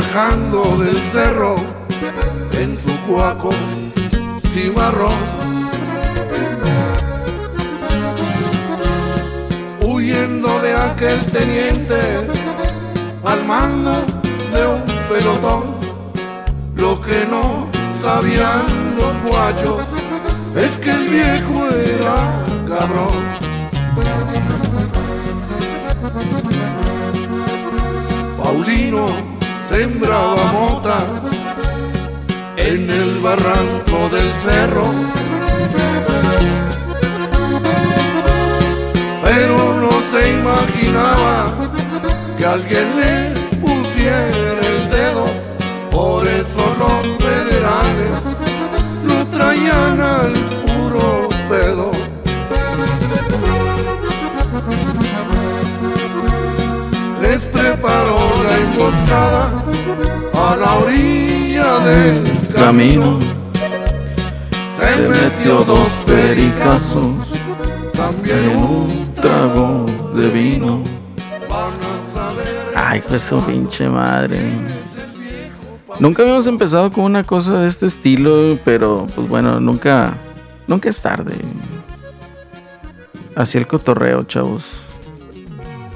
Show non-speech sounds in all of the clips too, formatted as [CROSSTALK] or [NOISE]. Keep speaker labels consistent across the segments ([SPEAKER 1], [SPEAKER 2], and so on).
[SPEAKER 1] bajando del cerro en su cuaco cimarrón. Huyendo de aquel teniente al mando de un pelotón. Lo que no sabían los guachos es que el viejo era cabrón. Paulino sembraba mota en el barranco del cerro. Pero no se imaginaba que alguien le pusiera el dedo. Por eso los federales lo traían al puro pedo. Les preparó la emboscada a la orilla del camino. Se metió dos pericazos, también un trago de vino. Van a saber
[SPEAKER 2] Ay, pues su pinche madre. Nunca habíamos empezado con una cosa de este estilo, pero pues bueno, nunca, nunca es tarde. Así el cotorreo, chavos.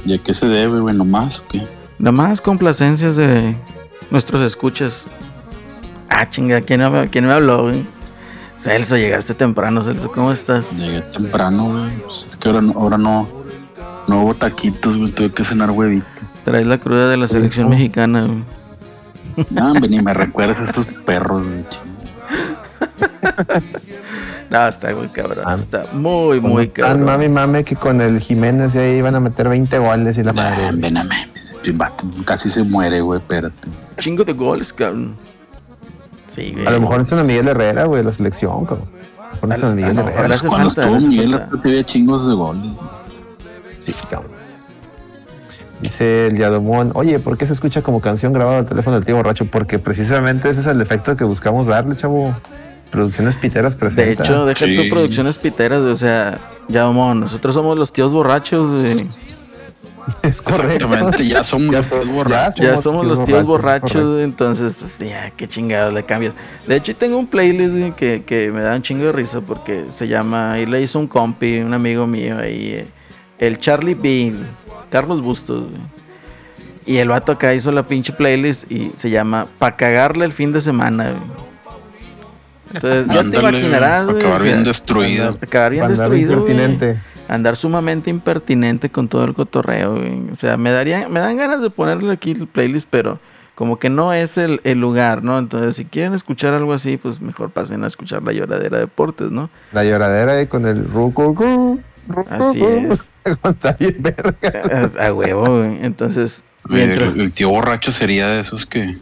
[SPEAKER 3] ¿Y a qué se debe, güey? ¿Nomás o qué?
[SPEAKER 2] Nada más complacencias de nuestros escuchas. Ah, chinga, ¿quién, me habló, güey? Celso, llegaste temprano, Celso, ¿cómo estás?
[SPEAKER 3] Llegué temprano, güey. Pues es que ahora no, ahora no, no hubo taquitos, güey. Tuve que cenar huevito.
[SPEAKER 2] Traes la cruda de la selección mexicana, güey.
[SPEAKER 3] No, hombre, ni me recuerdas a estos perros, güey. [LAUGHS]
[SPEAKER 2] No, está muy cabrón, está muy, muy
[SPEAKER 4] Tan
[SPEAKER 2] cabrón.
[SPEAKER 4] mami mame que con el Jiménez ya iban a meter 20 goles y la
[SPEAKER 3] Ah,
[SPEAKER 4] madre.
[SPEAKER 3] ven a. El vato Casi se muere, güey. Espérate.
[SPEAKER 2] Chingo de goles, cabrón. Sí, güey.
[SPEAKER 4] A lo mejor necesitan a Miguel Herrera, güey, la selección, cabrón. A Miguel
[SPEAKER 2] a
[SPEAKER 4] Herrera.
[SPEAKER 3] Cuando
[SPEAKER 2] falta,
[SPEAKER 3] estuvo Miguel, chingos de goles.
[SPEAKER 4] Sí, cabrón. Dice el Yadomón, oye, ¿por qué se escucha como canción grabada al teléfono del tío borracho? Porque precisamente ese es el efecto que buscamos darle, chavo. Producciones Piteras presenta.
[SPEAKER 2] De hecho, deja
[SPEAKER 3] Sí.
[SPEAKER 2] tu producciones piteras, o sea, ya vamos, nosotros somos los tíos borrachos, güey. [LAUGHS]
[SPEAKER 4] es correcto.
[SPEAKER 3] Exactamente, ya somos
[SPEAKER 4] Ya
[SPEAKER 3] los
[SPEAKER 4] so-
[SPEAKER 3] borrachos.
[SPEAKER 2] Ya somos los tíos borrachos, entonces, pues ya, qué chingados le cambias. De hecho, tengo un playlist que, que me da un chingo de risa porque se llama, ahí le hizo un compi, un amigo mío ahí, eh, el Charlie Bean, Carlos Bustos. Y el vato acá hizo la pinche playlist y se llama Pa' cagarle el fin de semana. Entonces, ya te imaginarás,
[SPEAKER 3] acabar
[SPEAKER 2] o sea,
[SPEAKER 3] bien destruido.
[SPEAKER 2] Acabar bien destruido. Andar sumamente impertinente con todo el cotorreo, güey. O sea, me daría, me dan ganas de ponerle aquí el playlist, pero como que no es el, el lugar, ¿no? Entonces, si quieren escuchar algo así, pues mejor pasen a escuchar la lloradera de deportes, ¿no?
[SPEAKER 4] La lloradera ahí con el ruco. ru, ru,
[SPEAKER 2] Así [LAUGHS] es. A huevo, güey. Entonces,
[SPEAKER 3] Oye,
[SPEAKER 2] mientras,
[SPEAKER 3] El, el tío borracho sería de esos que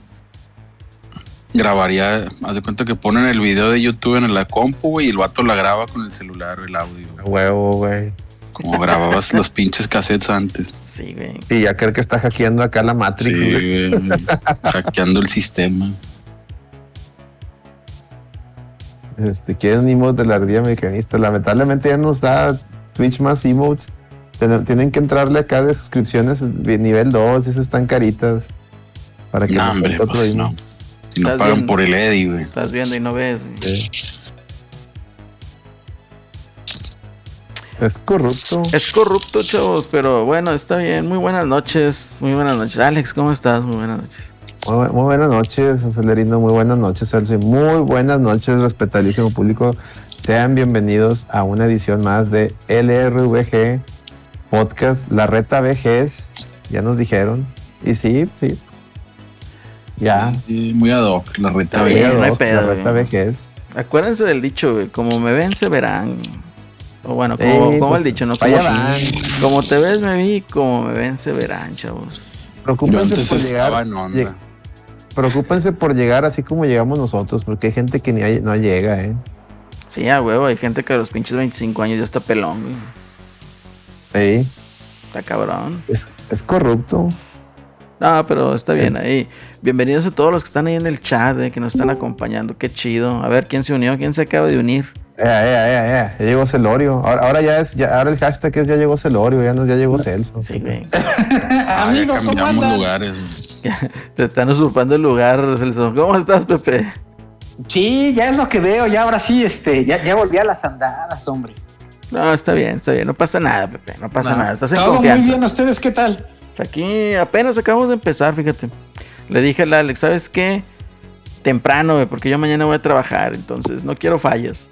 [SPEAKER 3] grabaría, haz de cuenta que ponen el video de YouTube en la compu, güey, y el vato la graba con el celular, el audio.
[SPEAKER 4] A huevo, güey.
[SPEAKER 3] Como grababas los pinches cassettes antes.
[SPEAKER 2] sí, güey.
[SPEAKER 4] Sí, ya creo que está hackeando acá la Matrix,
[SPEAKER 3] Sí,
[SPEAKER 4] güey.
[SPEAKER 3] güey, hackeando el sistema.
[SPEAKER 4] Este, quieren emotes de la ardilla mecanista. Lamentablemente ya nos da Twitch más emotes. Ten- Tienen que entrarle acá de suscripciones de nivel 2, esas están caritas. Para que
[SPEAKER 3] No,
[SPEAKER 4] nos
[SPEAKER 3] hombre, pues no. Y no
[SPEAKER 2] Estás
[SPEAKER 3] pagan por el Eddie, güey.
[SPEAKER 2] Estás viendo y no ves, güey.
[SPEAKER 4] Sí. Es corrupto.
[SPEAKER 2] Es corrupto, chavos, pero bueno, está bien. Muy buenas noches. Muy buenas noches. Alex, ¿cómo estás? Muy buenas noches.
[SPEAKER 4] Muy, bu- muy buenas noches, Acelerino. Muy buenas noches, Celso. y Muy buenas noches, respetabilísimo público. Sean bienvenidos a una edición más de LRVG Podcast, la reta VGs. Ya nos dijeron. Y sí, sí. Ya.
[SPEAKER 3] Sí, muy ad hoc, la reta
[SPEAKER 2] pedo,
[SPEAKER 4] la reta
[SPEAKER 2] güey.
[SPEAKER 4] VGs.
[SPEAKER 2] Acuérdense del dicho, güey. Como me ven, se verán. O bueno, como, como
[SPEAKER 4] pues,
[SPEAKER 2] el dicho, ¿no? Como, como te ves, me vi. Como me ven, se verán, chavos.
[SPEAKER 4] Preocúpense por llegar. lleg-. Preocúpense por llegar así como llegamos nosotros, porque hay gente que ni hay- no llega, ¿eh?
[SPEAKER 2] Sí, a huevo. Hay gente que a los pinches 25 años ya está pelón, güey.
[SPEAKER 4] Sí,
[SPEAKER 2] Está cabrón.
[SPEAKER 4] es, es corrupto.
[SPEAKER 2] No, pero está bien
[SPEAKER 4] Es-
[SPEAKER 2] ahí. Bienvenidos a todos los que están ahí en el chat, eh, que nos están acompañando. Qué chido. A ver quién se unió, quién se acaba de unir.
[SPEAKER 4] Eh, eh, eh, ya llegó Celorio. Ahora, ahora ya es, ya, ahora el hashtag es ya llegó Celorio, ya no ya llegó Celso.
[SPEAKER 2] Sí, güey.
[SPEAKER 3] Ah, [LAUGHS]
[SPEAKER 5] Amigos, ¿cómo
[SPEAKER 3] cambiamos lugares. [LAUGHS]
[SPEAKER 2] Te están usurpando el lugar, Celso. ¿Cómo estás, Pepe?
[SPEAKER 5] Sí, ya es lo que veo, ya ahora sí, este, ya, ya volví a las andadas, hombre.
[SPEAKER 2] No, está bien, está bien. No pasa nada, Pepe. No pasa
[SPEAKER 5] No,
[SPEAKER 2] nada. Estás en
[SPEAKER 5] Todo muy bien, ¿ustedes qué tal?
[SPEAKER 2] Aquí apenas acabamos de empezar, fíjate. Le dije al Alex, ¿sabes qué? Temprano, güey, porque yo mañana voy a trabajar, entonces no quiero fallas.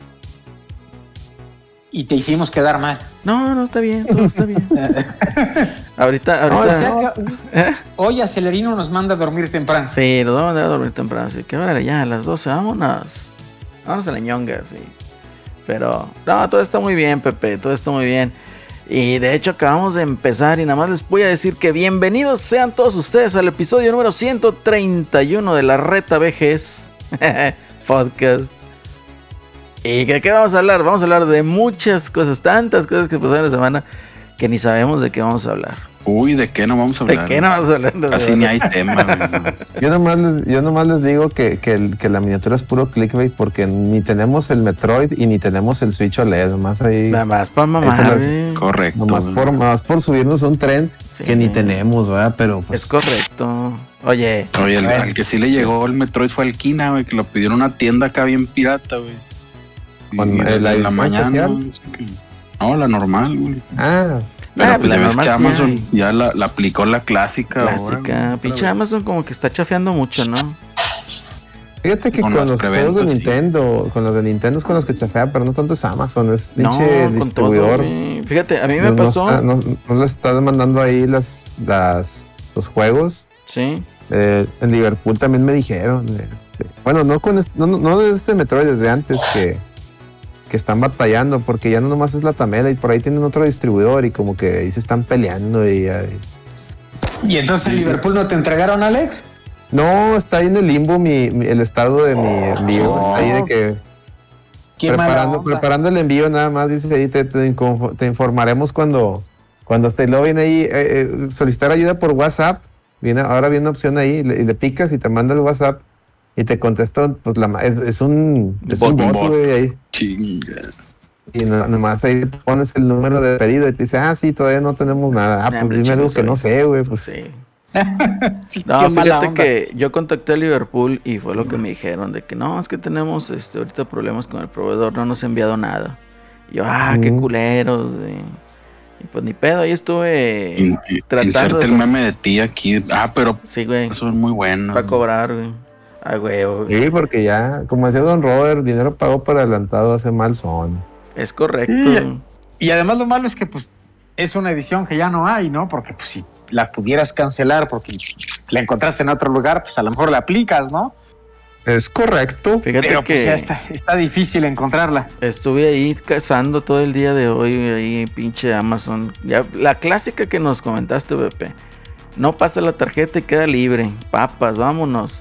[SPEAKER 5] Y te hicimos quedar mal.
[SPEAKER 2] No, no, está bien, todo está bien. [LAUGHS] ahorita,
[SPEAKER 5] O
[SPEAKER 2] ahorita.
[SPEAKER 5] sea
[SPEAKER 2] ¿Eh?
[SPEAKER 5] hoy Acelerino nos manda a dormir temprano.
[SPEAKER 2] Sí, nos vamos a mandar a dormir temprano, así que órale, ya a las 12, vámonos. Vámonos a la ñonga, sí. Pero, no, todo está muy bien, Pepe, todo está muy bien. Y de hecho acabamos de empezar y nada más les voy a decir que bienvenidos sean todos ustedes al episodio número 131 de la Reta VGS [LAUGHS] Podcast. ¿Y de qué vamos a hablar? Vamos a hablar de muchas cosas, tantas cosas que pasaron la semana que ni sabemos de qué vamos a hablar.
[SPEAKER 3] Uy, ¿de qué no vamos a
[SPEAKER 2] ¿De
[SPEAKER 3] hablar?
[SPEAKER 2] qué no vamos a hablar? De
[SPEAKER 3] Así ni hay tema. [LAUGHS]
[SPEAKER 4] Yo nomás les, yo nomás les digo que, que, el- que la miniatura es puro clickbait porque ni tenemos el Metroid y ni tenemos el Switch OLED, nomás ahí,
[SPEAKER 2] Nada más para mamar.
[SPEAKER 3] Correcto.
[SPEAKER 4] nomás por, nomás por subirnos un tren
[SPEAKER 2] Sí.
[SPEAKER 4] que ni tenemos, ¿verdad? Pero pues
[SPEAKER 2] Es correcto. Oye,
[SPEAKER 3] Oye, el, al que sí le llegó el Metroid fue al Kina, güey, que lo pidió en una tienda acá bien pirata, güey.
[SPEAKER 4] Con,
[SPEAKER 3] Y
[SPEAKER 4] la
[SPEAKER 3] en la
[SPEAKER 4] edición
[SPEAKER 3] mañana. No, la normal, güey.
[SPEAKER 4] ah,
[SPEAKER 3] Pero
[SPEAKER 2] Ah,
[SPEAKER 3] pues
[SPEAKER 2] la
[SPEAKER 3] ya ves que Amazon ya la, la aplicó la clásica.
[SPEAKER 2] clásica. Pinche Amazon como que está chafeando mucho, ¿no?
[SPEAKER 4] fíjate que
[SPEAKER 3] Con
[SPEAKER 4] con,
[SPEAKER 3] los
[SPEAKER 4] juegos de
[SPEAKER 3] sí.
[SPEAKER 4] Nintendo, con los de Nintendo es con los que chafea, pero no tanto es Amazon, es
[SPEAKER 2] No,
[SPEAKER 4] pinche
[SPEAKER 2] todo.
[SPEAKER 4] distribuidor.
[SPEAKER 2] Fíjate, a mí me
[SPEAKER 4] no, no
[SPEAKER 2] pasó.
[SPEAKER 4] no, no le está mandando ahí las, las, los juegos.
[SPEAKER 2] Sí.
[SPEAKER 4] Eh, en Liverpool también me dijeron. este, bueno, no con no, no, no de este Metroid, desde antes que, que están batallando, porque ya no nomás es la Tamela y por ahí tienen otro distribuidor y como que ahí se están peleando y,
[SPEAKER 5] Y entonces en Liverpool no te entregaron, Alex.
[SPEAKER 4] no, está ahí en el limbo mi, mi- el estado de mi envío. Está ahí de que preparando, preparando el envío nada más, dice ahí, te, te info- te informaremos cuando, cuando esté. Luego viene ahí, eh, eh, solicitar ayuda por WhatsApp. Viene, ahora viene una opción ahí, y le, y le picas y te manda el WhatsApp y te contestó, pues la, ma- es, es un, es
[SPEAKER 3] Bot, un
[SPEAKER 4] bot, güey, ahí.
[SPEAKER 3] Chinga.
[SPEAKER 4] Y no- nomás ahí pones el número de pedido y te dice, ah, sí, todavía no tenemos nada. Ah,
[SPEAKER 2] Nah,
[SPEAKER 4] pues dime algo que no sé, güey. Pues
[SPEAKER 2] Sí. [LAUGHS]
[SPEAKER 5] Sí,
[SPEAKER 2] No, fíjate que yo contacté a Liverpool y fue lo que me dijeron de que no, es que tenemos este ahorita problemas con el proveedor, no nos ha enviado nada. Y yo, ah, qué culeros. Y pues ni pedo, ahí estuve
[SPEAKER 3] in-
[SPEAKER 2] tratando
[SPEAKER 3] Inserte
[SPEAKER 2] de-
[SPEAKER 3] el meme de ti aquí. Ah, pero
[SPEAKER 2] Sí, güey,
[SPEAKER 3] eso es muy bueno.
[SPEAKER 2] para cobrar, güey. Ah,
[SPEAKER 4] sí, porque ya, como decía Don Robert, dinero pago por adelantado hace mal son.
[SPEAKER 2] Es correcto.
[SPEAKER 5] Sí, Y además lo malo es que pues es una edición que ya no hay, ¿no? Porque pues si la pudieras cancelar porque la encontraste en otro lugar, pues a lo mejor la aplicas, ¿no?
[SPEAKER 4] Es correcto.
[SPEAKER 2] Fíjate
[SPEAKER 5] Pero
[SPEAKER 2] que
[SPEAKER 5] pues ya está, está difícil encontrarla.
[SPEAKER 2] estuve ahí cazando todo el día de hoy, ahí pinche Amazon. Ya, la clásica que nos comentaste, Pepe. No pasa la tarjeta y queda libre. Papas, vámonos.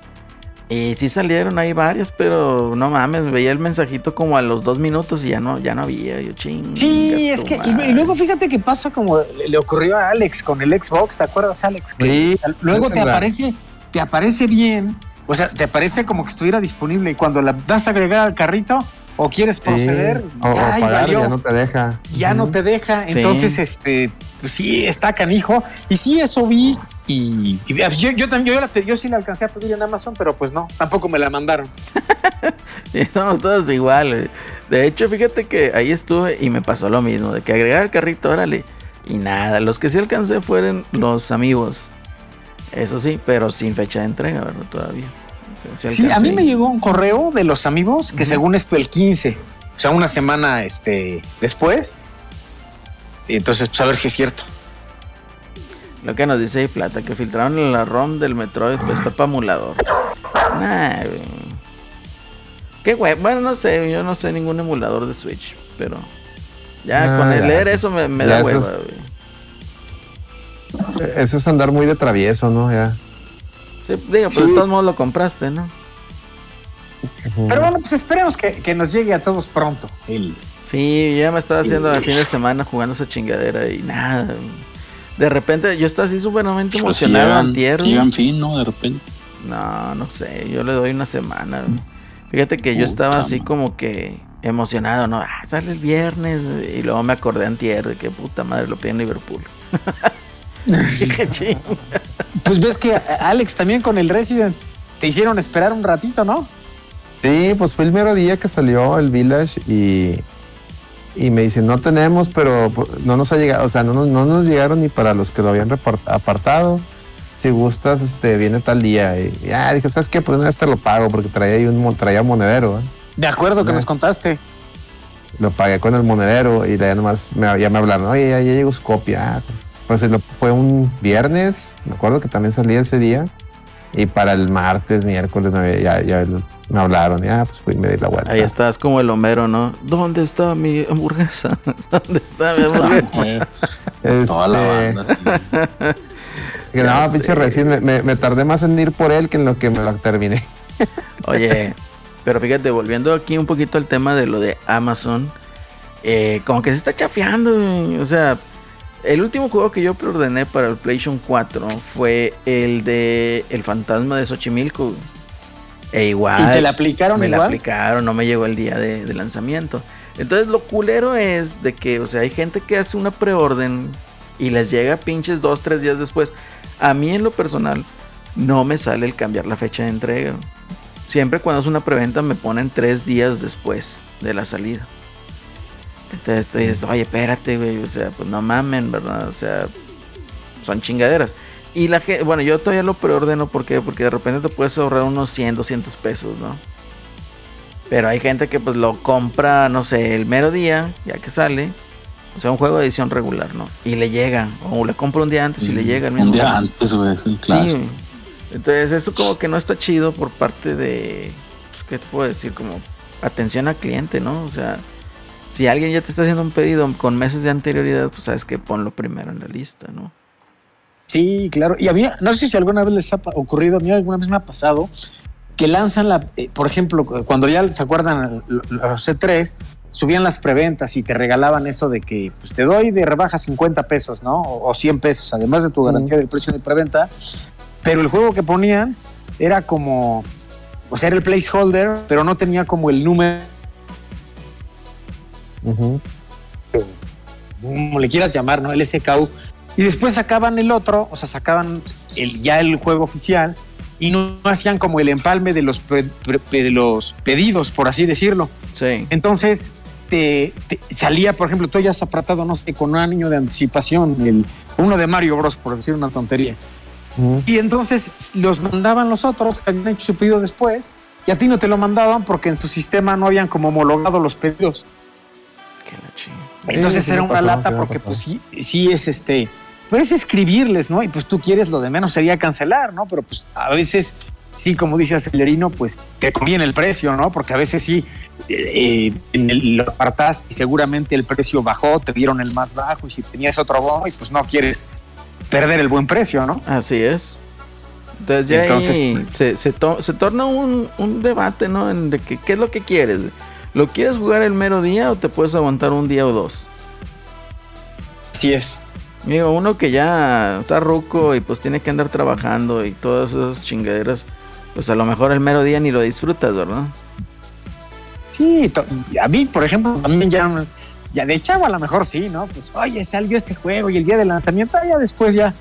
[SPEAKER 2] Y sí salieron ahí varias, pero no mames, veía el mensajito como a los dos minutos y ya no, ya no había. Yo ching.
[SPEAKER 5] Sí, es que y, y luego fíjate que pasa como le, le ocurrió a Alex con el Xbox, ¿te acuerdas, Alex?
[SPEAKER 4] Sí,
[SPEAKER 5] luego te aparece, te aparece bien, o sea, te aparece como que estuviera disponible y cuando la das a agregar al carrito o quieres
[SPEAKER 4] Sí.
[SPEAKER 5] proceder,
[SPEAKER 4] O, o
[SPEAKER 5] ya, valió.
[SPEAKER 4] ya no te deja.
[SPEAKER 5] ya no te deja.
[SPEAKER 2] Sí.
[SPEAKER 5] Entonces, este, pues sí, está canijo. Y sí, eso vi. Y, y yo, yo también, yo, la yo sí la alcancé a pedir en Amazon, pero pues no, tampoco me la mandaron. [LAUGHS]
[SPEAKER 2] Sí, Estamos todos iguales. De hecho, fíjate que ahí estuve y me pasó lo mismo, de que agregar el carrito, órale. Y nada, los que sí alcancé fueron los amigos. Eso sí, pero sin fecha de entrega, ¿verdad? Todavía.
[SPEAKER 5] Sí, a mí me llegó un correo de los amigos que según esto el 15, o sea, una semana este, después. Y entonces, pues a ver si es cierto.
[SPEAKER 2] Lo que nos dice ahí Plata, que filtraron la ROM del Metroid, pues para emulador. Nah. Qué güey. Bueno, no sé, yo no sé ningún emulador de Switch, pero. Ya
[SPEAKER 4] Ah,
[SPEAKER 2] con el
[SPEAKER 4] ya,
[SPEAKER 2] leer
[SPEAKER 4] eso
[SPEAKER 2] eso me, da
[SPEAKER 4] eso
[SPEAKER 2] hueva,
[SPEAKER 4] es-
[SPEAKER 2] güey.
[SPEAKER 4] Eso es andar muy de travieso, ¿no? Ya.
[SPEAKER 2] Sí, digo,
[SPEAKER 5] Sí.
[SPEAKER 2] de todos modos lo compraste, ¿no?
[SPEAKER 5] Pero bueno, pues esperemos que, que nos llegue a todos pronto. El,
[SPEAKER 2] Sí, ya me estaba haciendo el fin de semana jugando esa chingadera y nada. De repente yo estaba así súpermente
[SPEAKER 3] Pues si
[SPEAKER 2] emocionado
[SPEAKER 3] llegan,
[SPEAKER 2] antier. güey.
[SPEAKER 3] llegan fin, ¿no? De repente.
[SPEAKER 2] No, no sé, yo le doy una semana. Fíjate que yo
[SPEAKER 3] Puta
[SPEAKER 2] estaba así como que emocionado, ¿no? Ah, sale el viernes. Y luego me acordé antier de que puta madre lo pide en Liverpool. [LAUGHS] [LAUGHS]
[SPEAKER 5] Pues ves que Alex también con el Resident te hicieron esperar un ratito, ¿no?
[SPEAKER 4] Sí, pues fue el mero día que salió el Village y, y me dicen, no tenemos, pero pues, no nos ha llegado, o sea, no nos, no nos llegaron ni para los que lo habían apartado. Si gustas, este, viene tal día. Y ya, dije, ¿sabes qué? Pues una vez te lo pago porque traía ahí un, traía monedero, ¿eh?
[SPEAKER 5] De acuerdo que nos contaste.
[SPEAKER 4] Lo pagué con el monedero y ya nomás me, ya me hablaron, oye, ya, ya llegó su copia. Pues lo- fue un viernes, me acuerdo que también salía ese día. Y para el martes, miércoles, me, ya, ya me hablaron, ya, pues fui y me di la vuelta.
[SPEAKER 2] Ahí estás como el Homero, ¿no? ¿Dónde está mi hamburguesa? [LAUGHS] ¿Dónde está mi [LAUGHS] hamburguesa?
[SPEAKER 4] Este, [LAUGHS]
[SPEAKER 3] Toda la banda, sí.
[SPEAKER 4] que
[SPEAKER 2] Ya
[SPEAKER 4] no, pinche recién, me, me- me tardé más en ir por él que en lo que me lo terminé.
[SPEAKER 2] Oye, pero fíjate, volviendo aquí un poquito al tema de lo de Amazon, eh, como que se está chafeando, o sea, el último juego que yo preordené para el PlayStation 4 fue el de El Fantasma de Xochimilco. E igual.
[SPEAKER 5] ¿Y te la aplicaron
[SPEAKER 2] me la
[SPEAKER 5] igual?
[SPEAKER 2] aplicaron, no me llegó el día de, de lanzamiento. Entonces lo culero es de que, o sea, hay gente que hace una preorden y les llega pinches dos, tres días después. A mí en lo personal no me sale el cambiar la fecha de entrega. Siempre cuando es una preventa me ponen tres días después de la salida. Entonces tú dices, oye, espérate, güey, o sea, pues no mamen, ¿verdad? O sea, son chingaderas. Y la gente, bueno, yo todavía lo preordeno, ¿por qué? Porque de repente te puedes ahorrar unos 100, 200 pesos, ¿no? Pero hay gente que pues lo compra, no sé, el mero día, ya que sale. O sea, un juego de edición regular, ¿no? Y le llega. O le compra un día antes y le llega el mismo
[SPEAKER 3] Un día antes, güey, es el clásico.
[SPEAKER 2] Entonces eso como que no está chido por parte de, pues, ¿qué te puedo decir? Como atención al cliente, ¿no? O sea, si alguien ya te está haciendo un pedido con meses de anterioridad, pues sabes que ponlo primero en la lista, ¿no?
[SPEAKER 5] Sí, claro. Y había, no sé si alguna vez les ha ocurrido, a mí alguna vez me ha pasado, que lanzan la, eh, por ejemplo, cu- cuando ya se acuerdan lo- los C3, subían las preventas y te regalaban eso de que pues, te doy de rebaja 50 pesos, ¿no? O, o 100 pesos, además de tu garantía del precio de preventa. Pero el juego que ponían era como, o sea, era el placeholder, pero no tenía como el número, Como le quieras llamar, ¿no? El SKU. Y después sacaban el otro, o sea, sacaban el, ya el juego oficial y no hacían como el empalme de los, de los pedidos, por así decirlo.
[SPEAKER 2] Sí.
[SPEAKER 5] Entonces, te, te- salía, por ejemplo, tú hayas apartado, no sé, con un año de anticipación, el, uno de Mario Bros, por decir una tontería. Y entonces los mandaban los otros que habían hecho su pedido después y a ti no te lo mandaban porque en su sistema no habían como homologado los pedidos.
[SPEAKER 2] Que la chingada.
[SPEAKER 5] Entonces
[SPEAKER 4] sí
[SPEAKER 5] era una
[SPEAKER 4] pasó,
[SPEAKER 5] lata porque pues sí, sí es este, puedes escribirles, ¿no? Y pues tú quieres lo de menos sería cancelar, ¿no? Pero pues a veces sí, como dice Acelerino, pues te conviene el precio, ¿no? Porque a veces sí eh, en el- lo apartaste y seguramente el precio bajó, te dieron el más bajo y si tenías otro bono y pues no quieres perder el buen precio, ¿no?
[SPEAKER 2] Así es. Entonces ya
[SPEAKER 5] Entonces,
[SPEAKER 2] ahí se, se, to- se torna un, un debate, ¿no? En de que, ¿Qué es lo que quieres? ¿Lo quieres jugar el mero día o te puedes aguantar un día o dos?
[SPEAKER 5] Así es.
[SPEAKER 2] Digo, uno que ya está ruco y pues tiene que andar trabajando y todas esas chingaderas, pues a lo mejor el mero día ni lo disfrutas, ¿verdad?
[SPEAKER 5] Sí, a mí, por ejemplo, también ya, ya de chavo a lo mejor sí, ¿no? Pues, oye, salió este juego y el día de lanzamiento, ah, ya después ya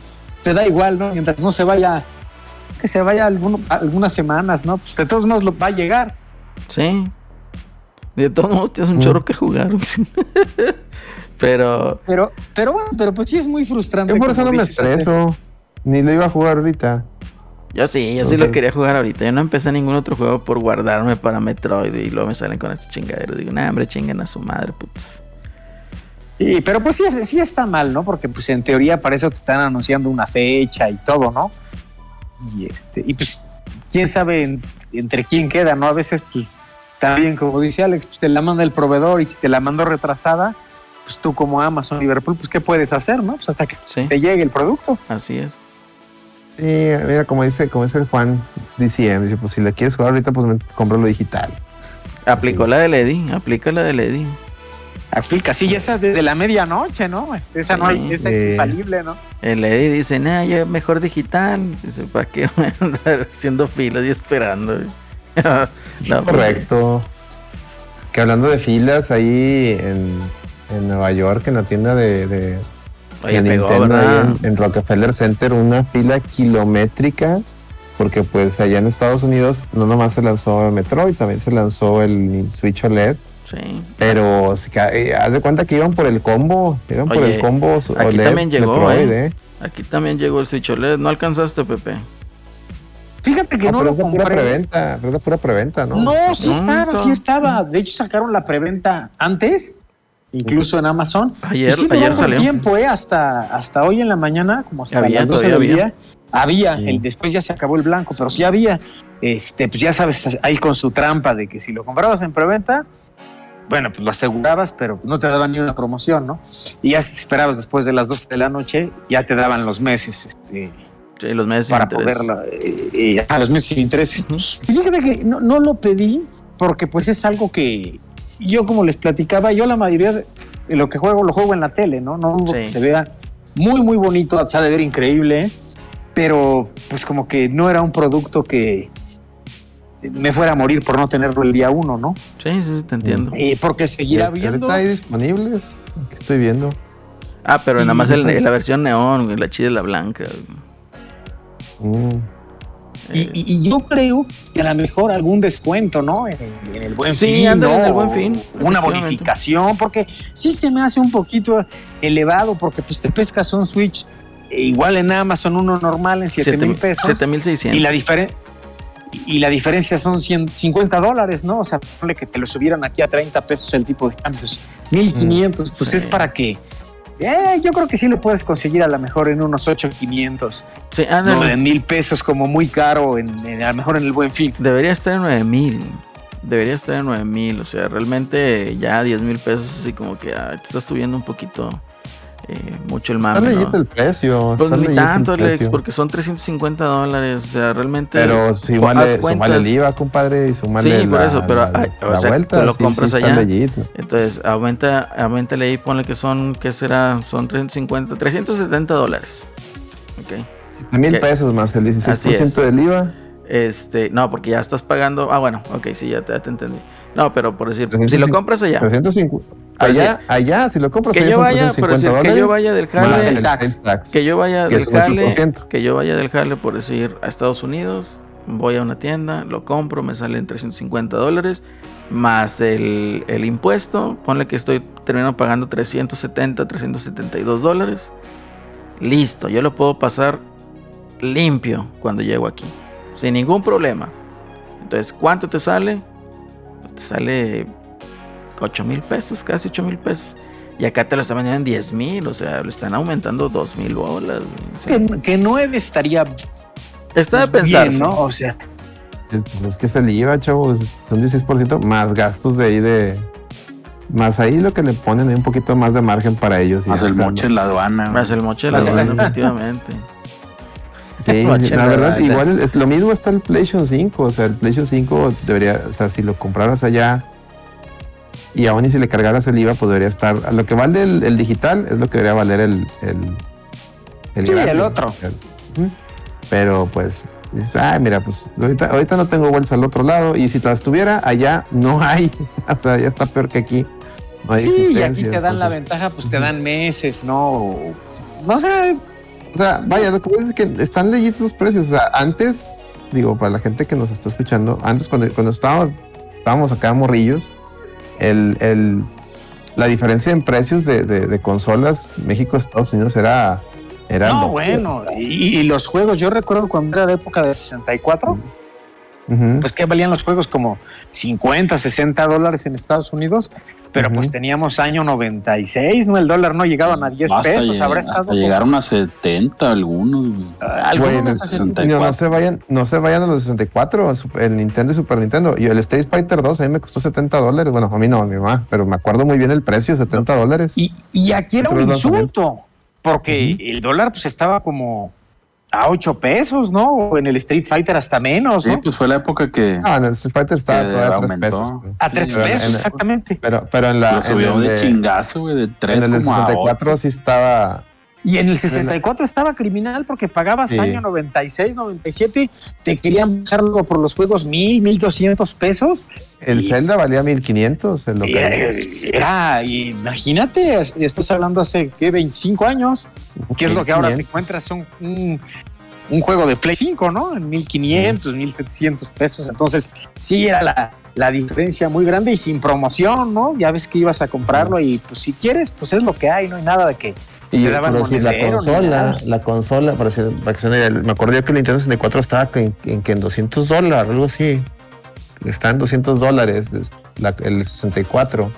[SPEAKER 5] te da igual, ¿no? Mientras no se vaya, que se vaya alguno- algunas semanas, ¿no? Pues de todos modos lo va a llegar.
[SPEAKER 2] Sí. De todos modos tienes un
[SPEAKER 4] Mm.
[SPEAKER 2] chorro que jugar. [LAUGHS] Pero
[SPEAKER 5] Pero, pero bueno, pero pues sí es muy frustrante.
[SPEAKER 4] Yo por eso no me estreso. Ni lo iba a jugar ahorita.
[SPEAKER 2] yo sí, yo sí lo quería jugar ahorita. Yo no empecé ningún otro juego por guardarme para Metroid y luego me salen con estas chingaderas. Digo, nah, hombre, chinguen a su madre, putos.
[SPEAKER 5] Sí, pero pues sí, sí está mal, ¿no? Porque pues en teoría para eso te están anunciando una fecha y todo, ¿no? Y este, y pues quién sabe en- entre quién queda, ¿no? A veces pues también como dice Alex, pues te la manda el proveedor y si te la mandó retrasada, pues tú como Amazon Liverpool, pues qué puedes hacer, ¿no? Pues hasta que
[SPEAKER 2] Sí,
[SPEAKER 5] te llegue el producto.
[SPEAKER 2] así es.
[SPEAKER 4] Sí, mira, como dice, como dice Juan DCM, dice, pues si la quieres jugar ahorita, pues me compro lo digital.
[SPEAKER 2] Aplicó la de Lady, aplica la de Lady.
[SPEAKER 5] Aplica, sí, y esa es desde la medianoche, ¿no? Este, esa no hay, esa es infalible, ¿no?
[SPEAKER 2] El Lady dice, nah, yo mejor digital. Dice, ¿para qué voy [LAUGHS] a andar haciendo filas y esperando? [LAUGHS] No, pues,
[SPEAKER 4] Correcto. Que hablando de filas ahí en, en Nueva York, en la tienda de, de,
[SPEAKER 2] Oye,
[SPEAKER 4] de
[SPEAKER 2] pegó,
[SPEAKER 4] Nintendo, en, en Rockefeller Center, una fila kilométrica. Porque pues allá en Estados Unidos no nomás se lanzó Metroid, también se lanzó el Switch OLED.
[SPEAKER 2] Sí.
[SPEAKER 4] Pero si eh, haz de cuenta que iban por el combo, iban por el combo
[SPEAKER 2] aquí
[SPEAKER 4] OLED
[SPEAKER 2] también llegó,
[SPEAKER 4] Metroid,
[SPEAKER 2] ¿eh?
[SPEAKER 4] ¿eh?
[SPEAKER 2] Aquí también llegó el Switch OLED. ¿No alcanzaste, Pepe?
[SPEAKER 5] Fíjate que
[SPEAKER 4] No,
[SPEAKER 5] no,
[SPEAKER 4] pero
[SPEAKER 5] lo
[SPEAKER 4] es de pura
[SPEAKER 5] compré.
[SPEAKER 4] preventa, pero es pura preventa, ¿no?
[SPEAKER 5] No, sí estaba, sí estaba. De hecho, sacaron la preventa antes, incluso en Amazon.
[SPEAKER 2] Ayer-
[SPEAKER 5] y sí
[SPEAKER 2] ayer salió.
[SPEAKER 5] tiempo, ¿eh? Hasta, hasta hoy en la mañana, como hasta
[SPEAKER 2] Había,
[SPEAKER 5] las 12
[SPEAKER 2] todavía
[SPEAKER 5] del
[SPEAKER 2] había.
[SPEAKER 5] día. Había,
[SPEAKER 4] Sí.
[SPEAKER 5] el, después ya se acabó el blanco, pero sí había. Este, pues ya sabes, ahí con su trampa de que si lo comprabas en preventa, bueno, pues lo asegurabas, pero no te daban ni una promoción, ¿no? Y ya si te esperabas después de las 12 de la noche, ya te daban los meses este,
[SPEAKER 2] Sí, los meses
[SPEAKER 5] para
[SPEAKER 2] sin
[SPEAKER 5] poderlo, eh, eh, a los meses sin intereses.
[SPEAKER 2] Ujú.
[SPEAKER 5] Y fíjate que no, no lo pedí porque pues es algo que yo como les platicaba, yo la mayoría de lo que juego lo juego en la tele, ¿no? No dudo
[SPEAKER 2] Sí.
[SPEAKER 5] que se vea muy muy bonito, se ha de ver increíble, pero pues como que no era un producto que me fuera a morir por no tenerlo el día uno, ¿no?
[SPEAKER 2] Sí, sí, sí, te entiendo.
[SPEAKER 5] Eh, porque seguirá viendo.
[SPEAKER 4] Ahorita hay disponibles, que estoy viendo.
[SPEAKER 2] Ah, pero nada más el- la versión neón, la chida y la blanca.
[SPEAKER 4] Mm.
[SPEAKER 5] Y, yo creo que a lo mejor algún descuento, ¿no? En, en el buen
[SPEAKER 2] Sí,
[SPEAKER 5] fin.
[SPEAKER 2] en el Buen Fin,
[SPEAKER 5] Una bonificación, porque sí se me hace un poquito elevado, porque pues te pescas un Switch igual en Amazon, uno normal en 7 mil pesos.
[SPEAKER 2] 7600.
[SPEAKER 5] Y la, diferen- y la diferencia son 150 dólares, ¿no? O sea, ponle que te lo subieran aquí a 30 pesos el tipo de cambios. 1500, pues
[SPEAKER 2] Sí.
[SPEAKER 5] es para que. Eh, yo creo que sí lo puedes conseguir a lo mejor en unos 8500.
[SPEAKER 2] Sí, ándale.
[SPEAKER 5] mil pesos como muy caro, en, en- a lo mejor en el buen fin.
[SPEAKER 2] Debería estar en 9000. Debería estar en 9000. O sea, realmente ya 10 mil pesos, así como que ah, te está subiendo un poquito eh, mucho el
[SPEAKER 4] Está
[SPEAKER 2] mame.
[SPEAKER 4] leyendo
[SPEAKER 2] ¿no?
[SPEAKER 4] el precio.
[SPEAKER 2] Pues
[SPEAKER 4] está
[SPEAKER 2] ni tanto, Alex, porque son 350 dólares. O sea, realmente.
[SPEAKER 4] Pero súmale,
[SPEAKER 2] cuentas.
[SPEAKER 4] súmale el IVA, compadre, y súmale
[SPEAKER 2] Sí, por
[SPEAKER 4] la,
[SPEAKER 2] eso, pero,
[SPEAKER 4] la,
[SPEAKER 2] ay, o
[SPEAKER 4] la
[SPEAKER 2] sea,
[SPEAKER 4] vuelta.
[SPEAKER 2] lo
[SPEAKER 4] sí, sí
[SPEAKER 2] compras
[SPEAKER 4] está
[SPEAKER 2] allá.
[SPEAKER 4] leyendo.
[SPEAKER 2] Entonces, aumenta, aumenta ahí, ponle que son, ¿qué será? Son 350, 370 dólares. Ok.
[SPEAKER 4] mil
[SPEAKER 2] que-
[SPEAKER 4] pesos más el
[SPEAKER 2] Así
[SPEAKER 4] 16%
[SPEAKER 2] es.
[SPEAKER 4] del IVA.
[SPEAKER 2] Este, no, porque ya estás pagando. Ah, bueno, ok, sí, ya te, ya te entendí. No, pero por decir, si
[SPEAKER 4] 350,
[SPEAKER 2] lo compras allá,
[SPEAKER 4] 350. Allá, allá, si lo compras
[SPEAKER 2] que
[SPEAKER 4] allá
[SPEAKER 2] yo
[SPEAKER 4] son
[SPEAKER 2] vaya, por
[SPEAKER 4] 350
[SPEAKER 2] decir, que yo vaya del
[SPEAKER 5] Más
[SPEAKER 2] jale,
[SPEAKER 5] el tax.
[SPEAKER 2] que yo vaya
[SPEAKER 4] que
[SPEAKER 2] del jale,
[SPEAKER 4] 8%.
[SPEAKER 2] que yo vaya del jale, por decir, a Estados Unidos, voy a una tienda, lo compro, me salen 350 dólares, más el, el impuesto, ponle que estoy terminando pagando 370, 372 dólares. Listo, yo lo puedo pasar limpio cuando llego aquí, sin ningún problema. Entonces, ¿cuánto te sale? Te sale 8 mil pesos, casi 8 mil pesos. Y acá te lo están vendiendo en 10 mil, o sea, le están aumentando 2 mil bolas. o sea,
[SPEAKER 5] Que, que 9 estaría
[SPEAKER 2] está de
[SPEAKER 5] bien,
[SPEAKER 2] pensar,
[SPEAKER 5] ¿no? O sea,
[SPEAKER 4] Es, pues es que es el IVA, chavos, son 16% más gastos de ahí de... Más ahí lo que le ponen ahí un poquito más de margen para ellos.
[SPEAKER 3] Más el moche en la aduana.
[SPEAKER 2] Más [LAUGHS] el moche de la banda, efectivamente.
[SPEAKER 4] Sí, la verdad. igual es lo mismo está el PlayStation 5, o sea, el PlayStation 5 debería, o sea, si lo compraras allá y aún y si le cargaras el IVA, pues debería estar, a lo que vale el, el digital es lo que debería valer el, el,
[SPEAKER 5] Sí,
[SPEAKER 4] grande.
[SPEAKER 5] el otro.
[SPEAKER 4] Pero pues, dices, ay, mira, pues ahorita, ahorita no tengo vueltas al otro lado y si las tuviera allá, no hay, [LAUGHS] o sea, ya está peor que aquí. No hay
[SPEAKER 5] sí, y aquí te dan la ventaja, pues te dan meses, ¿no? No sé,
[SPEAKER 4] O sea, vaya, lo que voy a decir es que están leyitos los precios. O sea, antes, digo, para la gente que nos está escuchando, antes cuando, cuando estábamos, estábamos acá morrillos, el, el- la diferencia en precios de, de- de consolas México-Estados Unidos era... era
[SPEAKER 5] no, bueno. Y, y los juegos, yo recuerdo cuando era de época de 64,
[SPEAKER 4] Ujú.
[SPEAKER 5] pues que valían los juegos como 50, 60 dólares en Estados Unidos, pero pues
[SPEAKER 4] Ujú.
[SPEAKER 5] teníamos año 96, ¿no? El dólar no llegaban a 10
[SPEAKER 3] Hasta,
[SPEAKER 5] pesos,
[SPEAKER 3] lleg-
[SPEAKER 5] habrá
[SPEAKER 3] hasta
[SPEAKER 5] estado...
[SPEAKER 3] llegaron a 70 algunos. güey.
[SPEAKER 5] Ah, algunos hasta
[SPEAKER 3] 60.
[SPEAKER 4] No, no se vayan, no se vayan a los 64, a Super- el Nintendo y Super Nintendo. Y el Street Fighter 2 a mí me costó 70 dólares. Bueno, a mí no, a mi mamá, pero me acuerdo muy bien el precio, 70 dólares.
[SPEAKER 5] Y, y aquí era un insulto, porque el dólar pues estaba como a 8 pesos, ¿no? O en el Street Fighter hasta menos,
[SPEAKER 3] Sí,
[SPEAKER 5] ¿no?
[SPEAKER 3] pues fue la época que,
[SPEAKER 4] Ah, en el Street Fighter estaba todavía a 3
[SPEAKER 3] aumentó.
[SPEAKER 4] pesos. güey.
[SPEAKER 5] A 3
[SPEAKER 3] Sí,
[SPEAKER 5] pesos,
[SPEAKER 4] en-
[SPEAKER 5] exactamente.
[SPEAKER 4] Pero, pero en la.
[SPEAKER 3] lo
[SPEAKER 4] en
[SPEAKER 3] subió
[SPEAKER 4] el
[SPEAKER 3] de
[SPEAKER 4] de-
[SPEAKER 3] chingazo, güey, de 3
[SPEAKER 4] En el de
[SPEAKER 3] como a 8.
[SPEAKER 4] 64 sí estaba.
[SPEAKER 5] Y en el 64 estaba criminal porque pagabas
[SPEAKER 4] Sí.
[SPEAKER 5] año 96, 97, te querían bajarlo por los juegos mil, mil doscientos pesos.
[SPEAKER 4] El
[SPEAKER 5] Y-
[SPEAKER 4] Zelda valía 1500 en lo que
[SPEAKER 5] Era, era- imagínate, est- estás hablando hace ¿qué? 25 años, que es lo que ahora te
[SPEAKER 4] 1500.
[SPEAKER 5] encuentras un, un, un juego de Play 5, ¿no? En 1500, 1700 pesos. Entonces, sí era la, la diferencia muy grande y sin promoción, ¿no? Ya ves que ibas a comprarlo y pues si quieres, pues es lo que hay, no hay nada de que
[SPEAKER 4] Y
[SPEAKER 5] te daban
[SPEAKER 4] pero si la
[SPEAKER 5] ni
[SPEAKER 4] consola, la consola, para, hacer- para que idea, me acuerdo yo que el Nintendo 64 estaba en, en, en 200 dólares, algo así. Está en 200 dólares es la- el 64.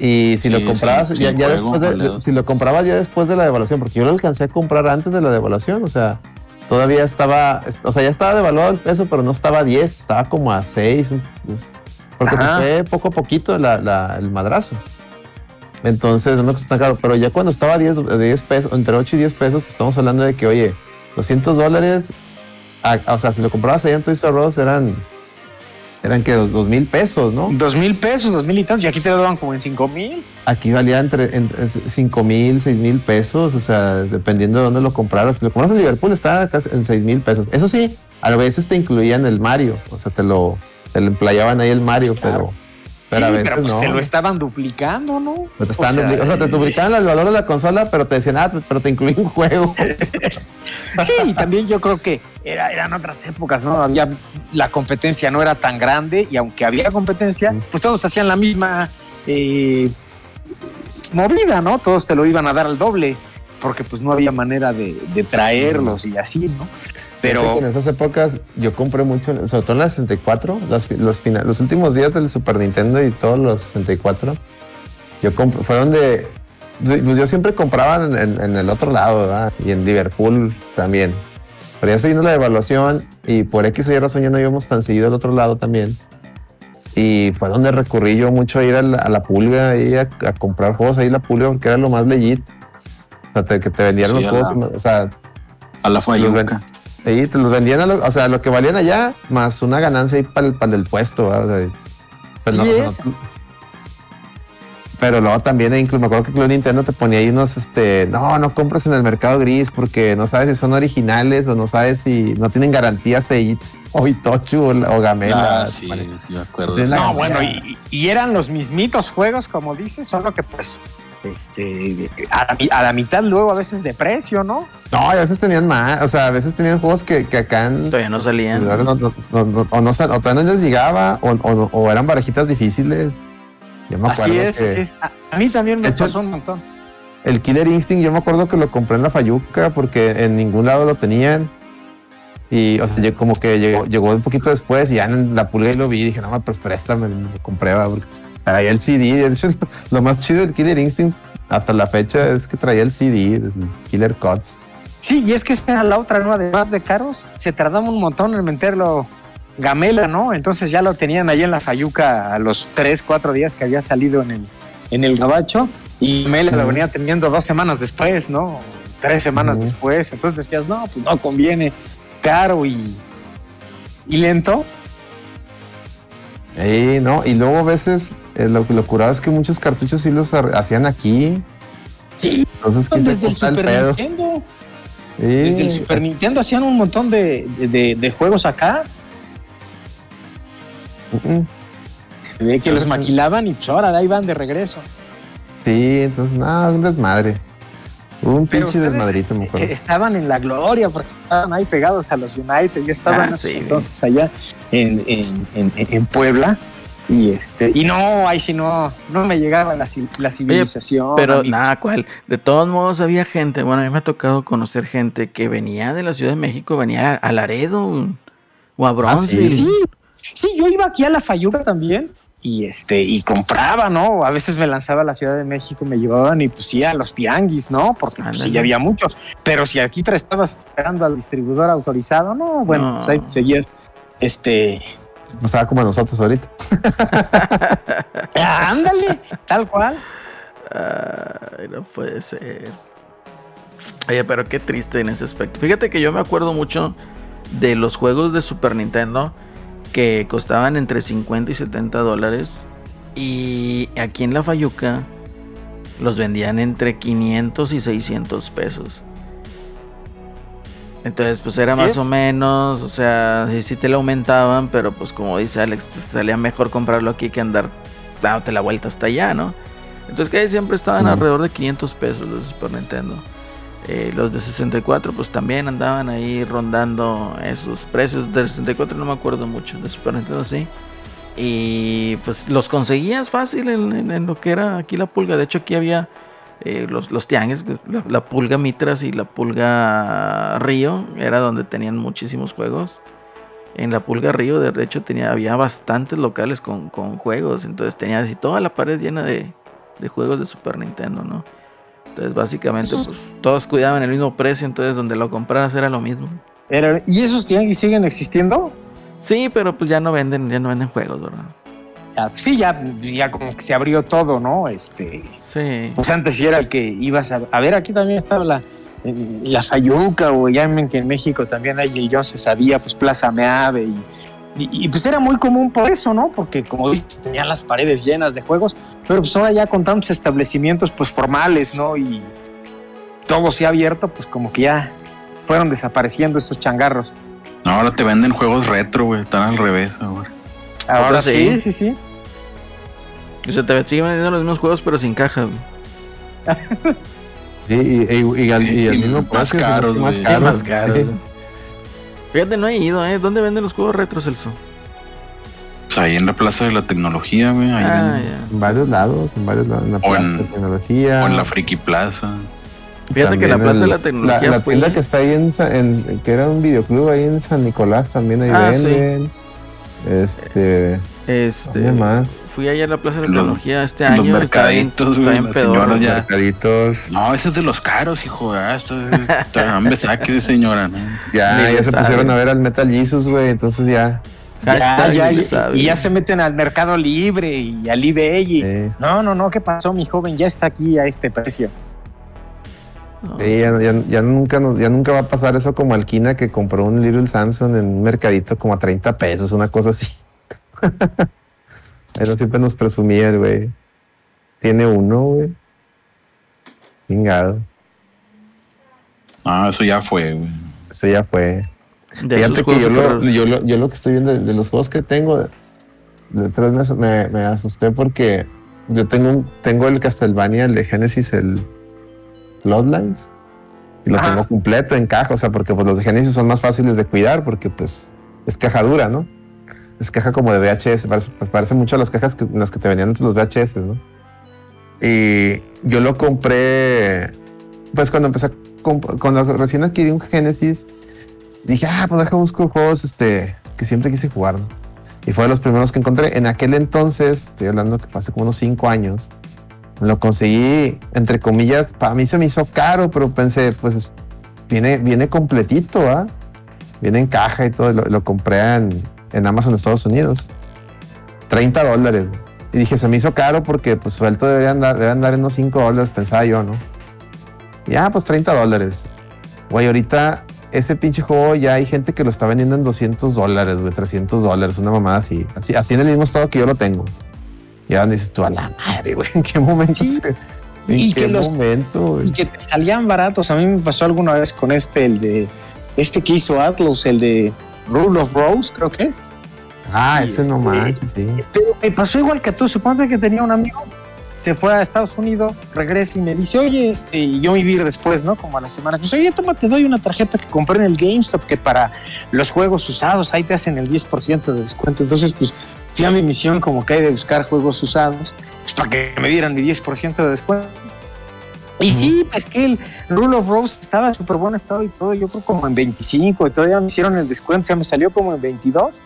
[SPEAKER 4] Y si
[SPEAKER 3] Sí,
[SPEAKER 4] lo comprabas, ya, después de, si lo comprabas ya después de la devaluación, porque yo lo alcancé a comprar antes de la devaluación, o sea, todavía estaba, o sea, ya estaba devaluado el peso, pero no estaba a 10, estaba como a 6, pues, porque se fue poco a poquito la- la- el madrazo. Entonces, no me costó tan caro. Pero ya cuando estaba a 10, de 10 pesos, entre 8 y 10 pesos, pues estamos hablando de que, oye, 200 dólares, a- o sea, si lo comprabas allá en Toys R Us eran, eran que dos, mil pesos, ¿no?
[SPEAKER 5] Dos mil pesos, dos mil y tantos, y aquí te lo daban como en cinco mil.
[SPEAKER 4] Aquí valía entre, entre 5 mil, 6 mil pesos, o sea, dependiendo de dónde lo compraras. Si lo compras en Liverpool, estaba casi en 6 mil pesos. Eso sí, a veces te incluían el Mario, o sea, te lo, te lo emplayaban ahí el Mario, pero,
[SPEAKER 5] sí, pero pues
[SPEAKER 4] no.
[SPEAKER 5] te lo estaban duplicando, ¿no?
[SPEAKER 4] Te estaban dupli- o sea, te duplicaban el valor de la consola, pero te decían, ah, pero te incluía un juego. [LAUGHS]
[SPEAKER 5] Sí, y también yo creo que era, eran otras épocas, ¿no? Había la competencia no era tan grande y aunque había competencia, pues todos hacían la misma eh, movida, ¿no? Todos te lo iban a dar al doble porque pues no había manera de, de traerlos y así, ¿no?
[SPEAKER 4] Pero en esas épocas yo compré mucho, sobre todo en la 64, los, los, fina- los últimos días del Super Nintendo y todos los 64, yo compré, fueron de, pues yo siempre compraba en, en- en el otro lado, ¿verdad? Y en Liverpool también. Pero ya vino la devaluación y por X o Y razón ya no íbamos tan seguido al otro lado también. Y fue donde recurrí yo mucho a ir a la, a la pulga ahí a, a comprar juegos ahí en la pulga porque era lo más legit. O sea, te- que te vendían
[SPEAKER 3] Sí,
[SPEAKER 4] los juegos,
[SPEAKER 3] la-
[SPEAKER 4] o sea,
[SPEAKER 3] A la Fayuca.
[SPEAKER 4] Sí, te los vendían a lo, o sea, lo que valían allá, más una ganancia ahí para el, para el del puesto. O sea, pues
[SPEAKER 5] Sí
[SPEAKER 4] no- no-
[SPEAKER 5] es.
[SPEAKER 4] pero luego también, eh, incluso me acuerdo que Club Nintendo te ponía ahí unos, este, no, no compres en el mercado gris porque no sabes si son originales o no sabes si no tienen garantías ahí, o Itochu o, o Gamela.
[SPEAKER 3] Ah, sí,
[SPEAKER 4] Vale.
[SPEAKER 3] sí, me acuerdo.
[SPEAKER 5] No, bueno, y, y eran los mismitos juegos, como dices, solo que pues este, a, la, a la mitad luego a veces de precio, ¿no?
[SPEAKER 4] No, y a veces tenían más, o sea, a veces tenían juegos que, que acá en,
[SPEAKER 2] Todavía no salían.
[SPEAKER 4] no, no, no, no, o, no, sal- o todavía no les llegaba o, o- o eran barajitas difíciles. Yo me acuerdo
[SPEAKER 5] Así es,
[SPEAKER 4] que-
[SPEAKER 5] así es. A, a mí también me
[SPEAKER 4] hecho,
[SPEAKER 5] pasó un montón.
[SPEAKER 4] El Killer Instinct, yo me acuerdo que lo compré en la Fayuca porque en ningún lado lo tenían. Y, o sea, yo como que llegó, llegó un poquito después y ya en la pulga y lo vi y dije, no, pues préstame, lo compré, va, porque pues, traía el CD. De hecho, lo más chido del Killer Instinct hasta la fecha es que traía el CD, Killer Cuts.
[SPEAKER 5] Sí, y es que esta era la otra, ¿no? Además de caros, se tardaba un montón en meterlo Gamela, ¿no? Entonces ya lo tenían ahí en la Fayuca a los tres, cuatro días que había salido en el, en el gabacho y Gamela lo venía teniendo dos semanas después, ¿no? Tres semanas después. Entonces decías, no, pues no conviene, caro y, y lento.
[SPEAKER 4] Eh, no, y luego a veces eh, lo, lo curado es que muchos cartuchos sí los hacían aquí.
[SPEAKER 5] Sí,
[SPEAKER 4] Entonces, ¿quién
[SPEAKER 5] desde el Super? Nintendo.
[SPEAKER 4] Sí.
[SPEAKER 5] Desde el Super Nintendo hacían un montón de, de- de juegos acá. Se ve que los maquilaban y pues ahora ahí van de regreso.
[SPEAKER 4] Sí, entonces, nada, un desmadre. Un
[SPEAKER 5] Pero
[SPEAKER 4] pinche desmadrito, me acuerdo.
[SPEAKER 5] eh, estaban en la gloria porque estaban ahí pegados a los United. Yo estaba
[SPEAKER 2] Ah,
[SPEAKER 5] en
[SPEAKER 2] sí.
[SPEAKER 5] entonces allá en, en- en- en Puebla. Y este, y no, ahí sí no, no me llegaba la, la civilización.
[SPEAKER 2] Pero nada, ¿cuál? De todos modos había gente, bueno, a mí me ha tocado conocer gente que venía de la Ciudad de México, venía a Laredo o a Bronzeville.
[SPEAKER 5] Ah, Sí, sí, yo iba aquí a la Fayuca también y este y compraba, ¿no? A veces me lanzaba a la Ciudad de México, me llevaban y pues sí a los tianguis, ¿no? Porque pues, sí había muchos. Pero si aquí te estabas esperando al distribuidor autorizado, no, bueno,
[SPEAKER 2] No.
[SPEAKER 5] pues ahí seguías este
[SPEAKER 4] O sea, como nosotros ahorita.
[SPEAKER 5] ah, [LAUGHS] ándale, tal cual.
[SPEAKER 2] Ay, no puede ser. Oye, pero qué triste en ese aspecto. Fíjate que yo me acuerdo mucho de los juegos de Super Nintendo que costaban entre 50 y 70 dólares. Y aquí en la Fayuca los vendían entre 500 y 600 pesos. Entonces, pues era
[SPEAKER 5] ¿Sí
[SPEAKER 2] más
[SPEAKER 5] es?
[SPEAKER 2] o menos, o sea, sí, sí te lo aumentaban, pero pues como dice Alex, pues salía mejor comprarlo aquí que andar dándote la vuelta hasta allá, ¿no? Entonces que siempre estaban alrededor de 500 pesos los de Super Nintendo. Eh, los de 64 pues también andaban ahí rondando esos precios. De 64 no me acuerdo mucho, de Super Nintendo sí. Y pues los conseguías fácil en, en- en lo que era aquí la pulga. De hecho aquí había eh, los, los tianguis, la, la pulga Mitras y la pulga Río. Era donde tenían muchísimos juegos. En la pulga Río de hecho tenía, había bastantes locales con, con juegos. Entonces tenía así toda la pared llena de, de juegos de Super Nintendo, ¿no? Entonces básicamente pues, todos cuidaban el mismo precio. Entonces donde lo compraras era lo mismo.
[SPEAKER 5] Era- ¿Y esos tianguis siguen existiendo?
[SPEAKER 2] Sí, pero pues ya no venden, ya no venden juegos, ¿verdad?
[SPEAKER 5] Ya, sí, ya, ya como que se abrió todo, ¿no? Este,
[SPEAKER 2] Sí.
[SPEAKER 5] pues antes sí era el que ibas a, a ver, aquí también estaba la, eh, la Fayuca, o ya en, que en México también hay el John se sabía, pues Plaza Meave, y, y, y, pues era muy común por eso, ¿no? Porque como dices, tenían las paredes llenas de juegos, pero pues ahora ya con tantos establecimientos pues formales, ¿no? Y todo se ha abierto, pues como que ya fueron desapareciendo estos changarros.
[SPEAKER 3] No, ahora te venden juegos retro, güey. Están al revés ahora.
[SPEAKER 5] Ahora
[SPEAKER 2] sí.
[SPEAKER 5] sí, sí, sí.
[SPEAKER 2] O sea, te siguen vendiendo los mismos juegos, pero sin caja. güey.
[SPEAKER 4] Sí, y, y, y al, y al
[SPEAKER 3] Y
[SPEAKER 4] mismo
[SPEAKER 3] más
[SPEAKER 4] precio,
[SPEAKER 3] caros,
[SPEAKER 4] más
[SPEAKER 3] güey.
[SPEAKER 4] caros.
[SPEAKER 2] más caros. Fíjate, no he ido, ¿eh? ¿Dónde venden los juegos retro, Celso?
[SPEAKER 3] Pues ahí en la Plaza de la Tecnología, güey. Ahí
[SPEAKER 2] Ah.
[SPEAKER 4] En varios lados, en varios lados, en la
[SPEAKER 3] O
[SPEAKER 4] plaza
[SPEAKER 3] en-
[SPEAKER 4] de tecnología.
[SPEAKER 3] O en la Friki Plaza.
[SPEAKER 2] Fíjate que la Plaza de la Tecnología
[SPEAKER 4] La,
[SPEAKER 2] fui-
[SPEAKER 4] tienda que está ahí en, en- que era un videoclub ahí en San Nicolás también ahí
[SPEAKER 2] Ah, sí.
[SPEAKER 4] venden. Este,
[SPEAKER 2] Este,
[SPEAKER 4] ¿dónde más?
[SPEAKER 2] Fui allá a la Plaza de la
[SPEAKER 3] Los-
[SPEAKER 2] Tecnología este
[SPEAKER 3] los
[SPEAKER 2] año. bien-
[SPEAKER 3] mercaditos, güey, ya-
[SPEAKER 4] Mercaditos.
[SPEAKER 3] No, ese es de los caros, hijo. Ah, esto es. Hombre, sáquese, [LAUGHS] señora. ¿no?
[SPEAKER 4] Ya,
[SPEAKER 2] Ni
[SPEAKER 4] ya se
[SPEAKER 2] sabe.
[SPEAKER 4] pusieron a ver al Metal Jesus, güey. Entonces ya.
[SPEAKER 5] Ya, ya,
[SPEAKER 2] le
[SPEAKER 5] y, ya se meten al Mercado Libre y al eBay. y- No, no, no, ¿qué pasó? Mi joven ya está aquí a este precio.
[SPEAKER 2] No,
[SPEAKER 4] sí, ya, ya- ya nunca nos- ya nunca va a pasar eso como Alquina que compró un Little Samsung en un mercadito como a 30 pesos, una cosa así. Pero siempre nos presumía el güey. Tiene uno, güey. Chingado.
[SPEAKER 3] No, eso ya fue, güey.
[SPEAKER 4] Eso ya fue.
[SPEAKER 2] de
[SPEAKER 4] Fíjate que yo lo, yo, lo, yo lo que estoy viendo de, de los juegos que tengo, de otra vez me, me, me asusté porque yo tengo un, tengo el Castlevania, el de Genesis, el Bloodlines, y lo
[SPEAKER 5] Ah.
[SPEAKER 4] tengo completo en caja, o sea, porque pues, los de Genesis son más fáciles de cuidar porque pues es caja dura, ¿no? Es caja como de VHS, pues, parece mucho a las cajas que, las que te venían antes los VHS, ¿no? Y yo lo compré, pues cuando empecé, a cuando recién adquirí un Genesis, dije, ah, pues deja busco juegos este, que siempre quise jugar. ¿no? Y fue de los primeros que encontré. En aquel entonces, estoy hablando que hace como unos cinco años, lo conseguí, entre comillas, para mí se me hizo caro, pero pensé, pues es- viene, viene completito, ¿ah? Viene en caja y todo, lo, lo compré en, en Amazon Estados Unidos. 30 dólares. Y dije, se me hizo caro porque pues suelto debería andar, debe andar en unos 5 dólares, pensaba yo, ¿no? Y ah, pues 30 dólares. Güey, ahorita ese pinche juego ya hay gente que lo está vendiendo en 200 dólares, güey, 300 dólares, una mamada así. Así, así en el mismo estado que yo lo tengo. Y ahora dices tú, a la madre, güey, ¿en qué momento?
[SPEAKER 5] Sí.
[SPEAKER 4] se-
[SPEAKER 5] Y
[SPEAKER 4] ¿En
[SPEAKER 5] que
[SPEAKER 4] qué
[SPEAKER 5] los-
[SPEAKER 4] momento, güey?
[SPEAKER 5] Y que te salían baratos. A mí me pasó alguna vez con este, el de este que hizo Atlas, el de Rule of Rose, creo que es.
[SPEAKER 4] Ah, ese no
[SPEAKER 5] este-
[SPEAKER 4] manches, sí.
[SPEAKER 5] Pero me pasó igual que tú. Suponte que tenía un amigo, se fue a Estados Unidos, regresa y me dice, oye, este, y yo vivir después, ¿no? Como a la semana. Pues, oye, toma, te doy una tarjeta que compré en el GameStop que para los juegos usados ahí te hacen el 10% de descuento. Entonces, pues fui a mi misión como que hay de buscar juegos usados pues, para que me dieran mi 10% de descuento. Y sí, pues que el Rule of Rose estaba en súper buen estado y todo, yo creo como en 25 y todavía me hicieron el descuento, o sea, me salió como en 22.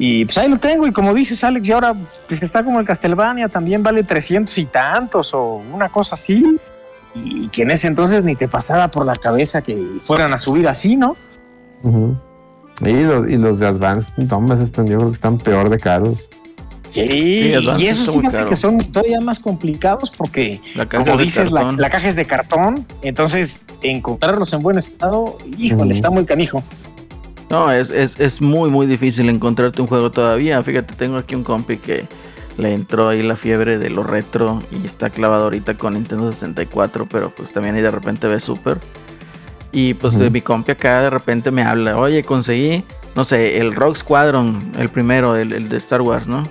[SPEAKER 5] Y pues ahí lo tengo y como dices Alex, y ahora pues está como el Castlevania, también vale 300 y tantos o una cosa así. Y que en ese entonces ni te pasaba por la cabeza que fueran a subir así, ¿no?
[SPEAKER 4] Y, los, y los de Advanced, no, están, yo creo que están peor de caros.
[SPEAKER 5] Sí, y esos fíjate que son todavía más complicados porque como dices, la, caja es de cartón, entonces encontrarlos en buen estado, híjole,
[SPEAKER 4] Ujú.
[SPEAKER 5] está muy canijo.
[SPEAKER 2] No, es, es, es muy, muy difícil encontrarte un juego todavía. Fíjate, tengo aquí un compi que le entró ahí la fiebre de lo retro y está clavado ahorita con Nintendo 64, pero pues también ahí de repente ve Super. Y pues mi compi acá de repente me habla, oye, conseguí, no sé, el Rock Squadron, el primero, el, el de Star Wars, ¿no?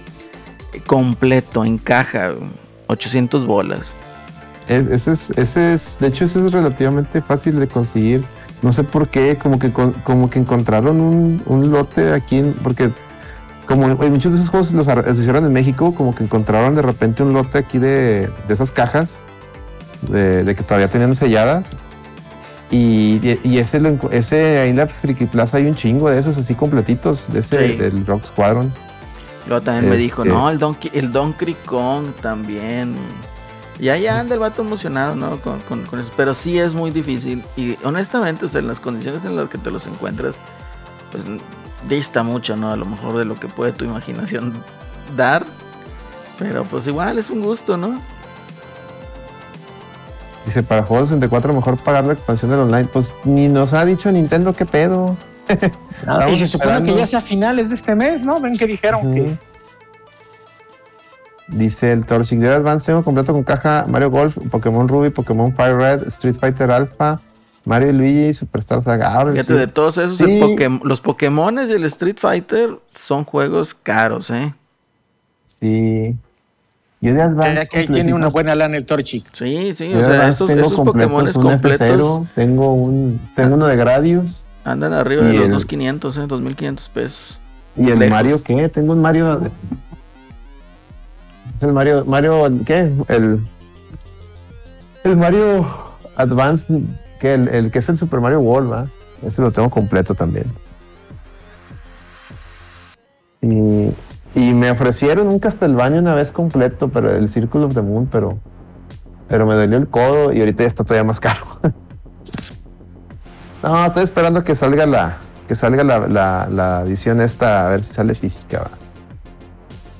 [SPEAKER 2] Completo, en caja, 800 bolas.
[SPEAKER 4] Es- ese, es, ese es, de hecho, ese es relativamente fácil de conseguir. No sé por qué, como que, como que encontraron un, un lote aquí, porque como en muchos de esos juegos los se hicieron en México, como que encontraron de repente un lote aquí de, de esas cajas, de, de que todavía tenían selladas. Y, ese, ese ahí en la Friki Plaza hay un chingo de esos así completitos, de ese,
[SPEAKER 2] Sí.
[SPEAKER 4] del Rock Squadron.
[SPEAKER 2] Luego también me dijo,
[SPEAKER 4] Este-
[SPEAKER 2] no, el Donkey, el Donkey Kong también. Y ahí anda el vato emocionado, ¿no? Con, con- con eso. Pero sí es muy difícil. Y honestamente, o sea, en las condiciones en las que te los encuentras, pues dista mucho, ¿no? A lo mejor de lo que puede tu imaginación [LAUGHS] dar. Pero pues igual es un gusto, ¿no?
[SPEAKER 4] Dice, para juegos 64 mejor pagar la expansión del online. Pues ni nos ha dicho Nintendo qué pedo.
[SPEAKER 5] Y se supone
[SPEAKER 4] esperando.
[SPEAKER 5] que ya sea a finales de este mes, ¿no? Ven que dijeron que.
[SPEAKER 4] Dice el Torchic de Advance tengo completo con caja Mario Golf, Pokémon Ruby, Pokémon Fire Red, Street Fighter Alpha, Mario y Luigi, Superstar Saga. Ahora
[SPEAKER 2] Fíjate,
[SPEAKER 4] sí.
[SPEAKER 2] de todos esos,
[SPEAKER 4] Sí.
[SPEAKER 2] el Pokémon- los Pokémones y el Street Fighter son juegos caros, ¿eh?
[SPEAKER 4] Sí. Yo de Advance.
[SPEAKER 5] Que ahí tiene una buena lana el Torchic.
[SPEAKER 2] Sí, sí,
[SPEAKER 4] yo
[SPEAKER 2] o sea, esos,
[SPEAKER 4] tengo
[SPEAKER 2] esos Pokémones
[SPEAKER 4] un
[SPEAKER 2] completos
[SPEAKER 4] F0, tengo un, tengo uno de Gradius.
[SPEAKER 2] Andan arriba de los
[SPEAKER 4] el-
[SPEAKER 2] 2.500, ¿eh? 2.500 pesos.
[SPEAKER 4] ¿Y el
[SPEAKER 2] Lejos.
[SPEAKER 4] Mario qué? Tengo un Mario. el Mario. Mario, ¿qué? El. El Mario Advance, que el, el que es el Super Mario World, ¿va? Ese lo tengo completo también. Y, y me ofrecieron un Castlevania una vez completo, pero el Circle of the Moon, pero. Pero me dolió el codo y ahorita ya está todavía más caro. [LAUGHS] no, estoy esperando que salga la, que salga la, la, la edición esta, a ver si sale física. va.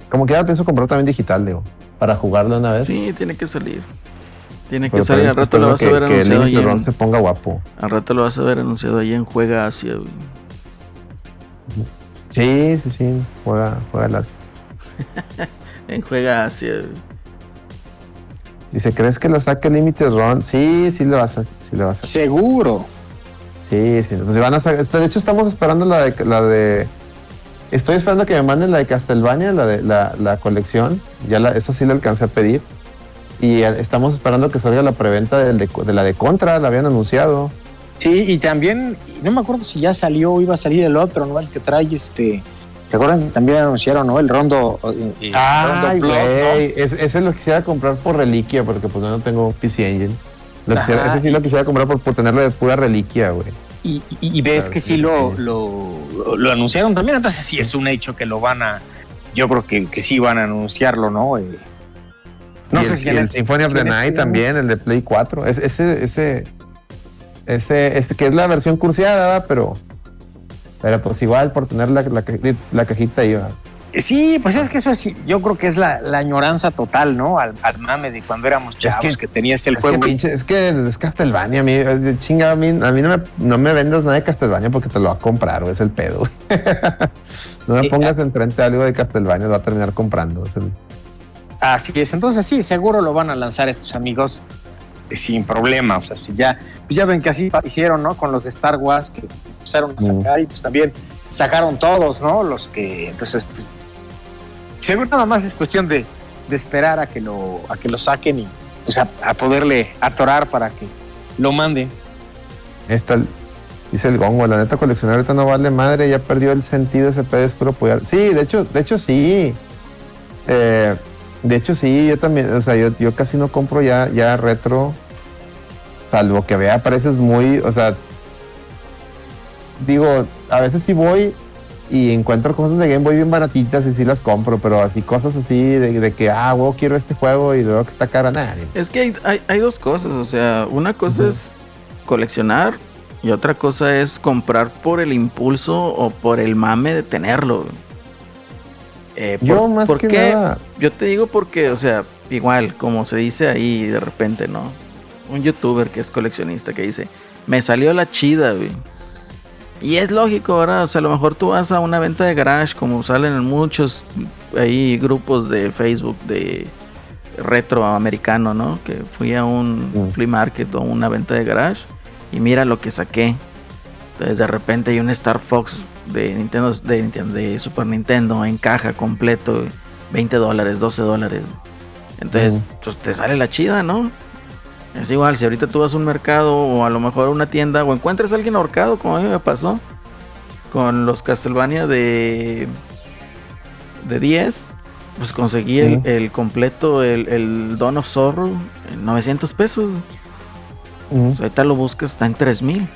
[SPEAKER 4] Como que ya pienso comprar también digital, digo, para jugarlo una vez.
[SPEAKER 2] Sí, tiene que salir. Tiene que
[SPEAKER 4] Pero
[SPEAKER 2] salir. Al rato lo vas a ver
[SPEAKER 4] que,
[SPEAKER 2] anunciado ahí en,
[SPEAKER 4] se ponga guapo.
[SPEAKER 2] Al rato lo vas a ver anunciado ahí en Juega Asia, güey.
[SPEAKER 4] Sí, sí, sí, juega, juega las. [LAUGHS]
[SPEAKER 2] En Juega Asia, güey.
[SPEAKER 4] Dice, ¿crees que lo saque Limited Run? Sí, sí lo vas a, sí lo vas a.
[SPEAKER 5] Seguro.
[SPEAKER 4] Sí, sí, pues van a. De hecho, estamos esperando la de, la de. Estoy esperando que me manden la de Castlevania, la de la, la colección. Ya la, esa sí la alcancé a pedir. Y estamos esperando que salga la preventa del de, de la de Contra, la habían anunciado.
[SPEAKER 5] Sí, y también, no me acuerdo si ya salió o iba a salir el otro, ¿no? El que trae este. ¿Te acuerdan que también anunciaron, ¿no? El rondo. eh, eh,
[SPEAKER 4] Ay,
[SPEAKER 5] rondo Blood,
[SPEAKER 4] güey. Es- Ese lo quisiera comprar por reliquia, porque pues yo no tengo PC Engine. Lo quisiera- ese sí lo quisiera comprar por, por tenerlo de pura reliquia, güey.
[SPEAKER 5] Y, y- y ves
[SPEAKER 4] Claro,
[SPEAKER 5] que
[SPEAKER 4] sí,
[SPEAKER 5] sí, lo, lo, lo anunciaron también, entonces sí es un hecho que lo van a. Yo creo que, que sí van a anunciarlo, ¿no? Eh, no
[SPEAKER 4] Y
[SPEAKER 5] sé
[SPEAKER 4] el,
[SPEAKER 5] si
[SPEAKER 4] y
[SPEAKER 5] en
[SPEAKER 4] el
[SPEAKER 5] este-
[SPEAKER 4] Symphony of
[SPEAKER 5] si
[SPEAKER 4] the
[SPEAKER 5] este
[SPEAKER 4] Night también, el de Play 4. Es- ese, ese, ese, este, que es la versión cursiada, ¿verdad? pero, pero pues igual por tener la, la, la cajita ahí, ¿verdad?
[SPEAKER 5] Sí, pues es que eso es, yo creo que es la, la añoranza total, ¿no? Al, al mame de cuando éramos chavos, que,
[SPEAKER 4] que-
[SPEAKER 5] tenías el
[SPEAKER 4] es
[SPEAKER 5] juego.
[SPEAKER 4] Que pinche- es que es Castlevania, a mí, chinga, a mí, a mí no, me, no me vendas nada de Castlevania porque te lo va a comprar, güey, es el pedo. [LAUGHS] no me
[SPEAKER 5] Eh,
[SPEAKER 4] pongas enfrente algo de Castlevania, lo va a terminar comprando. es el-
[SPEAKER 5] Así es, entonces sí, seguro lo van a lanzar estos amigos eh, sin problema. O sea, si ya, pues ya ven que así hicieron, ¿no? Con los de Star Wars que empezaron a
[SPEAKER 4] Mm.
[SPEAKER 5] sacar y pues también sacaron todos, ¿no? Los que, entonces, pues, seguro nada más es cuestión de, de esperar a que lo, a que lo saquen y pues a, a poderle atorar para que lo manden.
[SPEAKER 4] Esta, dice el gongo, la neta coleccionar ahorita no vale madre, ya perdió el sentido ese pedo, es puro apoyar. Sí, de hecho, de hecho sí. Eh, de hecho sí, yo también, o sea, yo, yo casi no compro ya, ya retro, salvo que vea precios muy, o sea, digo, a veces sí voy y encuentro cosas de Game Boy bien baratitas y sí las compro, pero así cosas así de, de que, ah, wow, quiero este juego y luego que está cara, nada.
[SPEAKER 2] Es que hay, hay, hay dos cosas, o sea, una cosa es coleccionar y otra cosa es comprar por el impulso o por el mame de tenerlo. Eh,
[SPEAKER 4] Yo más
[SPEAKER 2] ¿por
[SPEAKER 4] que nada,
[SPEAKER 2] Yo te digo porque, o sea, igual, como se dice ahí de repente, ¿no? Un youtuber que es coleccionista que dice, me salió la chida, güey. Y es lógico, ¿verdad? O sea, a lo mejor tú vas a una venta de garage, como salen en muchos ahí grupos de Facebook de retro americano, ¿no? Que fui a un
[SPEAKER 4] Mm.
[SPEAKER 2] flea market o una venta de garage y mira lo que saqué. Entonces de repente hay un Star Fox de Nintendo, de, Nintendo- de Super Nintendo en caja completo, 20 dólares, 12 dólares. Entonces, pues te sale la chida, ¿no? Es igual, si ahorita tú vas a un mercado o a lo mejor a una tienda o encuentras a alguien ahorcado, como a mí me pasó con los Castlevania de de 10, pues conseguí el, el completo, el, el Dawn of Sorrow, en 900 pesos. Pues ahorita lo buscas, está en 3000.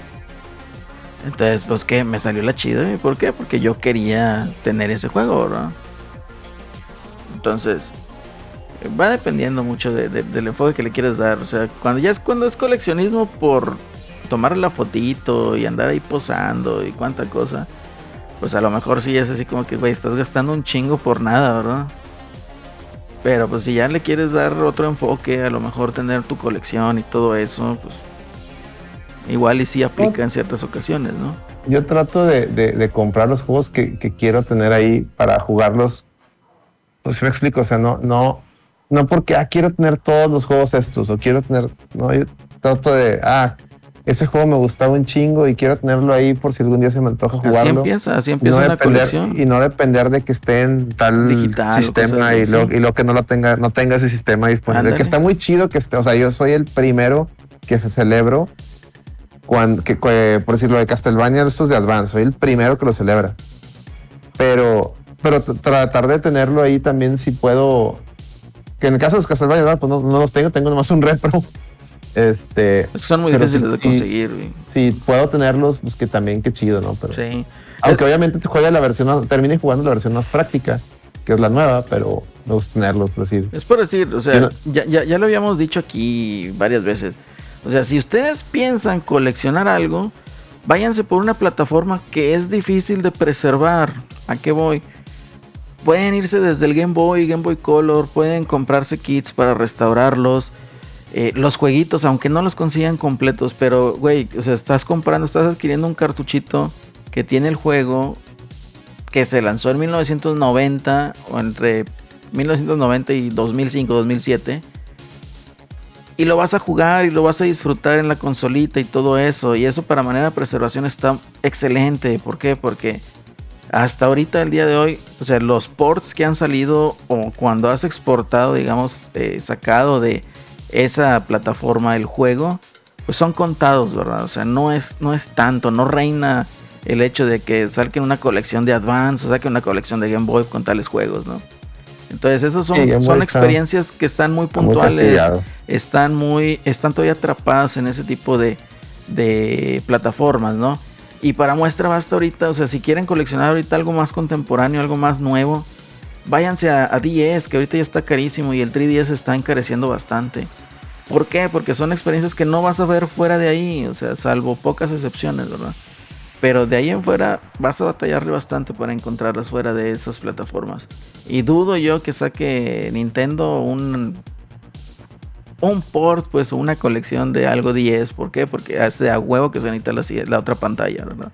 [SPEAKER 2] Entonces, pues que me salió la chida. ¿y ¿Por qué? Porque yo quería tener ese juego, ¿verdad? Entonces, va dependiendo mucho de- de- del enfoque que le quieres dar. O sea, cuando ya es cuando es coleccionismo por tomar la fotito y andar ahí posando y cuánta cosa, pues a lo mejor sí es así como que, güey, estás gastando un chingo por nada, ¿verdad? Pero pues si ya le quieres dar otro enfoque, a lo mejor tener tu colección y todo eso, pues igual y sí aplica en ciertas ocasiones, ¿no?
[SPEAKER 4] Yo trato de, de- de comprar los juegos que, que quiero tener ahí para jugarlos. Pues me explico, o sea, no, no, no porque ah, quiero tener todos los juegos estos o quiero tener, no, yo trato de, ah, ese juego me gustaba un chingo y quiero tenerlo ahí por si algún día se me antoja
[SPEAKER 2] Así
[SPEAKER 4] jugarlo.
[SPEAKER 2] empieza, así empieza
[SPEAKER 4] no, depender,
[SPEAKER 2] colección.
[SPEAKER 4] y no depender de que esté en tal
[SPEAKER 2] Digital
[SPEAKER 4] sistema y
[SPEAKER 2] así.
[SPEAKER 4] lo, y lo que no lo tenga, no tenga ese sistema disponible.
[SPEAKER 2] Ándale.
[SPEAKER 4] Que está muy chido que esté, o sea, yo soy el primero que se celebro cuando, que, que, por decirlo de Castlevania, estos de Advance, soy el primero que lo celebra. Pero, pero tratar de tenerlo ahí también si puedo. Que en el caso de los Castlevania, pues no, no los tengo, tengo nomás un repro. Este,
[SPEAKER 2] son muy difíciles de conseguir, güey.
[SPEAKER 4] si puedo tenerlos, pues que también qué chido, ¿no? Pero,
[SPEAKER 2] Sí.
[SPEAKER 4] aunque obviamente te juegue la versión, termine jugando la versión más práctica, que es la nueva, pero me gusta tenerlos, por decir.
[SPEAKER 2] Es por decir, o sea,
[SPEAKER 4] no-
[SPEAKER 2] ya, ya, ya lo habíamos dicho aquí varias veces. O sea, si ustedes piensan coleccionar algo, váyanse por una plataforma que es difícil de preservar. ¿A qué voy? Pueden irse desde el Game Boy, Game Boy Color, pueden comprarse kits para restaurarlos. eh, los jueguitos, aunque no los consigan completos, pero, güey, o sea, estás comprando, estás adquiriendo un cartuchito que tiene el juego que se lanzó en 1990 o entre 1990 y 2005, 2007. Y lo vas a jugar y lo vas a disfrutar en la consolita y todo eso. Y eso para manera de preservación está excelente. ¿Por qué? Porque hasta ahorita, el día de hoy, o sea, los ports que han salido o cuando has exportado, digamos, eh, sacado de esa plataforma el juego, pues son contados, ¿verdad? O sea, no es, no es tanto, no reina el hecho de que saquen una colección de Advance o saquen una colección de Game Boy con tales juegos, ¿no? Entonces, esos son,
[SPEAKER 4] Sí,
[SPEAKER 2] son
[SPEAKER 4] está-
[SPEAKER 2] experiencias que están muy puntuales, están muy, están todavía atrapadas en ese tipo de, de plataformas, ¿no? Y para muestra basta ahorita, o sea, si quieren coleccionar ahorita algo más contemporáneo, algo más nuevo, váyanse a, a 10, que ahorita ya está carísimo y el 3DS está encareciendo bastante. ¿Por qué? Porque son experiencias que no vas a ver fuera de ahí, o sea, salvo pocas excepciones, ¿verdad? Pero de ahí en fuera vas a batallarle bastante para encontrarlas fuera de esas plataformas. Y dudo yo que saque Nintendo un un port, pues una colección de algo 10. ¿Por qué? Porque hace a huevo que se necesita la, la otra pantalla, ¿verdad?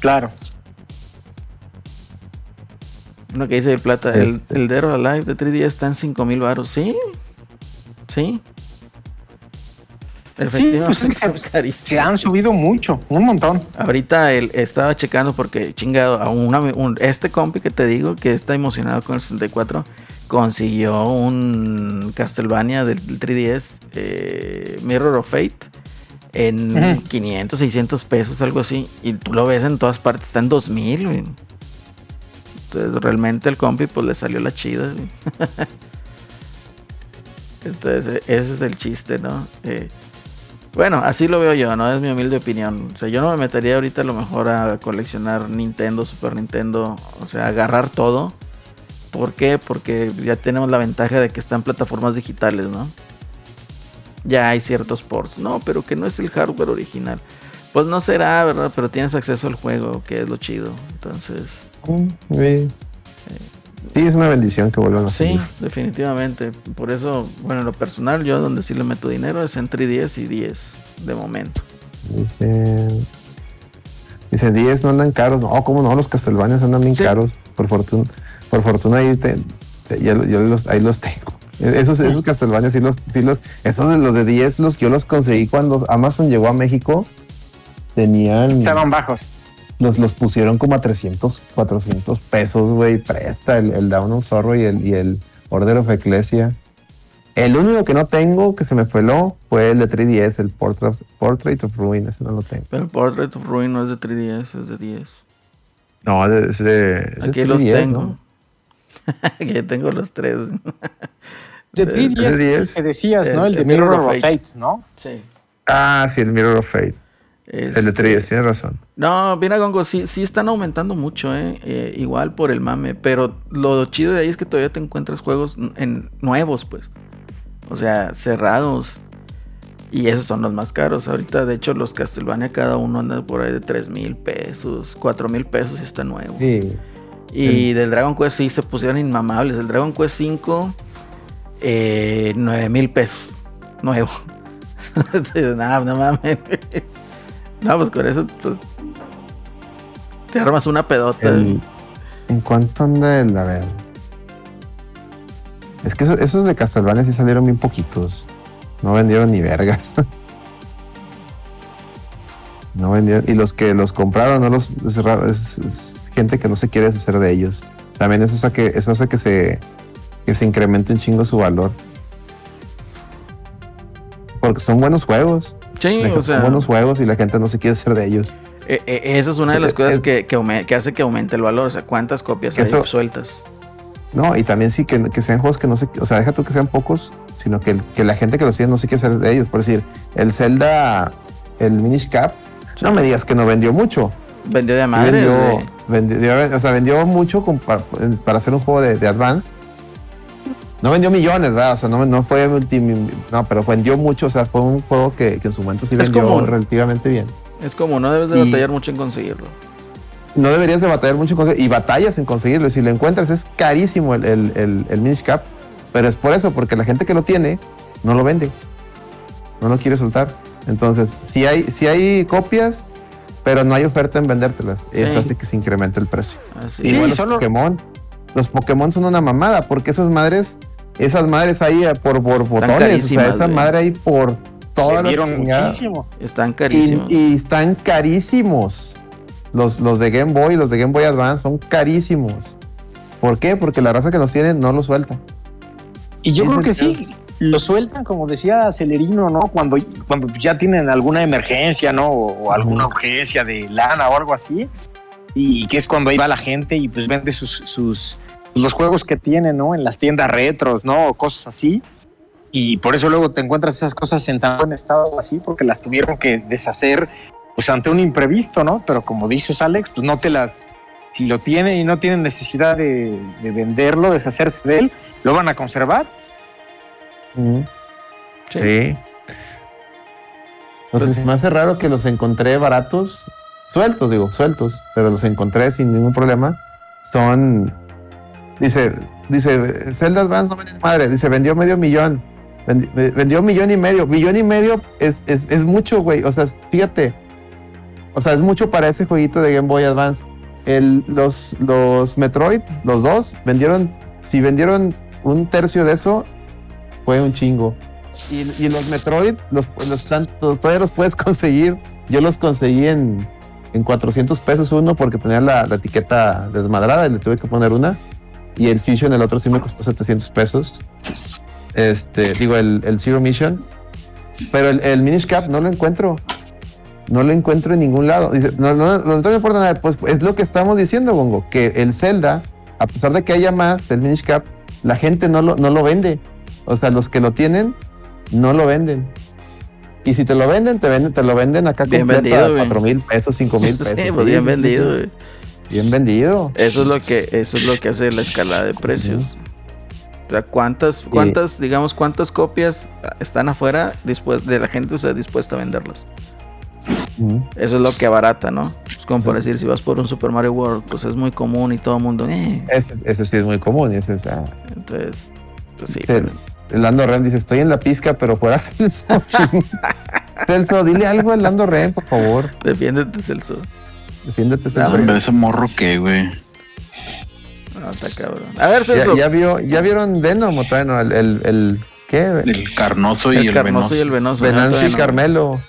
[SPEAKER 5] Claro.
[SPEAKER 2] Uno que dice de plata, el,
[SPEAKER 4] Este.
[SPEAKER 2] el Dead or Alive de 3DS está en 5000 baros. ¿Sí? ¿Sí?
[SPEAKER 5] Sí, pues es que
[SPEAKER 2] está
[SPEAKER 5] se, han subido mucho, un montón.
[SPEAKER 2] Ahorita él estaba checando porque chingado, a una- un- este compi que te digo que está emocionado con el 64 consiguió un Castlevania del, del 3DS eh, Mirror of Fate en
[SPEAKER 5] Ujú.
[SPEAKER 2] 500, 600 pesos, algo así. Y tú lo ves en todas partes, está en 2000. güey. Entonces realmente el compi pues le salió la chida. güey. [LAUGHS] Entonces e- ese es el chiste, ¿no? Eh, bueno, así lo veo yo, ¿no? Es mi humilde opinión. O sea, yo no me metería ahorita a lo mejor a coleccionar Nintendo, Super Nintendo, o sea, agarrar todo. ¿Por qué? Porque ya tenemos la ventaja de que están plataformas digitales, ¿no? Ya hay ciertos ports. No, pero que no es el hardware original. Pues no será, ¿verdad? Pero tienes acceso al juego, que es lo chido. Entonces,
[SPEAKER 4] Sí. Sí, es una bendición que vuelvan a
[SPEAKER 2] sí,
[SPEAKER 4] salir.
[SPEAKER 2] definitivamente. Por eso, bueno, en lo personal, yo donde sí le meto dinero es entre 10 y 10, de momento.
[SPEAKER 4] Dice. Dice, 10 no andan caros. No, ¿cómo no? Los Castlevania andan bien
[SPEAKER 2] Sí.
[SPEAKER 4] caros. Por fortuna, por fortuna ahí, te, yo los, ahí los tengo. Esos, esos Castlevania sí los, sí los, esos de los de 10 los yo los conseguí cuando Amazon llegó a México. Tenían,
[SPEAKER 5] Estaban bajos.
[SPEAKER 4] Los, los pusieron como a 300, 400 pesos, güey. Presta el, el Down of Zorro y el, y el Order of Ecclesia. El único que no tengo que se me peló fue el de 3DS, el Portrait, Portrait of Ruin, ese no lo tengo.
[SPEAKER 2] Pero el Portrait of Ruin no es de 3DS, es de 10.
[SPEAKER 4] No, de- es de, es de
[SPEAKER 2] Aquí los
[SPEAKER 4] 3DS,
[SPEAKER 2] tengo.
[SPEAKER 4] ¿no? [LAUGHS]
[SPEAKER 2] Aquí tengo los tres.
[SPEAKER 5] De [LAUGHS]
[SPEAKER 2] El-
[SPEAKER 5] 3DS es el
[SPEAKER 4] 3DS.
[SPEAKER 5] que decías, ¿no?
[SPEAKER 2] El-
[SPEAKER 5] El de
[SPEAKER 2] el Mirror
[SPEAKER 5] Mirror
[SPEAKER 2] of
[SPEAKER 5] of Fate, ¿no?
[SPEAKER 2] Sí.
[SPEAKER 4] Ah, sí, el Mirror of Fate. El de 3DS, tienes razón.
[SPEAKER 2] No, mira, Gongo, sí, sí están aumentando mucho, ¿eh? Eh, Igual por el mame, pero lo chido de ahí es que todavía te encuentras juegos en nuevos, pues. O sea, cerrados. Y esos son los más caros. Ahorita, de hecho, los Castlevania cada uno anda por ahí de 3 mil pesos, 4 mil pesos y está nuevo.
[SPEAKER 4] Sí.
[SPEAKER 2] Y del Dragon Quest sí se pusieron inmamables. El Dragon Quest 5, eh, 9 mil pesos. Nuevo. [LAUGHS] no, no mames. No, pues con eso pues, te armas una pedota.
[SPEAKER 4] ¿En cuánto anda el? A ver. Es que eso- esos de Castlevania sí salieron bien poquitos. No vendieron ni vergas. [LAUGHS] no vendieron. Y los que los compraron, no los es, es- gente que no se quiere deshacer de ellos. También eso hace que, eso que se, que se incremente un chingo su valor. Porque son buenos juegos.
[SPEAKER 2] Sí, o sea,
[SPEAKER 4] buenos juegos y la gente no se quiere hacer de ellos.
[SPEAKER 2] eh, eh, esa es una de las cosas
[SPEAKER 4] es-
[SPEAKER 2] que, que, aume- que hace que aumente el valor. O sea, cuántas copias hay sueltas.
[SPEAKER 4] No, y también sí que, que sean juegos que no se, o sea, deja tú que sean pocos, sino que, que la gente que los tiene no se quiere hacer de ellos. Por decir, el Zelda, el Minish Cap, no me digas que no vendió mucho.
[SPEAKER 2] Vendió de madre.
[SPEAKER 4] vendió, o sea, vendió mucho para, para hacer un juego de, de Advance. No vendió millones, ¿verdad? O sea, no, no fue multi, no, pero vendió mucho. O sea, fue un juego que, que en su momento sí
[SPEAKER 2] Es
[SPEAKER 4] vendió
[SPEAKER 2] como-
[SPEAKER 4] relativamente bien.
[SPEAKER 2] Es como no debes de
[SPEAKER 4] Y-
[SPEAKER 2] batallar mucho en conseguirlo.
[SPEAKER 4] no deberías de batallar mucho con y batallas en conseguirlo. Si lo encuentras es carísimo el, el, el, el Minish Cap, pero es por eso, porque la gente que lo tiene no lo vende, no lo quiere soltar. Entonces, si hay, si hay copias, pero no hay oferta en vendértelas. Eso
[SPEAKER 2] Sí.
[SPEAKER 4] hace que se incremente el precio.
[SPEAKER 2] Así
[SPEAKER 5] Sí,
[SPEAKER 4] Igual los
[SPEAKER 5] solo-
[SPEAKER 4] Pokémon. Los Pokémon son una mamada, porque esas madres, esas madres ahí eh, por, por botones, o
[SPEAKER 2] carísimas,
[SPEAKER 4] sea, esa
[SPEAKER 2] güey.
[SPEAKER 4] madre ahí por todas las
[SPEAKER 5] muchísimo.
[SPEAKER 2] Están carísimos.
[SPEAKER 4] y están carísimos. Los, los de Game Boy, los de Game Boy Advance son carísimos. ¿Por qué? Porque la raza que los tiene no los suelta.
[SPEAKER 5] Y yo
[SPEAKER 4] Es
[SPEAKER 5] creo que sí, lo sueltan, como decía Celerino, ¿no? Cuando, cuando ya tienen alguna emergencia, ¿no? O, o alguna urgencia de lana o algo así. Y que es cuando ahí va la gente y pues vende sus, sus los juegos que tiene, ¿no? En las tiendas retros, ¿no? O cosas así. Y por eso luego te encuentras esas cosas en tan buen estado así, porque las tuvieron que deshacer pues ante un imprevisto, ¿no? Pero como dices, Alex, pues no te las... Si lo tienen y no tienen necesidad de, de venderlo, deshacerse de él, lo van a conservar.
[SPEAKER 2] Sí.
[SPEAKER 4] Sí. Entonces, se me hace raro que los encontré baratos, sueltos, digo, sueltos, pero los encontré sin ningún problema. Son, dice, dice, Zelda Advance no vende madre, dice, vendió medio millón, Vendi- ve- vendió millón y medio, millón y medio es, es, es mucho, güey, o sea, fíjate, o sea, es mucho para ese jueguito de Game Boy Advance. El, los, los Metroid, los dos, vendieron, si vendieron un tercio de eso, fue un chingo. Y, y los Metroid, los, los tan- todavía los puedes conseguir. Yo los conseguí en, en 400 pesos uno porque tenía la, la etiqueta desmadrada y le tuve que poner una. Y el Fusion, el otro sí me costó 700 pesos. Este, digo, el, el Zero Mission. Pero el, el Minish Cap no lo encuentro. No lo encuentro en ningún lado. Dice, no, no, no, no me importa nada. Pues es lo que estamos diciendo, Bongo. Que el Zelda, a pesar de que haya más, el Minish Cap, la gente no lo, no lo vende. O sea, los que lo tienen, no lo venden. Y si te lo venden, te venden, te lo venden acá
[SPEAKER 2] Bien
[SPEAKER 4] completo
[SPEAKER 2] vendido,
[SPEAKER 4] a
[SPEAKER 2] güey.
[SPEAKER 4] 4 mil pesos, 5 mil [LAUGHS] pesos.
[SPEAKER 2] Sí, bien vendido.
[SPEAKER 4] Bien vendido.
[SPEAKER 2] Eso es lo que, eso es lo que hace la escalada de precios. O sea, cuántas, cuántas, digamos, cuántas copias están afuera después de la gente, o sea, dispuesta a venderlas. Eso es lo que abarata, ¿no? Es como por decir, si vas por un Super Mario World, pues es muy común y todo el mundo, eh.
[SPEAKER 4] Ese sí es muy común. y ese es, ah,
[SPEAKER 2] Entonces, pues sí.
[SPEAKER 4] el Lando Ren dice, estoy en la pizca, pero fuera Celso. [LAUGHS] Celso, dile algo al Lando Ren, por favor.
[SPEAKER 2] Defiéndete, Celso.
[SPEAKER 4] Defiéndete,
[SPEAKER 3] ese morro que, güey.
[SPEAKER 2] No, está cabrón. A ver,
[SPEAKER 4] ¿Ya,
[SPEAKER 2] Celso.
[SPEAKER 4] ya vio, ¿Ya vieron Venom o todavía no? El, el, el- ¿qué?
[SPEAKER 3] El carnoso y
[SPEAKER 2] el
[SPEAKER 3] el,
[SPEAKER 2] carnoso
[SPEAKER 3] venoso.
[SPEAKER 2] y el venoso.
[SPEAKER 4] Venancio y
[SPEAKER 2] no-
[SPEAKER 4] Carmelo.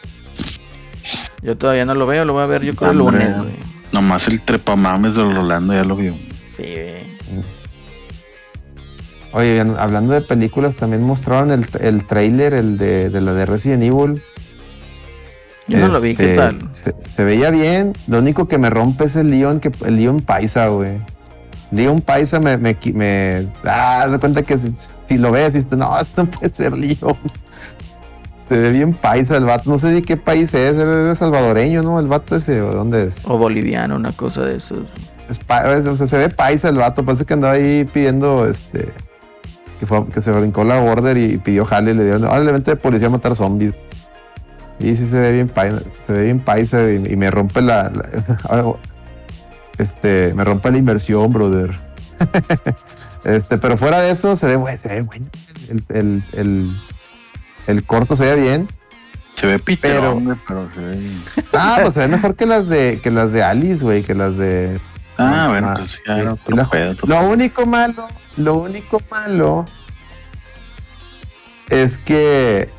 [SPEAKER 2] Yo todavía no lo veo, lo voy a ver yo creo el lunes, güey.
[SPEAKER 3] Nomás el trepamames del Rolando ya lo vio.
[SPEAKER 2] Sí, güey.
[SPEAKER 4] Oye, hablando de películas, también mostraron el, el trailer, el de, de la de Resident Evil.
[SPEAKER 2] Yo no lo vi, ¿qué
[SPEAKER 4] Este,
[SPEAKER 2] tal?
[SPEAKER 4] Se, se veía bien. Lo único que me rompe es el Leon, que, el Leon Paisa, güey. Leon Paisa me, me, me ah, de cuenta que si, si lo ves, dices, no, esto no puede ser Leon. [LAUGHS] Se ve bien paisa el vato. No sé de qué país es. Es salvadoreño, ¿no? El vato ese, ¿o dónde es?
[SPEAKER 2] O boliviano, una cosa de eso.
[SPEAKER 4] Es pa- es- o sea, se ve paisa el vato. Parece que andaba ahí pidiendo este. Que, fue- que se brincó la border y pidió jale y le dio. Ahora le vente de policía a matar zombies. Y sí se ve bien paisa. Se ve bien paisa y, y me rompe la. la- [LAUGHS] este. Me rompe la inversión, brother. [LAUGHS] este, pero fuera de eso, se ve bueno. Se ve bueno. El, el, el, el corto se ve bien.
[SPEAKER 3] Se ve
[SPEAKER 4] Pero-
[SPEAKER 3] piterón, güey, pero se ve. [LAUGHS]
[SPEAKER 4] Ah, pues se ve mejor que las de, que las de Alice, güey, que las de
[SPEAKER 3] Ah,
[SPEAKER 4] Ah,
[SPEAKER 3] bueno,
[SPEAKER 4] ah,
[SPEAKER 3] pues ya otro
[SPEAKER 4] Lo-
[SPEAKER 3] pedo,
[SPEAKER 4] Lo único malo, lo único malo es que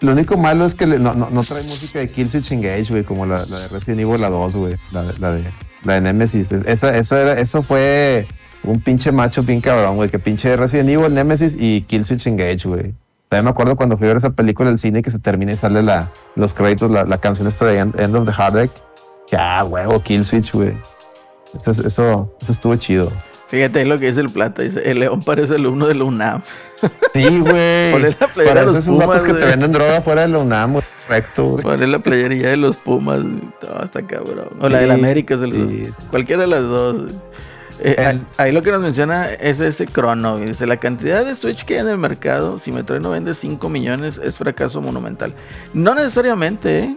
[SPEAKER 4] lo único malo es que le- no, no, no trae música de Killswitch Engage, güey, como la, la de Resident Evil la 2, güey, la, de- la de la de Nemesis. Esa, eso era, eso fue un pinche macho bien cabrón, güey, que pinche Resident Evil, Nemesis y Killswitch Engage, güey. También me acuerdo cuando fui a ver esa película al cine que se termina y sale la, los créditos, la, la canción esta de End, End of the Heartache. Que ah, huevo, Killswitch, güey. Eso, eso, eso estuvo chido.
[SPEAKER 2] Fíjate lo que dice el plata. Dice, el león parece el uno de la UNAM.
[SPEAKER 4] Sí, güey. [LAUGHS]
[SPEAKER 2] Ponle la playera
[SPEAKER 4] Para
[SPEAKER 2] de los
[SPEAKER 4] esos
[SPEAKER 2] Pumas,
[SPEAKER 4] que te venden droga fuera de la UNAM, güey. Correcto, güey.
[SPEAKER 2] Poner la playería de los Pumas. No, está cabrón. O la
[SPEAKER 4] Sí,
[SPEAKER 2] de la América. se los-
[SPEAKER 4] sí.
[SPEAKER 2] Cualquiera de las dos. Eh,
[SPEAKER 4] El-
[SPEAKER 2] ahí- ahí lo que nos menciona es ese crono. Dice, la cantidad de Switch que hay en el mercado, si Metroid no vende 5 millones, es fracaso monumental. No necesariamente, ¿eh?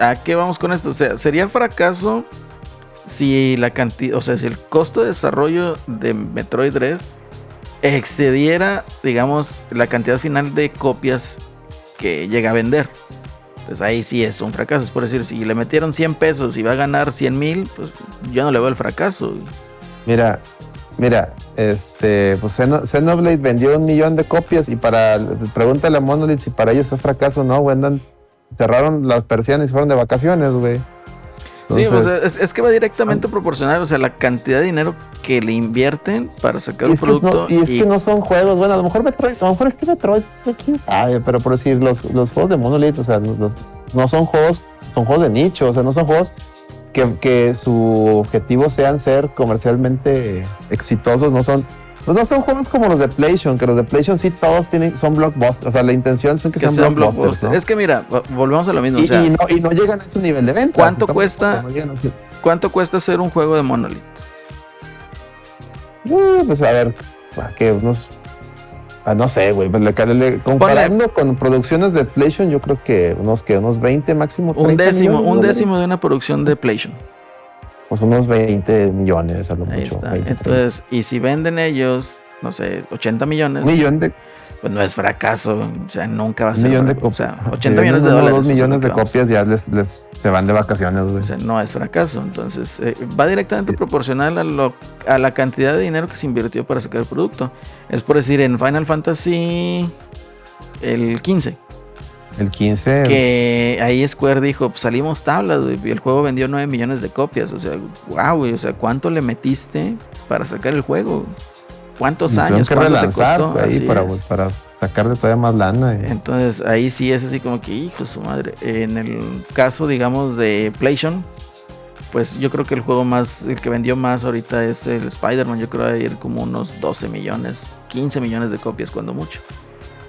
[SPEAKER 2] ¿A qué vamos con esto? O sea, sería fracaso si la cantidad, o sea, si el costo de desarrollo de Metroid Dread excediera, digamos, la cantidad final de copias que llega a vender. Pues ahí sí es un fracaso. Es por decir, si le metieron 100 pesos y va a ganar 100 mil, pues yo no le veo el fracaso.
[SPEAKER 4] Mira, mira, este, pues Xeno- Xenoblade vendió un millón de copias y para, pregúntale a Monolith si para ellos fue fracaso no, güey, cerraron las persianas y fueron de vacaciones, güey.
[SPEAKER 2] Sí,
[SPEAKER 4] Entonces,
[SPEAKER 2] sea, es, es que va directamente proporcional, o sea, la cantidad de dinero que le invierten para sacar
[SPEAKER 4] es
[SPEAKER 2] producto.
[SPEAKER 4] no, y es
[SPEAKER 2] y-
[SPEAKER 4] que no son juegos, bueno, a lo mejor Metroid, a lo mejor este Metroid, quién sabe, pero por decir, los, los juegos de Monolith, o sea, los- los- no son juegos, son juegos de nicho, o sea, no son juegos que, que su objetivo sean ser comercialmente exitosos, no son, pues no son juegos como los de PlayStation, que los de PlayStation sí todos tienen, son blockbusters, o sea, la intención es que,
[SPEAKER 2] que
[SPEAKER 4] sean
[SPEAKER 2] sean
[SPEAKER 4] blockbusters,
[SPEAKER 2] blockbusters.
[SPEAKER 4] ¿no?
[SPEAKER 2] Es que mira, vo- volvemos a lo mismo.
[SPEAKER 4] y,
[SPEAKER 2] o sea,
[SPEAKER 4] y no, y no llegan a ese nivel de venta.
[SPEAKER 2] ¿Cuánto cuesta?
[SPEAKER 4] no a ese-
[SPEAKER 2] ¿cuánto cuesta hacer un juego de Monolith?
[SPEAKER 4] Uh, pues a ver, que unos. ah, no sé, güey. pues, comparando con producciones de PlayStation, yo creo que unos que unos 20 máximo.
[SPEAKER 2] Un
[SPEAKER 4] 30
[SPEAKER 2] décimo, un décimo de una producción de PlayStation.
[SPEAKER 4] Pues unos 20 millones a lo
[SPEAKER 2] Ahí
[SPEAKER 4] mucho.
[SPEAKER 2] está.
[SPEAKER 4] 20,
[SPEAKER 2] Entonces, y si venden ellos, no sé, 80 millones,
[SPEAKER 4] 30. un millón de,
[SPEAKER 2] pues no es fracaso. O sea, nunca va a ser.
[SPEAKER 4] millón de.
[SPEAKER 2] O sea, 80 millones de dólares.
[SPEAKER 4] Dos
[SPEAKER 2] eso es
[SPEAKER 4] millones
[SPEAKER 2] lo que
[SPEAKER 4] de copias ya les, les se van de vacaciones, güey.
[SPEAKER 2] O sea, no es fracaso. Entonces, eh, va directamente proporcional a, lo, a la cantidad de dinero que se invirtió para sacar el producto. Es por decir, en Final Fantasy el 15,
[SPEAKER 4] El 15.
[SPEAKER 2] que ahí Square dijo, pues salimos tablas, güey, y el juego vendió 9 millones de copias. O sea, wow, güey, o sea, ¿cuánto le metiste para sacar el juego? ¿Cuántos años?
[SPEAKER 4] que
[SPEAKER 2] ¿Cuánto te
[SPEAKER 4] relanzar
[SPEAKER 2] costó?
[SPEAKER 4] ahí para,
[SPEAKER 2] es.
[SPEAKER 4] para sacarle todavía más lana.
[SPEAKER 2] Entonces ahí sí es así como que, hijo su madre. En el caso, digamos, de PlayStation, pues yo creo que el juego más, el que vendió más ahorita es el Spider-Man. Yo creo que va a ir como unos 12 millones, 15 millones de copias, cuando mucho.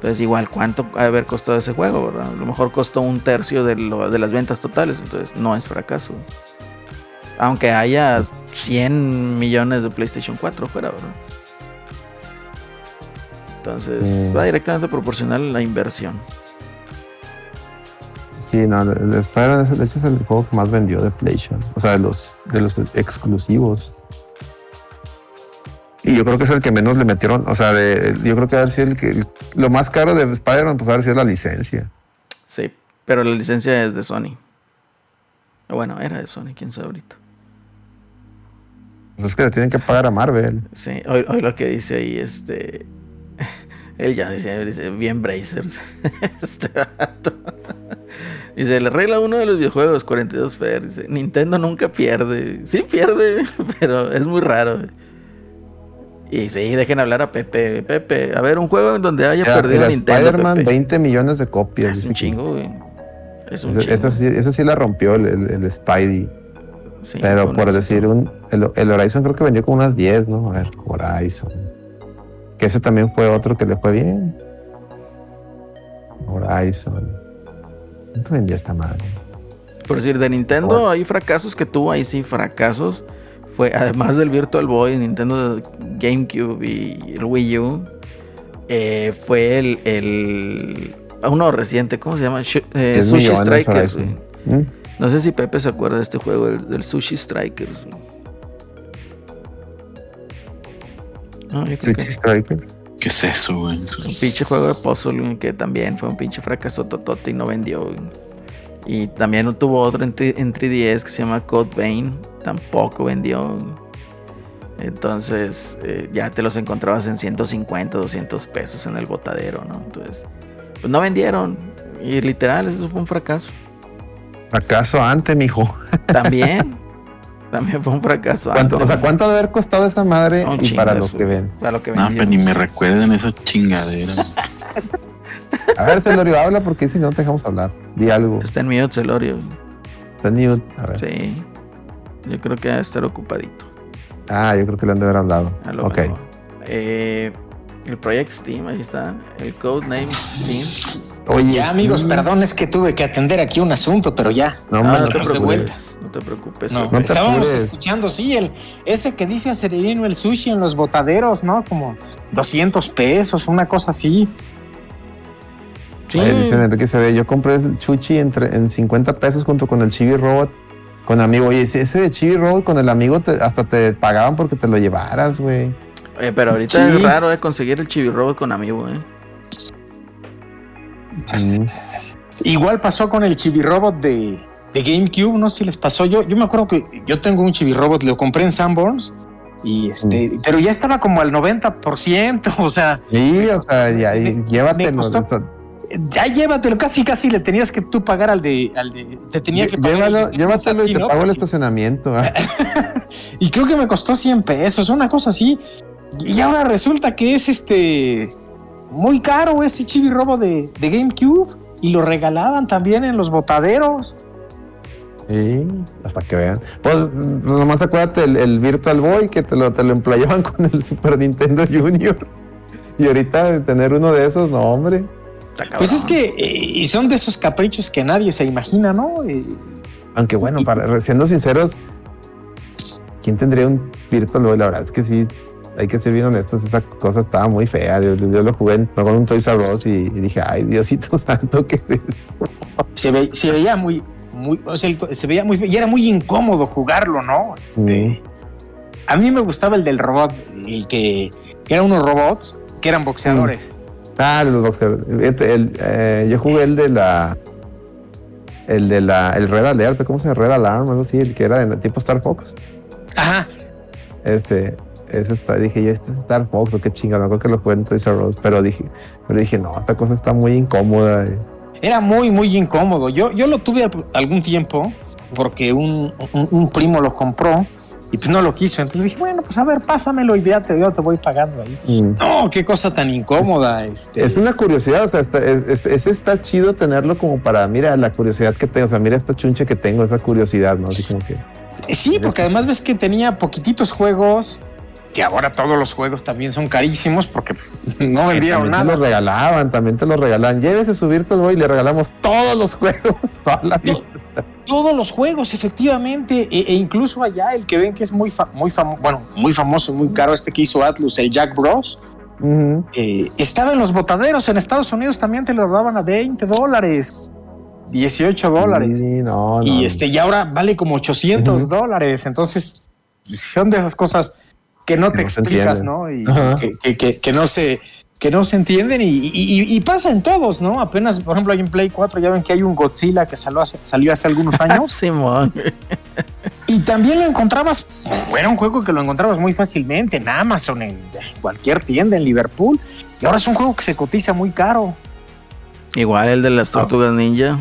[SPEAKER 2] Entonces, igual, ¿cuánto ha de haber costado ese juego? ¿verdad? A lo mejor costó un tercio de, lo- de las ventas totales, entonces no es fracaso. Aunque haya 100 millones de PlayStation 4 fuera, ¿verdad? Entonces,
[SPEAKER 4] Mm.
[SPEAKER 2] va directamente proporcional a la inversión.
[SPEAKER 4] Sí, no, el Spider-Man de hecho es el juego que más vendió de PlayStation. O sea, de los, de los exclusivos. Y yo creo que es el que menos le metieron. O sea, de, yo creo que a ver si el que lo más caro de Spider-Man, pues a ver si es la licencia.
[SPEAKER 2] Sí, pero la licencia es de Sony. Bueno, era de Sony, quién sabe ahorita.
[SPEAKER 4] Pues es que le tienen que pagar a Marvel.
[SPEAKER 2] Sí, hoy, hoy lo que dice ahí, este. [LAUGHS] Él ya dice, dice bien Brazers. [LAUGHS] este vato. Dice, la regla uno de los videojuegos, 42 Fer. Dice, Nintendo nunca pierde. Sí pierde, [LAUGHS] pero es muy raro. Y sí, dejen hablar a Pepe. Pepe, a ver, un juego en donde haya
[SPEAKER 4] Ya,
[SPEAKER 2] perdido Nintendo.
[SPEAKER 4] Spider-Man,
[SPEAKER 2] Pepe.
[SPEAKER 4] 20 millones de copias.
[SPEAKER 2] Es un chingo, güey. Es un
[SPEAKER 4] Eso,
[SPEAKER 2] chingo.
[SPEAKER 4] eso sí, eso sí la rompió el, el, el Spidey.
[SPEAKER 2] Sí,
[SPEAKER 4] Pero por
[SPEAKER 2] eso.
[SPEAKER 4] decir, un, el, el Horizon creo que vendió como unas 10, ¿no? A ver, Horizon. Que ese también fue otro que le fue bien. Horizon. ¿Cuánto vendía esta madre?
[SPEAKER 2] Por decir, de Nintendo hay fracasos que tuvo, ahí sí, fracasos. Fue, además del Virtual Boy, Nintendo GameCube y el Wii U, eh, fue el, el- Uno reciente, ¿cómo se llama? Eh,
[SPEAKER 4] 10
[SPEAKER 2] Sushi Strikers.
[SPEAKER 4] ¿Mm?
[SPEAKER 2] No sé si Pepe se acuerda de este juego, del, del Sushi Strikers. No, yo creo que
[SPEAKER 4] Richie Striker.
[SPEAKER 3] ¿Qué es eso, güey?
[SPEAKER 2] un pinche juego de puzzle que también fue un pinche fracaso totote y no vendió. güey. Y también tuvo otro en, t- en 3DS que se llama Code Vein, tampoco vendió. Entonces eh, ya te los encontrabas en 150, 200 pesos en el botadero, ¿no? Entonces, pues no vendieron. Y literal, eso fue un fracaso.
[SPEAKER 4] Fracaso antes, mijo.
[SPEAKER 2] También, [LAUGHS] también fue un fracaso.
[SPEAKER 4] ¿Cuánto,
[SPEAKER 2] antes,
[SPEAKER 4] o sea,
[SPEAKER 2] ¿no?
[SPEAKER 4] ¿cuánto debe haber costado esa madre y para
[SPEAKER 2] su-
[SPEAKER 4] que ven?
[SPEAKER 2] Para lo que
[SPEAKER 3] No,
[SPEAKER 2] vendió.
[SPEAKER 3] pero ni me recuerden esa chingadera. [LAUGHS] [LAUGHS]
[SPEAKER 4] A ver, Celorio, habla porque si no te dejamos hablar. Di algo.
[SPEAKER 2] Está en mute, Celorio.
[SPEAKER 4] Está en mute. A ver.
[SPEAKER 2] Sí. Yo creo que va a estar ocupadito.
[SPEAKER 4] Ah, yo creo que le han de haber hablado.
[SPEAKER 2] A lo
[SPEAKER 4] Ok.
[SPEAKER 2] Eh, el Project Steam, ahí está. El Codename Steam.
[SPEAKER 4] Oye,
[SPEAKER 5] ya, amigos, perdón, es que tuve que atender aquí un asunto, pero ya.
[SPEAKER 4] No,
[SPEAKER 2] no
[SPEAKER 4] no
[SPEAKER 2] te
[SPEAKER 5] de
[SPEAKER 2] preocupes.
[SPEAKER 5] vuelta.
[SPEAKER 2] No te preocupes.
[SPEAKER 5] No,
[SPEAKER 2] Pepe.
[SPEAKER 4] te
[SPEAKER 5] estábamos
[SPEAKER 4] apures.
[SPEAKER 5] escuchando, sí, el, ese que dice Acerino el sushi en los botaderos, ¿no? Como 200 pesos, una cosa así.
[SPEAKER 2] Sí.
[SPEAKER 4] Ahí dice Enrique CD, yo compré el chuchi entre, en 50 pesos junto con el Chibi Robot. Con amigo, oye, ese de Chibi Robot con el amigo te- hasta te pagaban porque te lo llevaras, güey.
[SPEAKER 2] Oye, pero ahorita es raro de conseguir el Chibi Robot con amigo, ¿eh?
[SPEAKER 4] Mm.
[SPEAKER 5] Igual pasó con el Chibi Robot de, de GameCube, no sé si les pasó. Yo, yo me acuerdo que yo tengo un Chibi Robot, lo compré en Sanborns. Y este,
[SPEAKER 4] Mm.
[SPEAKER 5] pero ya estaba como al 90%, [LAUGHS] o sea,
[SPEAKER 4] Sí, o sea, ya, y
[SPEAKER 5] Me-
[SPEAKER 4] llévatelo.
[SPEAKER 5] me costó- ya llévatelo, casi casi le tenías que tú pagar al de, al de te tenía que pagar
[SPEAKER 4] llévalo, llévatelo y te pago el estacionamiento. ah. [LAUGHS]
[SPEAKER 5] Y creo que me costó 100 pesos, una cosa así. Y ahora resulta que es este muy caro ese chibi robo de, de GameCube. Y lo regalaban también en los botaderos.
[SPEAKER 4] Sí, para que vean. Pues nomás acuérdate el, el Virtual Boy que te lo, te lo emplayaban [LAUGHS] con el Super Nintendo Junior. Y ahorita tener uno de esos, no, hombre.
[SPEAKER 5] Pues es que eh, y son de esos caprichos que nadie se imagina, ¿no? Eh,
[SPEAKER 4] Aunque bueno, para, siendo sinceros, ¿quién tendría un Virtual Boy? La verdad es que sí, hay que ser bien honestos, esa cosa estaba muy fea. Yo, yo lo jugué en- con un Toys R Us y, y dije, ay, Diosito [LAUGHS] santo, que
[SPEAKER 5] se, ve- se veía muy, muy, o sea, se veía muy feo y era muy incómodo jugarlo, ¿no? Este, a mí me gustaba el del robot, el que, que eran unos robots que eran boxeadores.
[SPEAKER 4] Ah. Este, el, eh, yo jugué el de la. El de la. El Red Alert, ¿cómo se llama? Red Alarm, algo así, el que era de tipo Star Fox.
[SPEAKER 5] Ajá.
[SPEAKER 4] Este. Ese está, dije yo, este es Star Fox, o qué chingada, no creo que lo jugué en Toys R Us, pero dije, pero dije, no, esta cosa está muy incómoda. eh.
[SPEAKER 5] Era muy, muy incómodo. Yo, yo lo tuve al- algún tiempo porque un, un- un primo lo compró y pues no lo quiso. Entonces dije, bueno, pues a ver, pásamelo y ya te, yo te voy pagando ahí.
[SPEAKER 4] Mm.
[SPEAKER 5] No, qué cosa tan incómoda. Este.
[SPEAKER 4] Es una curiosidad, o sea, está, es- es- ese está chido tenerlo como para, mira, la curiosidad que tengo, o sea, mira esta chunche que tengo, esa curiosidad, ¿no? Así como que.
[SPEAKER 5] Sí, porque además ves que tenía poquititos juegos, que ahora todos los juegos también son carísimos porque no vendieron
[SPEAKER 4] también te
[SPEAKER 5] nada.
[SPEAKER 4] lo regalaban, también te lo regalaban. Llévese su Virtual Boy y le regalamos todos los [LAUGHS] juegos, toda la vida.
[SPEAKER 5] Todos los juegos, efectivamente, e, e incluso allá el que ven que es muy, fa- muy famoso, bueno, muy famoso, muy caro, este que hizo Atlus, el Jack Bros. Eh, estaba en los botaderos en Estados Unidos también te lo daban a 20 dólares 18 dólares
[SPEAKER 4] Sí, no, no.
[SPEAKER 5] y este y ahora vale como 800
[SPEAKER 4] Ujú.
[SPEAKER 5] dólares entonces son de esas cosas que no
[SPEAKER 4] Que
[SPEAKER 5] te
[SPEAKER 4] no
[SPEAKER 5] explicas no y que, que- que- que no se que no se entienden y, y- y- y pasa en todos, ¿no? Apenas, por ejemplo, hay en Play 4, ya ven que hay un Godzilla que salió hace, salió hace algunos [LAUGHS] años
[SPEAKER 2] Simón.
[SPEAKER 5] y también lo encontrabas, era un juego que lo encontrabas muy fácilmente en Amazon, en cualquier tienda, en Liverpool, y ahora es un juego que se cotiza muy caro.
[SPEAKER 2] Igual el de las tortugas ninja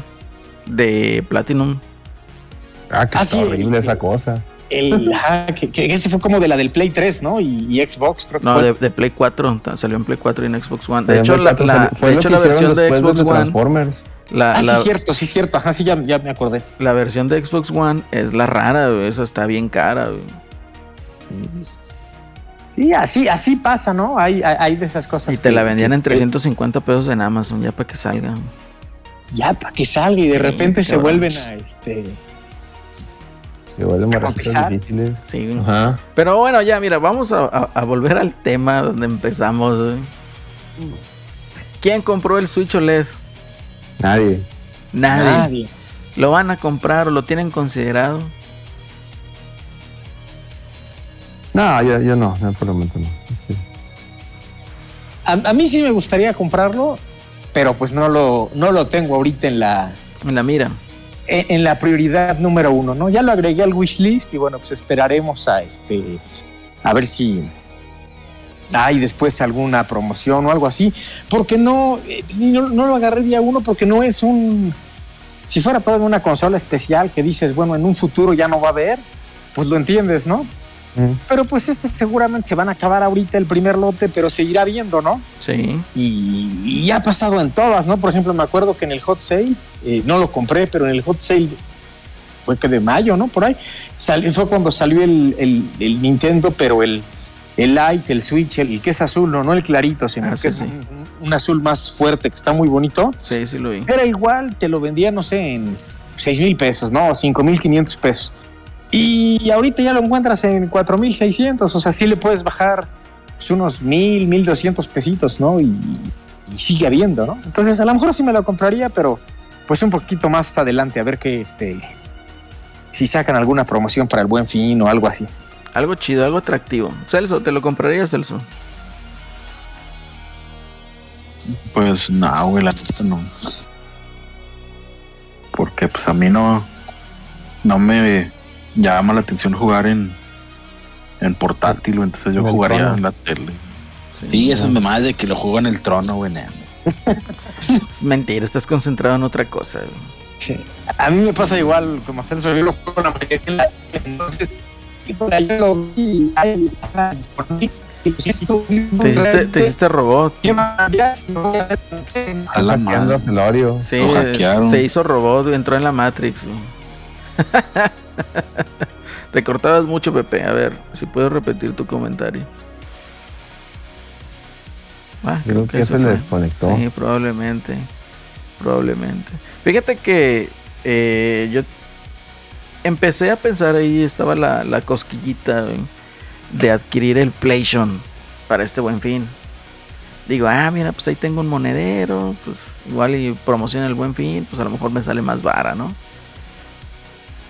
[SPEAKER 2] de Platinum.
[SPEAKER 4] Ah, que
[SPEAKER 5] Ah,
[SPEAKER 4] está
[SPEAKER 5] sí.
[SPEAKER 4] horrible esa cosa.
[SPEAKER 5] El, que, que ese fue como de la del Play 3, ¿no? Y, y Xbox, creo que
[SPEAKER 2] No,
[SPEAKER 5] fue.
[SPEAKER 2] de, de Play 4. ta- Salió en Play 4 y en Xbox One. De hecho, la,
[SPEAKER 4] Play
[SPEAKER 2] la-
[SPEAKER 4] 4 fue
[SPEAKER 2] de hecho, la versión de Xbox
[SPEAKER 4] de
[SPEAKER 2] One.
[SPEAKER 4] Transformers.
[SPEAKER 2] La,
[SPEAKER 5] Ah,
[SPEAKER 2] la-
[SPEAKER 5] sí, cierto, sí, cierto. Ajá, sí, ya, ya me acordé.
[SPEAKER 2] la versión de Xbox One es la rara, güey, Esa está bien cara, güey.
[SPEAKER 5] Sí, así, así pasa, ¿no? Hay, hay, hay de esas cosas.
[SPEAKER 2] Y te
[SPEAKER 5] que-
[SPEAKER 2] la vendían
[SPEAKER 5] que-
[SPEAKER 2] en 350 pesos en Amazon, ya para que salga.
[SPEAKER 5] Ya, para que salga y de
[SPEAKER 2] Sí,
[SPEAKER 5] repente se vuelven a este.
[SPEAKER 4] Se vuelven más
[SPEAKER 5] cotizar.
[SPEAKER 4] difíciles.
[SPEAKER 2] Sí.
[SPEAKER 4] Ajá.
[SPEAKER 2] Pero bueno, ya, mira, vamos a, a- a volver al tema donde empezamos. güey. ¿Quién compró el Switch OLED?
[SPEAKER 4] Nadie.
[SPEAKER 2] Nadie.
[SPEAKER 5] Nadie.
[SPEAKER 2] ¿Lo van a comprar o lo tienen considerado?
[SPEAKER 4] No, yo, yo no, no, por el momento no. Sí.
[SPEAKER 5] A, a mí sí me gustaría comprarlo, pero pues no lo, no lo tengo ahorita en la,
[SPEAKER 2] En la mira.
[SPEAKER 5] En, la prioridad número uno, ¿no? Ya lo agregué al wishlist y bueno, pues esperaremos a este a ver si hay después alguna promoción o algo así, porque no, eh, no, no lo agarré día uno porque no es un si fuera todavía una consola especial que dices, bueno, en un futuro ya no va a haber, pues lo entiendes, ¿no?
[SPEAKER 4] Mm.
[SPEAKER 5] Pero pues este seguramente se van a acabar ahorita el primer lote, pero seguirá viendo, ¿no?
[SPEAKER 2] Sí.
[SPEAKER 5] Y, y ha pasado en todas, ¿no? Por ejemplo, me acuerdo que en el hot sale, eh, no lo compré, pero en el hot sale fue que de mayo, ¿no? Por ahí, sal- fue cuando salió el, el- el Nintendo, pero el, el Light, el Switch, el, el que es azul, no, no el clarito, sino
[SPEAKER 2] Ah,
[SPEAKER 5] que
[SPEAKER 2] sí,
[SPEAKER 5] es
[SPEAKER 2] sí.
[SPEAKER 5] un, un azul más fuerte, que está muy bonito.
[SPEAKER 2] Sí, sí lo vi.
[SPEAKER 5] Era igual, te lo vendía, no sé, en 6 mil pesos, no, 5 mil 500 pesos. Y ahorita ya lo encuentras en 4 mil 600, o sea, sí le puedes bajar pues, unos mil, 1200 pesitos, ¿no? Y, y sigue habiendo, ¿no? Entonces, a lo mejor sí me lo compraría, pero pues un poquito más adelante, a ver que este. Si sacan alguna promoción para el buen fin o algo así.
[SPEAKER 2] Algo chido, algo atractivo. Celso, ¿te lo comprarías, Celso?
[SPEAKER 3] Pues no, güey, la neta no. Porque pues a mí no, no me llama la atención jugar en, en portátil, entonces yo
[SPEAKER 4] En el
[SPEAKER 3] jugaría
[SPEAKER 4] trono.
[SPEAKER 3] en la tele. Sí, esas mamadas de que lo juego en el trono, güey.
[SPEAKER 2] Es [LAUGHS] mentira, estás concentrado en otra cosa. güey.
[SPEAKER 5] A mí me pasa igual, como hacer yo lo juego en la entonces, híjole, yo lo vi y ahí estaba disponible. Y sí, sí, tú-
[SPEAKER 2] Te hiciste, te hiciste robot.
[SPEAKER 4] Hackeando a. Celorio.
[SPEAKER 2] Sí, se hizo robot, entró en la Matrix. güey. [LAUGHS] Te cortabas mucho, Pepe. A ver, si puedes repetir tu comentario. Ah,
[SPEAKER 4] Creo que se le desconectó.
[SPEAKER 2] Sí, probablemente. Probablemente. Fíjate que eh, yo empecé a pensar ahí, estaba la, la cosquillita de adquirir el PlayStation para este buen fin. Digo, ah, mira, pues ahí tengo un monedero, pues igual y promociona el buen fin, pues a lo mejor me sale más vara, ¿no?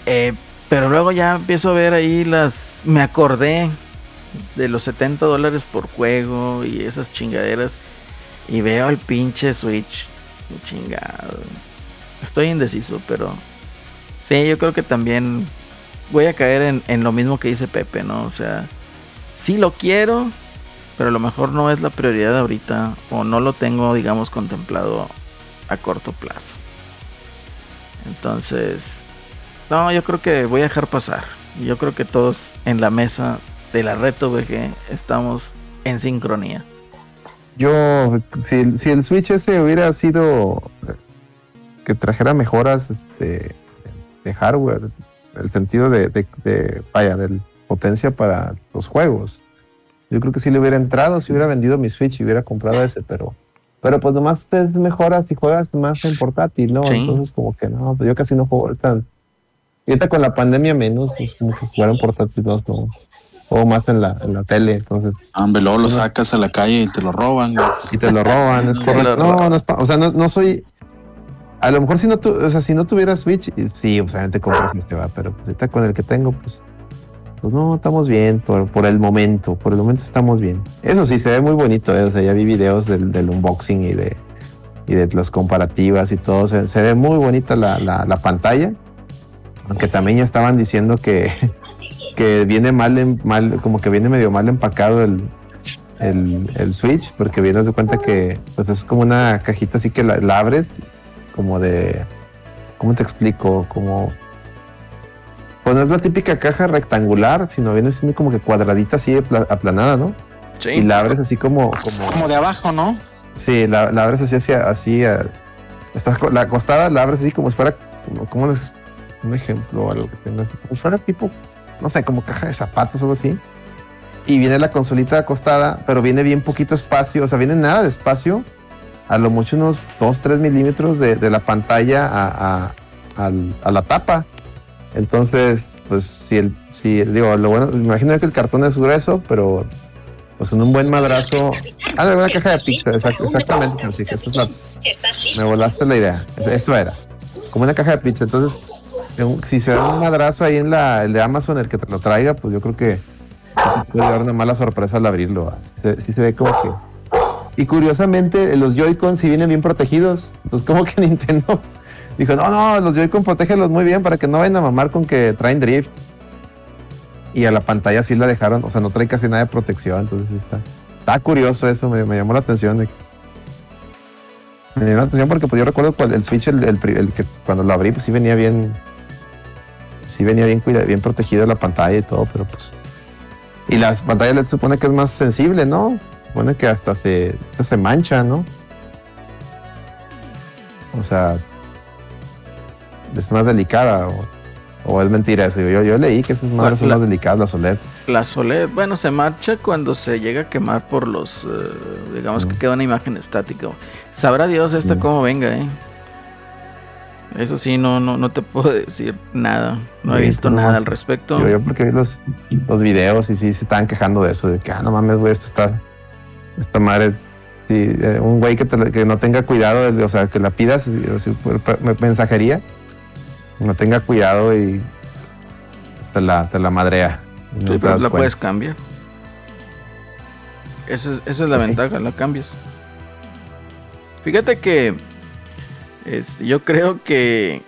[SPEAKER 2] Eh, pero luego ya empiezo a ver ahí las... Me acordé de los 70 dólares por juego y esas chingaderas. Y veo el pinche Switch. Chingado. Estoy indeciso, pero... Sí, yo creo que también voy a caer en, lo mismo que dice Pepe, ¿no? O sea, sí lo quiero, pero a lo mejor no es la prioridad ahorita o no lo tengo, digamos, contemplado a corto plazo. Entonces, no, yo creo que voy a dejar pasar. Yo creo que todos en la mesa de la reto VG estamos en sincronía.
[SPEAKER 4] Yo, si, el- si el Switch ese hubiera sido que trajera mejoras este, de hardware, el sentido de, de, de, vaya, de potencia para los juegos, yo creo que sí le hubiera entrado, si hubiera vendido mi Switch y hubiera comprado ese, pero, pero pues nomás es mejoras y juegas más en portátil, ¿no?
[SPEAKER 2] Sí.
[SPEAKER 4] Entonces como que no, pues yo casi no juego ahorita. Y ahorita con la pandemia menos, pues como que jugar en portátil no, no. Juego más en la, en la tele, entonces
[SPEAKER 3] Hombre, luego lo sacas a la calle y te lo roban,
[SPEAKER 4] y te lo roban, es [LAUGHS] correcto. No, no es pa- o sea, no, no soy. A lo mejor si no, tu, o sea, si no tuviera Switch, sí, obviamente compras este va, pero pues, ahorita con el que tengo, pues pues no, estamos bien por, por el momento, por el momento estamos bien. Eso sí, se ve muy bonito, ¿eh? o sea, ya vi videos del, del unboxing y de, y de las comparativas y todo, se, se ve muy bonita la, la, la pantalla, aunque también ya estaban diciendo que, [LAUGHS] que viene mal, en- mal, como que viene medio mal empacado el, el, el Switch, porque vienes de cuenta que pues es como una cajita así que la, la abres, como de, ¿cómo te explico? Como, pues no es la típica caja rectangular, sino viene siendo como que cuadradita así apla- aplanada, ¿no?
[SPEAKER 2] Sí.
[SPEAKER 4] Y la abres así como, como,
[SPEAKER 5] Como de abajo, ¿no?
[SPEAKER 4] sí, la, la abres así, hacia, así, a- estás co- la acostada la abres así como si fuera, como, como es un ejemplo, algo que tenga, como si fuera tipo, no sé, como caja de zapatos o algo así. Y viene la consolita acostada, pero viene bien poquito espacio, o sea, viene nada de espacio, a lo mucho unos 2, 3 milímetros de, de la pantalla a, a- al- a la tapa. Entonces, pues si el, si digo, lo bueno, me imagino que el cartón es grueso, pero pues en un buen madrazo. Ah, de una caja de pizza, exact- exactamente, es la, me volaste la idea. Eso era. Como una caja de pizza. Entonces, si se da un madrazo ahí en la el de Amazon, el que te lo traiga, pues yo creo que puede dar una mala sorpresa al abrirlo. Sí, se ve como que. Y curiosamente, los Joy-Con sí vienen bien protegidos. Entonces, como que [LAUGHS] Nintendo dijo: No, no, los Joy-Con protégelos muy bien para que no vayan a mamar con que traen drift. Y a la pantalla sí la dejaron, o sea, no trae casi nada de protección. Entonces, está. Está curioso eso, me, llamó la atención. me llamó la atención porque pues, yo recuerdo el Switch, el que cuando lo abrí, pues sí venía bien. Sí venía bien cuida, bien protegido la pantalla y todo, pero pues. Y la pantalla LED se supone que es más sensible, ¿no? Se supone que hasta se, hasta se mancha, ¿no? O sea, es más delicada o, o es mentira eso. Yo, yo leí que esas madres son
[SPEAKER 2] La-
[SPEAKER 4] más delicadas, las OLED.
[SPEAKER 2] La SOLED, bueno, se marcha cuando se llega a quemar por los, eh, digamos que
[SPEAKER 4] Mm.
[SPEAKER 2] queda una imagen estática. Sabrá Dios esta
[SPEAKER 4] Mm.
[SPEAKER 2] cómo venga, ¿eh? Eso sí, no, no, no te puedo [LAUGHS] decir nada. No he visto nada al respecto.
[SPEAKER 4] Yo, yo porque vi los, los videos y sí se estaban quejando de eso, de que, ah, no mames, güey, esto está, esta madre, sí, eh, un güey que, te que no tenga cuidado, o sea, que la pidas sea, por mensajería, no tenga cuidado y te la, te la madrea. no
[SPEAKER 2] Sí,
[SPEAKER 4] te
[SPEAKER 2] pero
[SPEAKER 4] das
[SPEAKER 2] la
[SPEAKER 4] cuenta.
[SPEAKER 2] puedes cambiar. Esa es, esa es la
[SPEAKER 4] sí.
[SPEAKER 2] ventaja, la cambias. Fíjate que este, yo creo que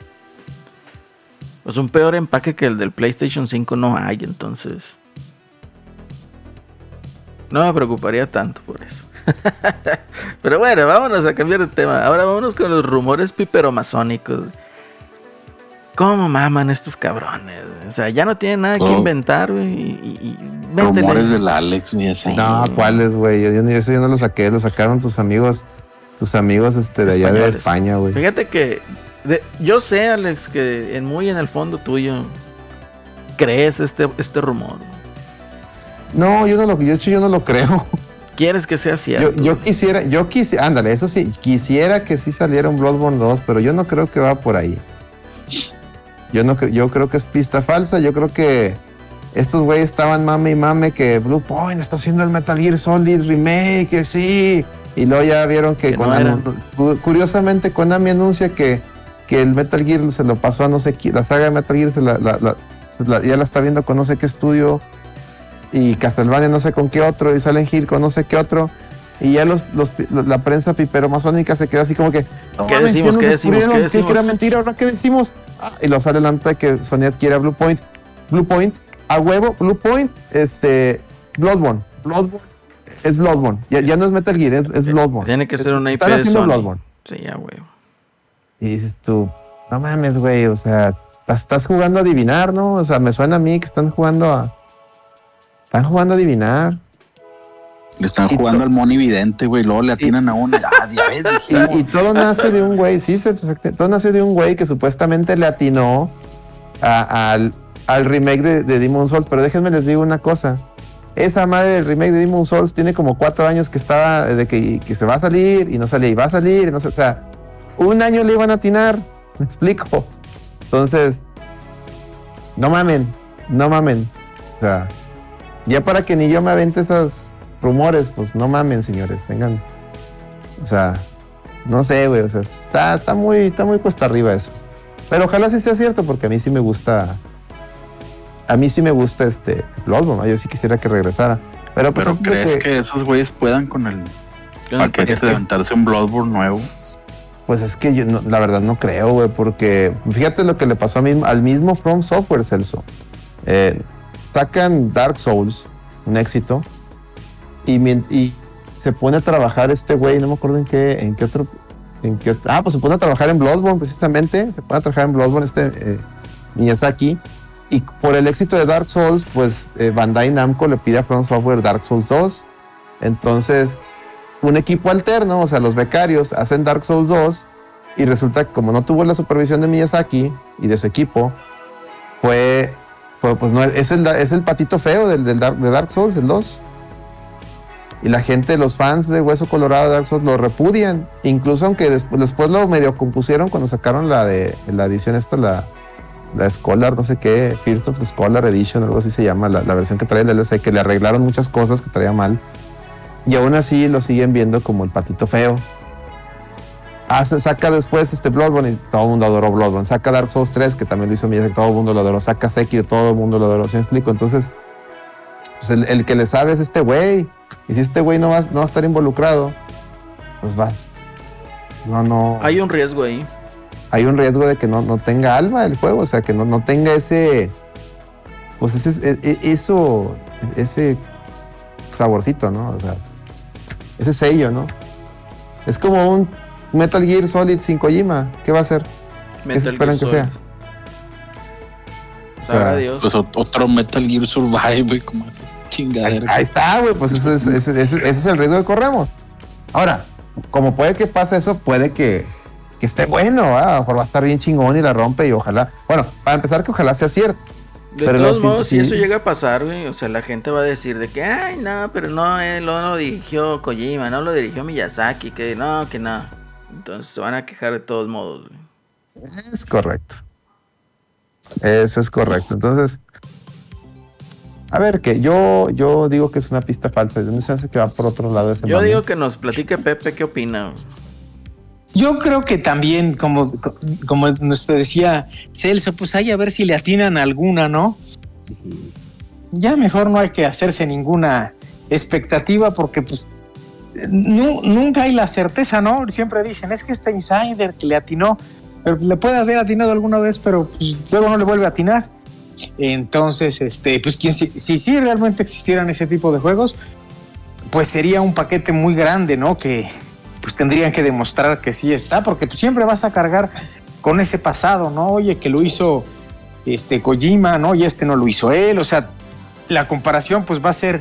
[SPEAKER 2] pues un peor empaque que el del PlayStation 5 no hay, entonces no me preocuparía tanto por eso. [LAUGHS] Pero bueno, vámonos a cambiar de tema. Ahora vámonos con los rumores piperomasónicos. ¿Cómo maman estos cabrones? O sea, ya no tienen nada que
[SPEAKER 3] Oh.
[SPEAKER 2] inventar, güey. Y, y.
[SPEAKER 3] Rumores del Alex, güey, así.
[SPEAKER 4] No, ¿cuáles, güey? Yo, yo ni- eso yo no lo saqué, lo sacaron tus amigos, tus amigos este, de allá de. España, güey.
[SPEAKER 2] Fíjate que de- yo sé, Alex, que en muy en el fondo tuyo crees este, este rumor.
[SPEAKER 4] No, yo no lo, hecho yo no lo creo.
[SPEAKER 2] Quieres que sea
[SPEAKER 4] Yo,
[SPEAKER 2] cierto.
[SPEAKER 4] yo quisiera, yo quisiera, ándale, eso sí, quisiera que sí saliera un Bloodborne 2, pero yo no creo que va por ahí. Yo no yo creo que es pista falsa, yo creo que estos güeyes estaban mame y mame que Blue Point está haciendo el Metal Gear Solid remake, que sí. Y luego ya vieron que,
[SPEAKER 2] Que no
[SPEAKER 4] Konami- cu- curiosamente Konami anuncia que, que el Metal Gear se lo pasó a no sé quién, la saga de Metal Gear se la- la- la- ya la está viendo con no sé qué estudio y Castlevania no sé con qué otro y Silent Hill con no sé qué otro y ya los, los la prensa piperomazónica se queda así como que no
[SPEAKER 2] ¿Qué
[SPEAKER 4] mames,
[SPEAKER 2] decimos? ¿Qué decimos? ¿Qué
[SPEAKER 4] ¿Qué
[SPEAKER 2] decimos?
[SPEAKER 4] que era mentira? ¿Ahora qué decimos? Ah, y lo sale delante que Sony adquiere a Blue Point Blue Point a huevo Blue Point este Bloodborne Bloodborne es Bloodborne ya, ya no es Metal Gear es, es Bloodborne
[SPEAKER 2] Tiene que ser una IP
[SPEAKER 4] están
[SPEAKER 2] de
[SPEAKER 4] haciendo
[SPEAKER 2] Sony.
[SPEAKER 4] Bloodborne
[SPEAKER 2] Sí, ya, güey.
[SPEAKER 4] y dices tú, no mames, güey, o sea, estás, jugando a adivinar, ¿no? O sea, me suena a mí que están jugando a. Están jugando a adivinar.
[SPEAKER 3] Le están
[SPEAKER 4] Y
[SPEAKER 3] jugando al Moni Vidente, güey. Luego le atinan a uno. [LAUGHS] Ah,
[SPEAKER 4] Y, todo nace de un güey, sí, todo nace de un güey que supuestamente le atinó a- al, al remake de, de Demon Souls. Pero déjenme les digo una cosa. Esa madre del remake de Demon Souls tiene como cuatro años que estaba, de que, que se va a salir y no salía y va a salir. y no o sea, un año le iban a atinar. [LAUGHS] Me explico. Entonces, no mamen, no mamen. O sea, ya para que ni yo me avente esos rumores, pues no mamen, señores, tengan. O sea, no sé, güey, o sea, está, está muy, está muy cuesta arriba eso. Pero ojalá sí sea cierto, porque a mí sí me gusta. A mí sí me gusta este Bloodborne, ¿no? yo sí quisiera que regresara. Pero, pues,
[SPEAKER 3] Pero ¿crees que... esos güeyes puedan con el paquete de aventarse un Bloodborne nuevo?
[SPEAKER 4] Pues es que yo no- la verdad no creo, güey, porque fíjate lo que le pasó a mí- al mismo From Software, Celso. Eh, sacan Dark Souls, un éxito, y, y se pone a trabajar este güey, no me acuerdo en qué, en qué otro, en qué otro- ah, pues se pone a trabajar en Bloodborne precisamente, se pone a trabajar en Bloodborne este eh, Miyazaki, y por el éxito de Dark Souls, pues eh, Bandai Namco le pide a From Software Dark Souls 2, entonces un equipo alterno, o sea, los becarios hacen Dark Souls 2 y resulta que como no tuvo la supervisión de Miyazaki y de su equipo, fue, fue, pues no, es el, es el patito feo del, Dark, de Dark Souls, el 2. Y la gente, los fans de Hueso Colorado de Dark Souls lo repudian, incluso aunque después, después lo medio compusieron cuando sacaron la de la edición esta, la, la Scholar, no sé qué, First of the Scholar Edition, algo así se llama, la, la versión que trae el DLC, que le arreglaron muchas cosas que traía mal. Y aún así lo siguen viendo como el patito feo. Saca después este Bloodborne y todo el mundo adoró Bloodborne. Saca Dark Souls 3, que también lo hizo Miyazaki, todo el mundo lo adoró. Saca Sekiro, todo el mundo lo adoró. ¿Sí me explico? Entonces, pues el, el que le sabe es este güey. Y si este güey no va, no va a estar involucrado, pues vas. No, no.
[SPEAKER 2] Hay un riesgo ahí.
[SPEAKER 4] Hay un riesgo de que no, no tenga alma el juego, o sea, que no, no tenga ese, pues ese, e- e- eso, ese saborcito, ¿no? O sea, ese sello, ¿no? Es como un Metal Gear Solid sin Kojima, ¿qué va a hacer? ¿Qué se esperan que sea? O sea,
[SPEAKER 2] Sabrá Dios.
[SPEAKER 3] Pues ot- otro Metal Gear Survive, güey, como esa
[SPEAKER 4] Ahí,
[SPEAKER 3] chingadera.
[SPEAKER 4] ahí está, güey, pues ese es, ese- ese- ese es el riesgo que corremos. Ahora, como puede que pase eso, puede que, que esté bueno, ¿verdad? a lo mejor va a estar bien chingón y la rompe y ojalá, bueno, para empezar que ojalá sea cierto.
[SPEAKER 2] De
[SPEAKER 4] pero
[SPEAKER 2] todos modos, si eso llega a pasar, güey, o sea, la gente va a decir de que, ay, no, pero no, él no lo dirigió Kojima, no lo dirigió Miyazaki, que no, que no. Entonces se van a quejar de todos modos, güey.
[SPEAKER 4] Es correcto. Eso es correcto. Entonces, a ver, que yo, yo digo que es una pista falsa. Me se hace que va por otro lado ese
[SPEAKER 2] Yo digo que nos platique Pepe qué opina. güey.
[SPEAKER 5] Yo creo que también, como, como nos decía Celso, pues ahí a ver si le atinan alguna, ¿no? Ya mejor no hay que hacerse ninguna expectativa porque pues nu- nunca hay la certeza, ¿no? Siempre dicen, es que este insider que le atinó, le puede haber atinado alguna vez, pero pues, luego no le vuelve a atinar. Entonces, este, pues quien, si, si sí realmente existieran ese tipo de juegos, pues sería un paquete muy grande, ¿no? Que, pues tendrían que demostrar que sí está, porque pues siempre vas a cargar con ese pasado, ¿no? Oye, que lo hizo este Kojima, ¿no? Y este no lo hizo él, o sea, la comparación pues va a ser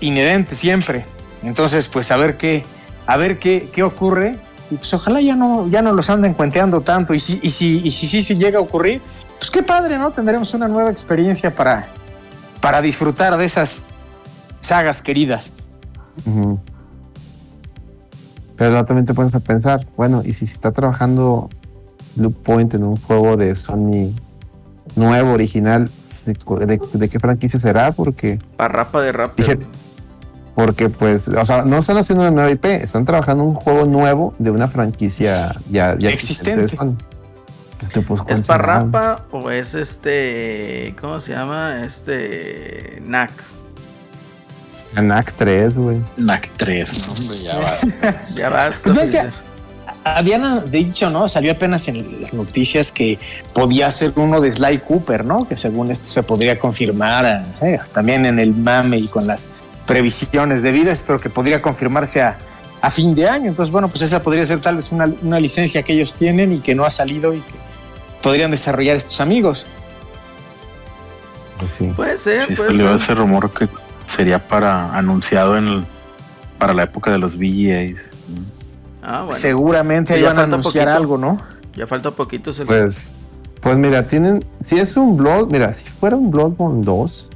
[SPEAKER 5] inherente siempre. Entonces, pues a ver qué, a ver qué, qué ocurre. Y pues ojalá ya no, ya no los anden cuenteando tanto. Y si, y si, y si sí si llega a ocurrir, pues qué padre, ¿no? Tendremos una nueva experiencia para, para disfrutar de esas sagas queridas.
[SPEAKER 4] Ujú. Pero luego también te pones a pensar, bueno, y si se está trabajando Loop Point en un juego de Sony nuevo, original, pues, ¿de, de- de qué franquicia será? Porque,
[SPEAKER 2] Parrapa de rap.
[SPEAKER 4] Dije- porque pues, o sea, no están haciendo una nueva IP, están trabajando un juego nuevo de una franquicia ya, ya
[SPEAKER 5] Existente.
[SPEAKER 4] de Sony. Entonces, pues, ¿cuál
[SPEAKER 2] ¿Es? Parrapa o es este. ¿Cómo se llama? Este. NAC.
[SPEAKER 4] Knack 3, güey.
[SPEAKER 3] NAC 3, no, hombre, ya [LAUGHS] basta.
[SPEAKER 2] Ya basta.
[SPEAKER 5] Pues que-. Habían dicho, ¿no? Salió apenas en las noticias que podía ser uno de Sly Cooper, ¿no? Que según esto se podría confirmar eh, también en el mame y con las previsiones debidas, pero que podría confirmarse a, a fin de año. Entonces, bueno, pues esa podría ser tal vez una, una licencia que ellos tienen y que no ha salido y que podrían desarrollar estos amigos.
[SPEAKER 4] Pues sí.
[SPEAKER 2] Puede ser,
[SPEAKER 3] Sí,
[SPEAKER 2] puede
[SPEAKER 3] salió
[SPEAKER 2] ser.
[SPEAKER 3] ese rumor que sería para anunciado en el- para la época de los VGAs.
[SPEAKER 2] Ah, bueno.
[SPEAKER 5] Seguramente ahí
[SPEAKER 2] Ya
[SPEAKER 5] van a
[SPEAKER 2] falta
[SPEAKER 5] anunciar
[SPEAKER 2] poquito.
[SPEAKER 5] algo, ¿no?
[SPEAKER 2] Ya falta poquito.
[SPEAKER 4] Pues, pues mira, tienen, si es un Blood, mira, si fuera un Bloodborne 2,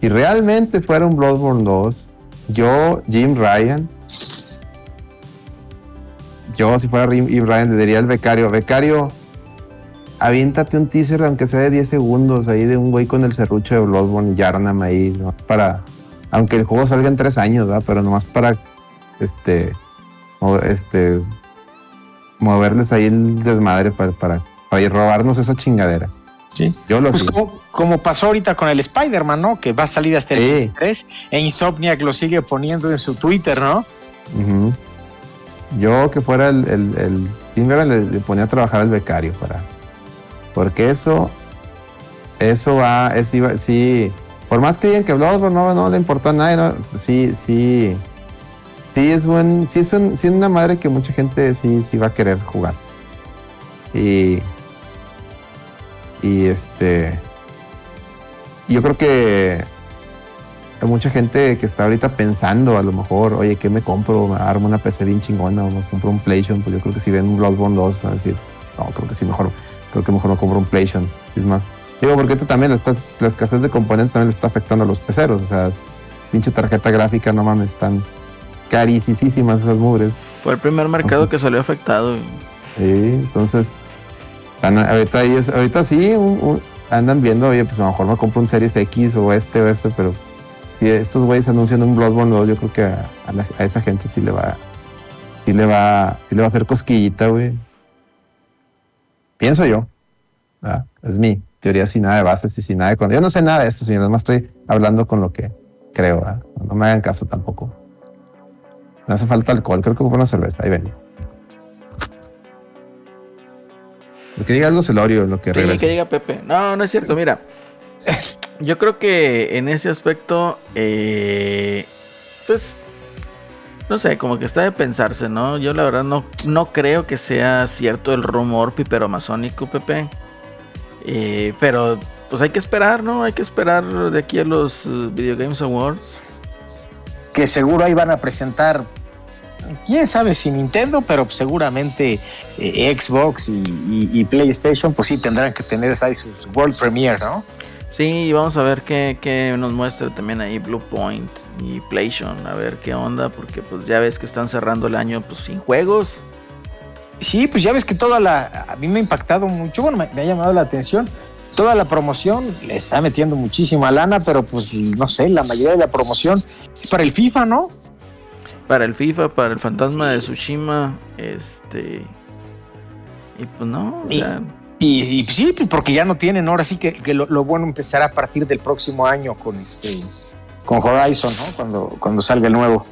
[SPEAKER 4] si realmente fuera un Bloodborne 2, yo, Jim Ryan, yo si fuera Jim Ryan le diría al becario, becario, aviéntate un teaser aunque sea de 10 segundos ahí de un güey con el serrucho de Bloodborne y Yarnam ahí, ¿no? Para, aunque el juego salga en tres años, ¿verdad? Pero nomás para, este, o, este, moverles ahí el desmadre para, para, para ir robarnos esa chingadera.
[SPEAKER 5] Sí.
[SPEAKER 4] Yo lo
[SPEAKER 5] Pues como, como pasó ahorita con el Spider-Man, ¿no? Que va a salir hasta el
[SPEAKER 4] Sí.
[SPEAKER 5] 23 e Insomniac lo sigue poniendo en su Twitter, ¿no?
[SPEAKER 4] Ujú. Yo que fuera el, el, el le ponía a trabajar al becario para. Porque eso. Eso va. Es, sí. Por más que digan que Bloodborne no, le importó a nadie, sí, sí. Sí es buen. Sí es, un- sí es una madre que mucha gente sí, sí va a querer jugar. Y. Y este. Yo creo que hay mucha gente que está ahorita pensando, a lo mejor, oye, ¿qué me compro? ¿Me armo una PC bien chingona o me compro un PlayStation? Pues yo creo que si ven un Bloodborne 2 van a decir, no, creo que sí, mejor, creo que mejor me compro un PlayStation. Sí, es más. Digo, porque esto también, la, la escasez de componentes también le está afectando a los peceros. O sea, pinche tarjeta gráfica, no mames, están carísimas esas mugres.
[SPEAKER 2] Fue el primer mercado que salió afectado.
[SPEAKER 4] Sí, entonces, ahorita, ellos, ahorita sí un- un- andan viendo, oye, pues a lo mejor me compro un Series X o este o este, pero si estos güeyes anuncian un Bloodborne 2, yo creo que a, a la- a esa gente sí le va, sí le va, sí le va a hacer cosquillita, güey. Pienso yo. ¿verdad? Es mi teoría sin nada de bases y sin nada de cuando. Yo no sé nada de esto, señores, más estoy hablando con lo que creo, ¿verdad? No me hagan caso tampoco. Me hace falta alcohol, creo que compré una cerveza, ahí ven. Lo que diga algo celorio, lo que
[SPEAKER 2] Sí,
[SPEAKER 4] regresa.
[SPEAKER 2] que diga Pepe. No, no es cierto, mira. [LAUGHS] Yo creo que en ese aspecto, eh, pues, no sé, como que está de pensarse, ¿no? Yo la verdad no, no creo que sea cierto el rumor piperomasónico, Pepe. Eh, pero, pues hay que esperar, ¿no? Hay que esperar de aquí a los eh, Video Games Awards.
[SPEAKER 5] Que seguro ahí van a presentar, quién sabe si Nintendo, pero seguramente eh, Xbox y, y- y PlayStation, pues sí tendrán que tener ahí sus World Premiere, ¿no?
[SPEAKER 2] Sí, vamos a ver qué, qué nos muestra también ahí Blue Point y PlayStation, a ver qué onda, porque pues ya ves que están cerrando el año pues sin juegos.
[SPEAKER 5] Sí, pues ya ves que toda la. A mí me ha impactado mucho, bueno, me, me ha llamado la atención. Toda la promoción le está metiendo muchísima lana, pero pues no sé, la mayoría de la promoción es para el FIFA, ¿no?
[SPEAKER 2] para el FIFA, para el Fantasma de Tsushima, este y pues no, o
[SPEAKER 5] Y-
[SPEAKER 2] sea,
[SPEAKER 5] Y, y, pues, sí, pues, porque ya no tienen, ahora sí que, que lo, lo bueno empezará a partir del próximo año con este con Horizon, ¿no? Cuando, cuando salga el nuevo.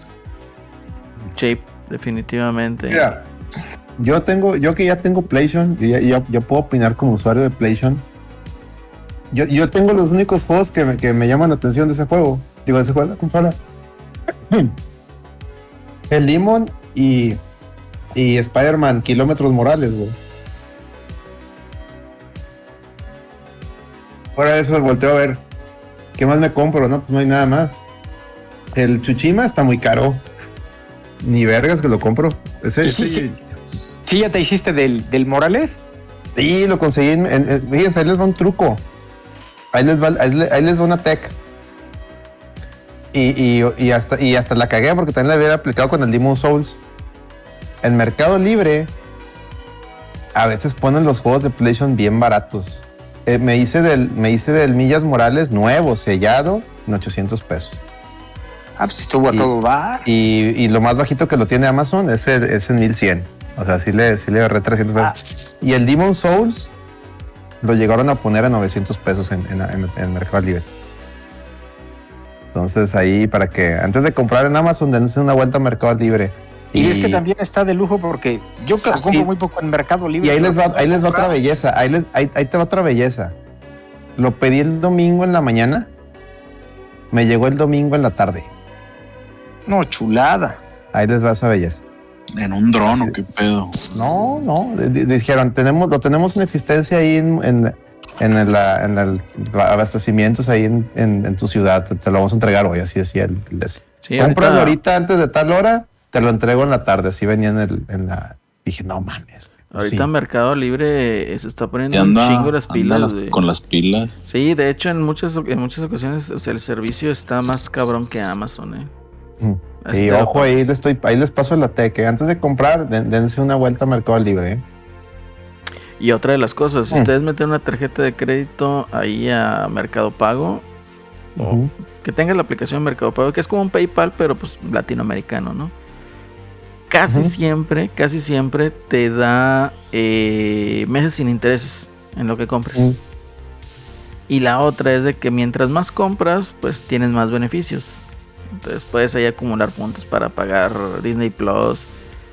[SPEAKER 2] Shape, definitivamente.
[SPEAKER 4] Mira, yo tengo, yo que ya tengo PlayStation, y ya, ya- ya puedo opinar como usuario de PlayStation. Yo, yo tengo los únicos juegos que me, que me llaman la atención de ese juego. Digo, de ese juego de la consola. [CLEARS THROAT] El Demon y, y Spider-Man Kilómetros Morales, güey. Fuera de eso, volteo a ver. ¿Qué más me compro? No, pues no hay nada más. El Chuchima está muy caro. Ni vergas que lo compro. Ese,
[SPEAKER 5] Sí, sí,
[SPEAKER 4] ese-
[SPEAKER 5] sí. Sí, ya te hiciste del, del Morales.
[SPEAKER 4] Sí, lo conseguí. En, en- en- fíjense, ahí les va un truco. Ahí les va, ahí le- ahí les va una tech. Y, y- y hasta, y hasta la cagué porque también la había aplicado con el Demon Souls. En Mercado Libre, a veces ponen los juegos de PlayStation bien baratos. Eh, me, hice del, me hice del Millas Morales nuevo, sellado, en 800 pesos.
[SPEAKER 5] Ah, pues estuvo a
[SPEAKER 4] Y-
[SPEAKER 5] todo bar.
[SPEAKER 4] Y, y lo más bajito que lo tiene Amazon es, el, es en 1100. O sea, sí le, sí le agarré 300 pesos. Y el Demon Souls lo llegaron a poner a 900 pesos en, en, en- en Mercado Libre. Entonces ahí para que antes de comprar en Amazon dense una vuelta a Mercado Libre.
[SPEAKER 5] Y, es que también está de lujo porque yo
[SPEAKER 4] Ah,
[SPEAKER 5] compro muy poco en Mercado Libre.
[SPEAKER 4] Y ahí les va, ahí les va otra belleza. Ahí, les- ahí- ahí te va otra belleza. Lo pedí el domingo en la mañana. Me llegó el domingo en la tarde.
[SPEAKER 5] No, chulada.
[SPEAKER 4] Ahí les va esa belleza.
[SPEAKER 3] En un dron o qué pedo.
[SPEAKER 4] No, no. di- di- Dijeron, tenemos, lo tenemos en existencia ahí en, en, en el, en el abastecimientos ahí en, en- en tu ciudad. Te, te lo vamos a entregar hoy, así decía el, el de ese.
[SPEAKER 2] Sí, ahorita,
[SPEAKER 4] ahorita antes de tal hora, te lo entrego en la tarde. Así venía en, el, en la. Dije, no mames.
[SPEAKER 2] ahorita
[SPEAKER 4] Sí.
[SPEAKER 2] Mercado Libre se está poniendo un chingo las pilas.
[SPEAKER 3] las- con las pilas.
[SPEAKER 2] Sí, de hecho en muchas en muchas ocasiones o sea, el servicio está más cabrón que Amazon, eh.
[SPEAKER 4] Mm. Y ojo ahí, les estoy, ahí les paso la tech. que Antes de comprar, den- dense una vuelta a Mercado Libre. ¿eh?
[SPEAKER 2] Y otra de las cosas, si
[SPEAKER 4] Mm.
[SPEAKER 2] ustedes meten una tarjeta de crédito ahí a Mercado Pago, o que tengas la aplicación Mercado Pago, que es como un PayPal, pero pues latinoamericano, ¿no? Casi siempre, casi siempre te da eh, meses sin intereses en lo que compres.
[SPEAKER 4] Mm.
[SPEAKER 2] Y la otra es de que mientras más compras, pues tienes más beneficios. Entonces puedes ahí acumular puntos para pagar Disney Plus.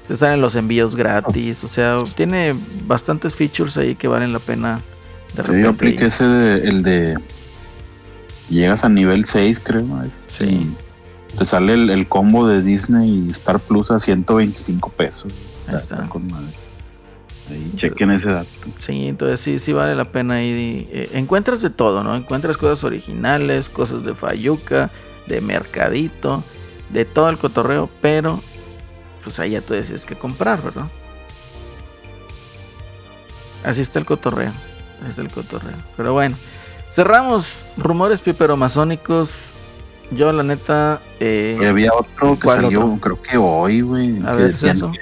[SPEAKER 2] Te salen los envíos gratis. O sea, tiene bastantes features ahí que valen la pena. De
[SPEAKER 3] Sí, yo apliqué ese de, el de. Llegas a nivel 6, creo. ¿no? Es-
[SPEAKER 2] Sí.
[SPEAKER 3] Te sale el, el combo de Disney y Star Plus a 125 pesos.
[SPEAKER 2] Ahí
[SPEAKER 3] Está,
[SPEAKER 2] está.
[SPEAKER 3] con madre. Ahí chequen ese dato.
[SPEAKER 2] Sí, entonces sí, sí vale la pena ahí. eh, encuentras de todo, ¿no? Encuentras cosas originales, cosas de Fayuca, de Mercadito, de todo el cotorreo, pero pues ahí ya tú decides que comprar, ¿verdad? Así está el cotorreo. Así está el cotorreo. Pero bueno, cerramos rumores piperomasónicos. Yo, la neta. eh,
[SPEAKER 3] Y había otro que
[SPEAKER 2] ¿Cuál
[SPEAKER 3] salió,
[SPEAKER 2] otro?
[SPEAKER 3] creo que hoy, güey. Que
[SPEAKER 2] ver,
[SPEAKER 3] decían
[SPEAKER 2] ¿eso?
[SPEAKER 3] que,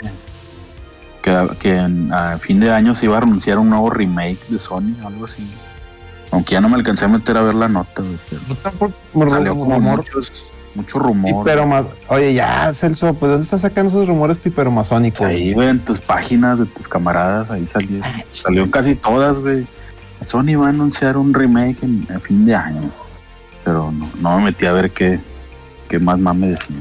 [SPEAKER 3] que, que en- a fin de año se iba a anunciar un nuevo remake de Sony, algo así. Aunque ya no me alcancé a meter a ver la nota, güey.
[SPEAKER 4] Yo tampoco- rumor-
[SPEAKER 3] Salió como
[SPEAKER 4] rumor-
[SPEAKER 3] muchos, mucho rumor.
[SPEAKER 4] Oye, ya, Celso, pues ¿dónde estás sacando esos rumores piperomasónicos?
[SPEAKER 3] Ahí, güey, en tus páginas de tus camaradas, ahí salió. Salió en casi todas, güey. Sony va a anunciar un remake en, a fin de año. Pero no, no me metí a ver qué, qué más más me decían.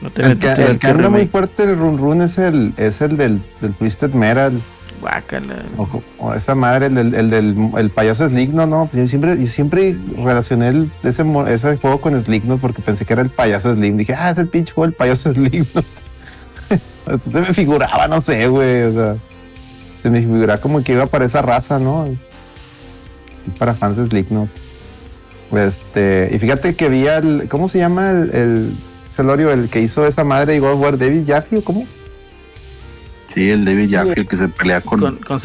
[SPEAKER 2] no te
[SPEAKER 4] El que, el que anda muy fuerte el run run es el, es el del, del Twisted Metal.
[SPEAKER 2] Guácala.
[SPEAKER 4] O, o esa madre, el del, el del el payaso Sligno, ¿no? Pues yo siempre, y siempre relacioné el- ese, ese juego con Sligno porque pensé que era el payaso Sligno. Dije, ah, es el pinche juego del payaso Sligno. [LAUGHS] se me figuraba, no sé, güey. O sea, se me figuraba como que iba para esa raza, ¿no? Y para fans de Sligno. Este, y fíjate que vi al, ¿cómo se llama el, el Celorio, el que hizo esa madre y War, David Jaffe o cómo?
[SPEAKER 3] Sí, el David Jaffe, el que se pelea con.
[SPEAKER 2] Con, con.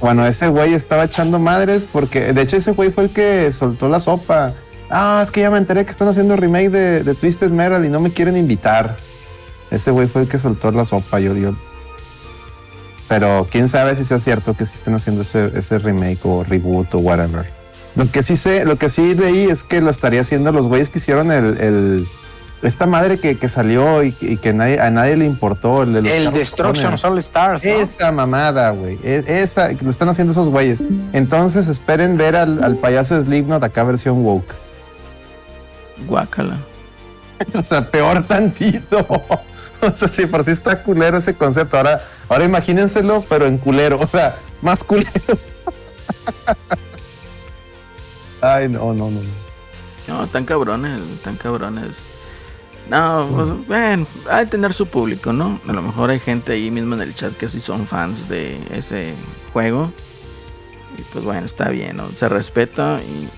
[SPEAKER 4] Bueno, ese güey estaba echando madres porque, de hecho, ese güey fue el que soltó la sopa. Ah, es que ya me enteré que están haciendo remake de, de Twisted Metal y no me quieren invitar. Ese güey fue el que soltó la sopa, yo, yo. Pero quién sabe si sea cierto que sí estén haciendo ese, ese remake o reboot o whatever. Lo que sí sé, lo que sí leí es que lo estaría haciendo los güeyes que hicieron el, el- esta madre que, que salió y, y que nadie, a nadie le importó. El, de los
[SPEAKER 5] El Destruction. All Stars. ¿no?
[SPEAKER 4] Esa mamada, güey. E- Esa, lo están haciendo esos güeyes. Entonces esperen ver al, al payaso de Slipknot acá versión woke.
[SPEAKER 2] Guácala. [LAUGHS]
[SPEAKER 4] O sea, peor tantito. [LAUGHS] O sea, si por sí está culero ese concepto. Ahora, ahora imagínenselo, pero en culero. O sea, más culero. [LAUGHS] Ay, no, no, no. no.
[SPEAKER 2] Tan cabrones, tan cabrones. No, pues, ven, hay que tener su público, ¿no? A lo mejor hay gente ahí mismo en el chat que sí son fans de ese juego. Y pues bueno, está bien, ¿no? Se respeta y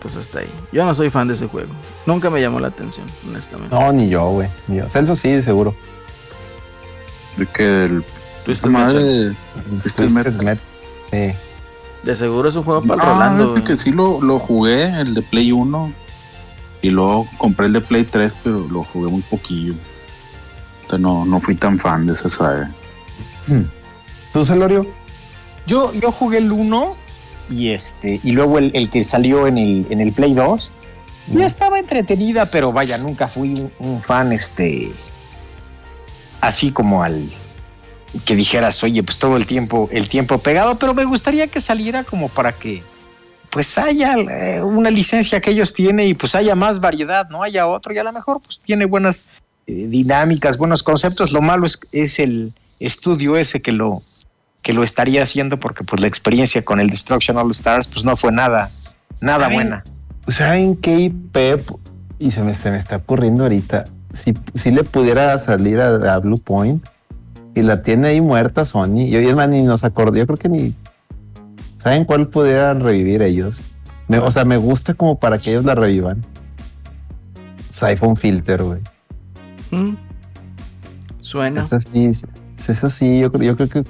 [SPEAKER 2] pues hasta ahí. Yo no soy fan de ese juego. Nunca me llamó la atención, honestamente.
[SPEAKER 4] No, ni yo, güey. Ni yo. Celso sí, seguro.
[SPEAKER 3] De que el.
[SPEAKER 2] Twisted
[SPEAKER 3] madre
[SPEAKER 2] Metal.
[SPEAKER 3] de. Twisted Metal.
[SPEAKER 4] Met- Sí.
[SPEAKER 2] De seguro es un juego para
[SPEAKER 3] Ah,
[SPEAKER 2] Rolando.
[SPEAKER 3] fíjate que sí lo, lo jugué, el de Play 1. Y luego compré el de Play 3, pero lo jugué muy poquillo. Entonces no, no fui tan fan de esa saga.
[SPEAKER 4] ¿Tú, Celorio?
[SPEAKER 5] Yo, yo jugué el 1 y este y luego el, el que salió en el, en el Play 2. Ya estaba entretenida, pero vaya, nunca fui un, un fan este así como al que dijeras, oye, pues todo el tiempo, el tiempo pegado, pero me gustaría que saliera como para que pues haya eh, una licencia que ellos tienen y pues haya más variedad, no haya otro y a lo mejor pues tiene buenas eh, dinámicas, buenos conceptos. Lo malo es, es el estudio ese que lo que lo estaría haciendo porque pues la experiencia con el Destruction All Stars pues no fue nada nada
[SPEAKER 4] Ay.
[SPEAKER 5] buena.
[SPEAKER 4] ¿Saben qué IP? Y se me, se me está ocurriendo ahorita. Si, si le pudiera salir a, a Blue Point y la tiene ahí muerta Sony. Y hoy es más, ni nos acordó. Yo creo que ni. ¿Saben cuál pudieran revivir ellos? Me- o sea, me gusta como para que ellos la revivan. Siphon Filter, güey.
[SPEAKER 2] Mm. Suena.
[SPEAKER 4] Esa sí, esa sí, yo creo, yo creo que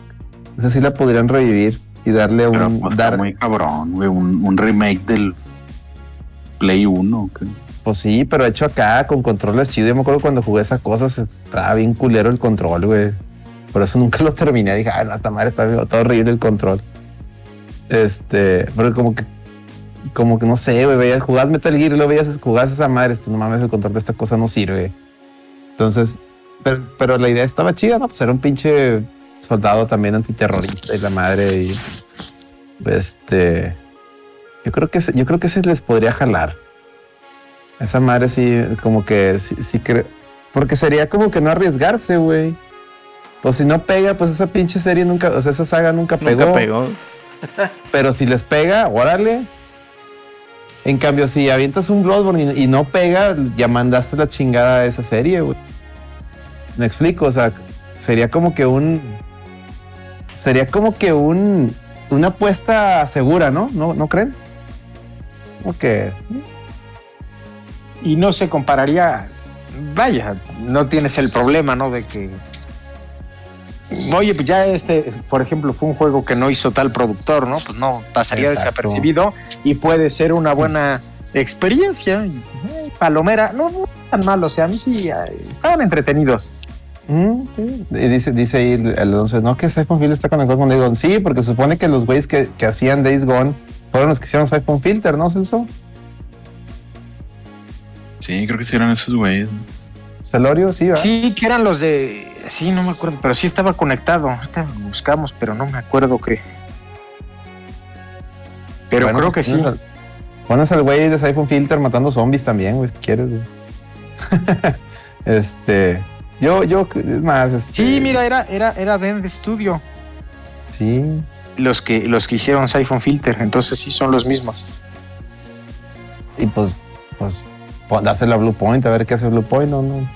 [SPEAKER 4] esa sí la podrían revivir y darle
[SPEAKER 3] Pero
[SPEAKER 4] un.
[SPEAKER 3] pues,
[SPEAKER 4] dar-
[SPEAKER 3] muy cabrón, güey. Un, un remake del Play 1. ¿o qué?
[SPEAKER 4] Pues sí, pero hecho acá con controles chidos. Yo me acuerdo cuando jugué esa cosa, se- estaba bien culero el control, güey. Por eso nunca [LAUGHS] lo terminé. Dije, ah, no, esta madre está todo horrible el control. Este, pero como que, como que no sé, güey, veías, jugabas Metal Gear y luego veías, jugabas esa madre, esto, no mames, el control de esta cosa no sirve. Entonces, pero, pero la idea estaba chida, ¿no? Pues era un pinche soldado también antiterrorista y la madre y este Yo creo que yo creo que se les podría jalar. Esa madre sí, como que sí, sí creo. Porque sería como que no arriesgarse, güey. Pues si no pega, pues esa pinche serie nunca, o sea, esa saga nunca pegó.
[SPEAKER 2] Nunca pegó. [LAUGHS]
[SPEAKER 4] Pero si les pega, órale. En cambio, si avientas un Bloodborne y, y no pega, ya mandaste la chingada a esa serie, güey. Me explico, o sea, sería como que un. Sería como que un. Una apuesta segura, ¿no? ¿No, ¿no creen? Como que.
[SPEAKER 5] Y no se compararía. Vaya, no tienes el problema, ¿no? De que. Oye, pues ya este, por ejemplo, fue un juego que no hizo tal productor, ¿no? Pues no pasaría
[SPEAKER 4] Exacto.
[SPEAKER 5] desapercibido y puede ser una buena experiencia. Eh, Palomera, no, no tan mal, o sea, a mí sí eh, estaban entretenidos.
[SPEAKER 4] mm, sí. Y dice, dice ahí Alonso, no, que Siphon Filter está conectado con Days Gone. Sí, porque se supone que los güeyes que, que hacían Days Gone fueron los que hicieron Siphon Filter, ¿no, Celso?
[SPEAKER 3] Sí, creo que sí eran esos güeyes.
[SPEAKER 4] Celorio, sí, ¿verdad?
[SPEAKER 5] Sí, que eran los de. Sí, no me acuerdo, pero sí estaba conectado. Ahorita buscamos, pero no me acuerdo qué. Pero
[SPEAKER 4] Bueno,
[SPEAKER 5] creo
[SPEAKER 4] pues
[SPEAKER 5] que sí.
[SPEAKER 4] pones al- Pones al güey de Siphon Filter matando zombies también, güey, si quieres, güey. [LAUGHS] este. Yo, yo, es más. Este,
[SPEAKER 5] Sí, mira, era, era, era Bend Studio.
[SPEAKER 4] Sí.
[SPEAKER 5] Los que, los que hicieron Siphon Filter, entonces sí son los mismos.
[SPEAKER 4] Y pues, pues, dásela a Blue Point, a ver qué hace Blue Point. No, no,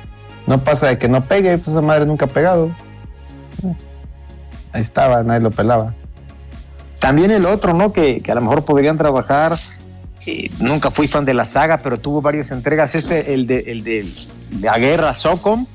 [SPEAKER 4] no pasa de que no pegue, pues esa madre nunca ha pegado. Ahí estaba, nadie lo pelaba.
[SPEAKER 5] También el otro, ¿no? Que, que a lo mejor podrían trabajar. eh, nunca fui fan de la saga, pero tuvo varias entregas. Este, el de, el de la guerra Socom,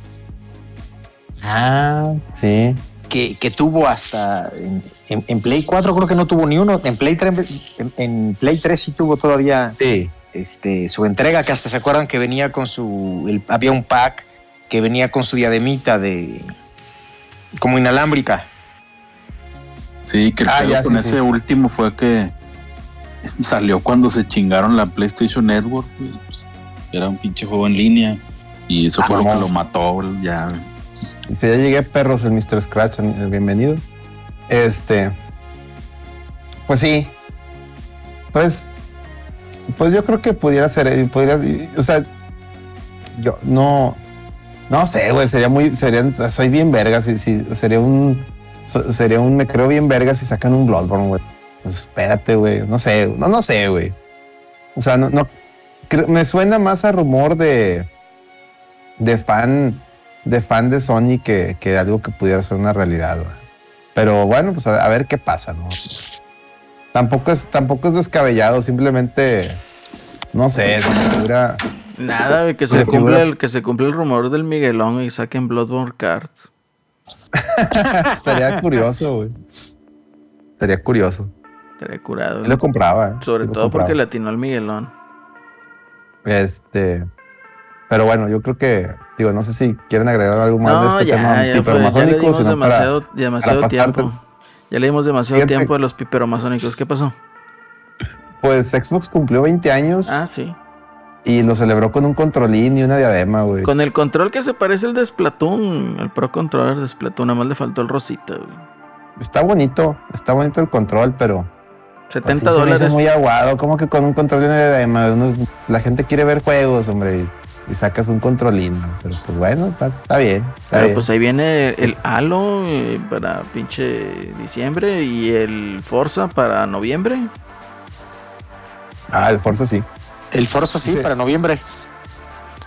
[SPEAKER 4] Ah, sí.
[SPEAKER 5] que, que tuvo hasta en, en- en Play 4 creo que no tuvo ni uno. En Play 3, en, en Play 3 sí tuvo todavía
[SPEAKER 4] Sí.
[SPEAKER 5] Este, su entrega, que hasta se acuerdan que venía con su. el- había un pack que venía con su diademita de. como inalámbrica.
[SPEAKER 3] Sí, que el
[SPEAKER 4] Ah, ya,
[SPEAKER 3] con
[SPEAKER 4] sí,
[SPEAKER 3] ese
[SPEAKER 4] sí.
[SPEAKER 3] último fue que [LAUGHS] salió cuando se chingaron la PlayStation Network. pues, era un pinche juego en línea. Y eso fue lo
[SPEAKER 4] Ah,
[SPEAKER 3] que lo mató, ya.
[SPEAKER 4] Dice, ya llegué, perros, el Mr. Scratch, el bienvenido. Este. Pues sí. Pues. Pues yo creo que pudiera ser. eh, Pudiera, o sea. Yo no. No sé, güey. Sería muy. Sería, soy bien verga. Si, sería un. Sería un. Me creo bien verga si sacan un Bloodborne, güey. Pues espérate, güey. No sé. No, no sé, güey. O sea, no. no me suena más a rumor de. De fan de fan de Sony que, que algo que pudiera ser una realidad. güey. Pero bueno, pues a, a ver qué pasa, ¿no? Tampoco es, tampoco es descabellado, simplemente, no sé, se figura-
[SPEAKER 2] Nada, güey, que
[SPEAKER 4] Se
[SPEAKER 2] se
[SPEAKER 4] le
[SPEAKER 2] cumple
[SPEAKER 4] figura-
[SPEAKER 2] el, que se cumple el rumor del Miguelón y saquen Bloodborne Card. [LAUGHS]
[SPEAKER 4] estaría curioso, güey. Estaría curioso.
[SPEAKER 2] Estaría curado.
[SPEAKER 4] Lo compraba. ¿eh?
[SPEAKER 2] Sobre todo
[SPEAKER 4] compraba.
[SPEAKER 2] porque le atinó al Miguelón.
[SPEAKER 4] Este, pero bueno, yo creo que, digo, no sé si quieren agregar algo más de este tema
[SPEAKER 2] ya, ya
[SPEAKER 4] hipermasónico, para-
[SPEAKER 2] demasiado, demasiado
[SPEAKER 4] para
[SPEAKER 2] tiempo. Ya le dimos demasiado
[SPEAKER 4] Fíjate-
[SPEAKER 2] tiempo a los piperomasónicos. ¿Qué pasó?
[SPEAKER 4] Pues Xbox cumplió 20 años
[SPEAKER 2] Ah, sí.
[SPEAKER 4] y lo celebró con un controlín y una diadema, güey.
[SPEAKER 2] Con el control que se parece al de Splatoon, el Pro Controller de Splatoon, nada más le faltó el rosita, güey.
[SPEAKER 4] Está bonito, está bonito el control, pero
[SPEAKER 2] 70
[SPEAKER 4] Así se me hizo
[SPEAKER 2] dólares.
[SPEAKER 4] muy aguado, como que con un control de diadema, uno- la gente quiere ver juegos, hombre, y, sacas un controlín, ¿no? pero pues bueno, está, está bien. está
[SPEAKER 2] Pero
[SPEAKER 4] bien.
[SPEAKER 2] pues ahí viene el Halo eh, para pinche diciembre y el Forza para noviembre.
[SPEAKER 4] Ah, el Forza sí.
[SPEAKER 5] El Forza sí,
[SPEAKER 4] Sí.
[SPEAKER 5] para noviembre.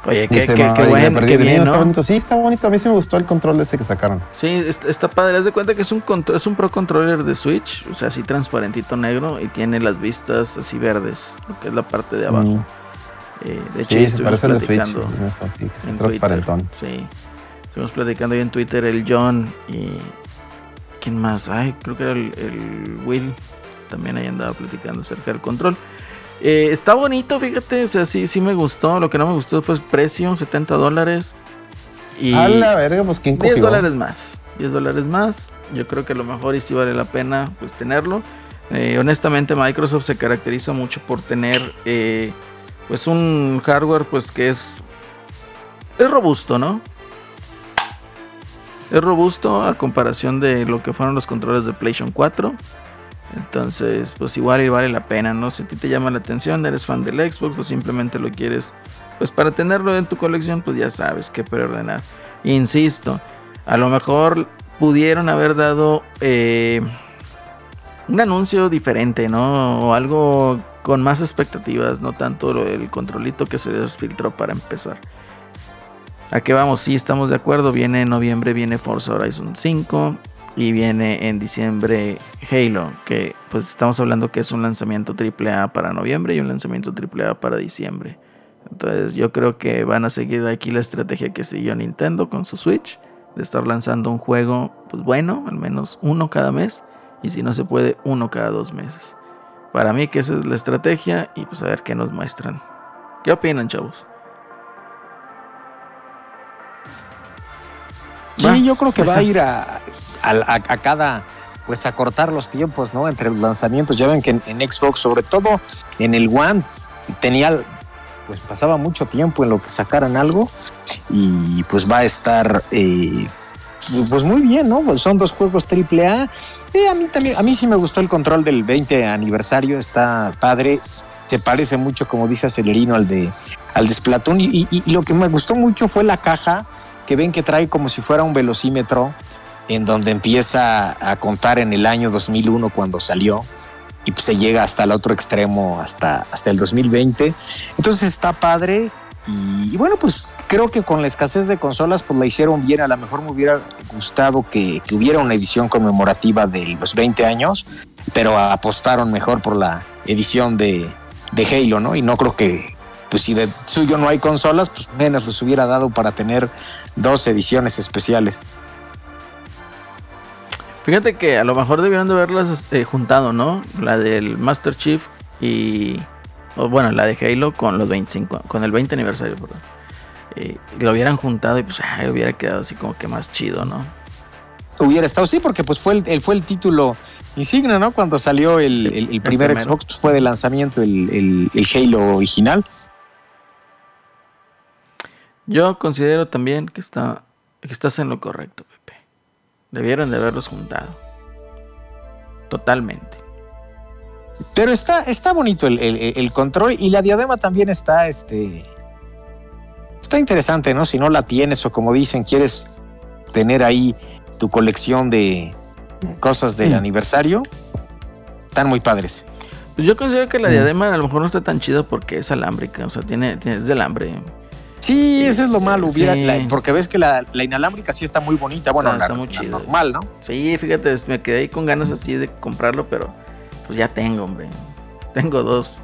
[SPEAKER 2] Oye, qué, qué,
[SPEAKER 4] no,
[SPEAKER 2] qué bien,
[SPEAKER 4] bonito. Sí, está bonito, a mí sí me gustó el control ese que sacaron.
[SPEAKER 2] Sí, está, padre. Haz de cuenta que es un, contro- es un Pro Controller de Switch, o sea, así transparentito negro y tiene las vistas así verdes, lo que es la parte de abajo.
[SPEAKER 4] Mm.
[SPEAKER 2] Eh, de hecho,
[SPEAKER 4] Sí, se parece al de Switch, es transparentón.
[SPEAKER 2] Sí, estuvimos platicando ahí en Twitter el John y... ¿Quién más? Ay, creo que era el, el Will. También ahí andaba platicando acerca del control. Eh, está bonito, fíjate, o sea, sí, sí me gustó. Lo que no me gustó fue el precio, 70 dólares. Y...
[SPEAKER 4] A la verga, pues quién
[SPEAKER 2] 10
[SPEAKER 4] cogió.
[SPEAKER 2] dólares más. 10 dólares más. Yo creo que a lo mejor y sí vale la pena pues tenerlo. Eh, honestamente Microsoft se caracteriza mucho por tener eh, pues un hardware pues que es es robusto, ¿no? Es robusto a comparación de lo que fueron los controles de PlayStation 4. Entonces, pues igual vale la pena, ¿no? Si a ti te llama la atención, eres fan del Xbox o simplemente lo quieres, pues para tenerlo en tu colección, pues ya sabes qué preordenar. Insisto, a lo mejor pudieron haber dado eh, un anuncio diferente, ¿no? O algo con más expectativas, no tanto el controlito que se desfiltró para empezar. ¿A qué vamos? Sí, estamos de acuerdo. Viene en noviembre, viene Forza Horizon 5 y viene en diciembre Halo, que pues estamos hablando que es un lanzamiento AAA para noviembre y un lanzamiento AAA para diciembre. Entonces yo creo que van a seguir aquí la estrategia que siguió Nintendo con su Switch, de estar lanzando un juego pues bueno, al menos uno cada mes, y si no se puede, uno cada dos meses. Para mí que esa es la estrategia y pues a ver qué nos muestran. ¿Qué opinan, chavos?
[SPEAKER 5] Sí, yo creo que va a ir a, a, cada, pues a cortar los tiempos, ¿no? Entre los lanzamientos. Ya ven que en, Xbox, sobre todo en el One, tenía, pues pasaba mucho tiempo en lo que sacaran algo y pues va a estar, eh, pues muy bien, ¿no? Pues son dos juegos triple A. A mí también, a mí sí me gustó el control del 20 aniversario, está padre. Se parece mucho, como dice Acelerino, al de al de Splatoon. y, y lo que me gustó mucho fue la caja que ven que trae como si fuera un velocímetro en donde empieza a contar en el año 2001 cuando salió y pues se llega hasta el otro extremo, hasta, hasta el 2020. Entonces está padre y, bueno, pues creo que con la escasez de consolas pues la hicieron bien. A lo mejor me hubiera gustado que, hubiera una edición conmemorativa de los 20 años, pero apostaron mejor por la edición de, de Halo, ¿no? Y no creo que, pues si de suyo no hay consolas, pues menos les hubiera dado para tener dos ediciones especiales.
[SPEAKER 2] Fíjate que a lo mejor debieron de haberlas este, juntado, ¿no? La del Master Chief y. O bueno, la de Halo con los 25, con el 20 aniversario, perdón. Eh, lo hubieran juntado y pues hubiera quedado así como que más chido, ¿no?
[SPEAKER 5] Hubiera estado, sí, porque pues fue el, fue el título insignia, ¿no? Cuando salió el, primer Xbox, pues, fue de lanzamiento el, el Halo original.
[SPEAKER 2] Yo considero también que, está, que estás en lo correcto, Pepe. Debieron de haberlos juntado. Totalmente.
[SPEAKER 5] Pero está, está bonito el, control y la diadema también está, este, está interesante, ¿no? Si no la tienes o como dicen, quieres tener ahí tu colección de cosas del aniversario, están muy padres.
[SPEAKER 2] Pues yo considero que la diadema a lo mejor no está tan chido porque es alámbrica, o sea, tiene, tiene es del hambre.
[SPEAKER 5] Sí, eso es lo malo, hubiera, porque ves que la, inalámbrica sí está muy bonita, bueno, está, muy normal, ¿no?
[SPEAKER 2] Sí, fíjate, me quedé ahí con ganas así de comprarlo, pero pues ya tengo, hombre, tengo dos.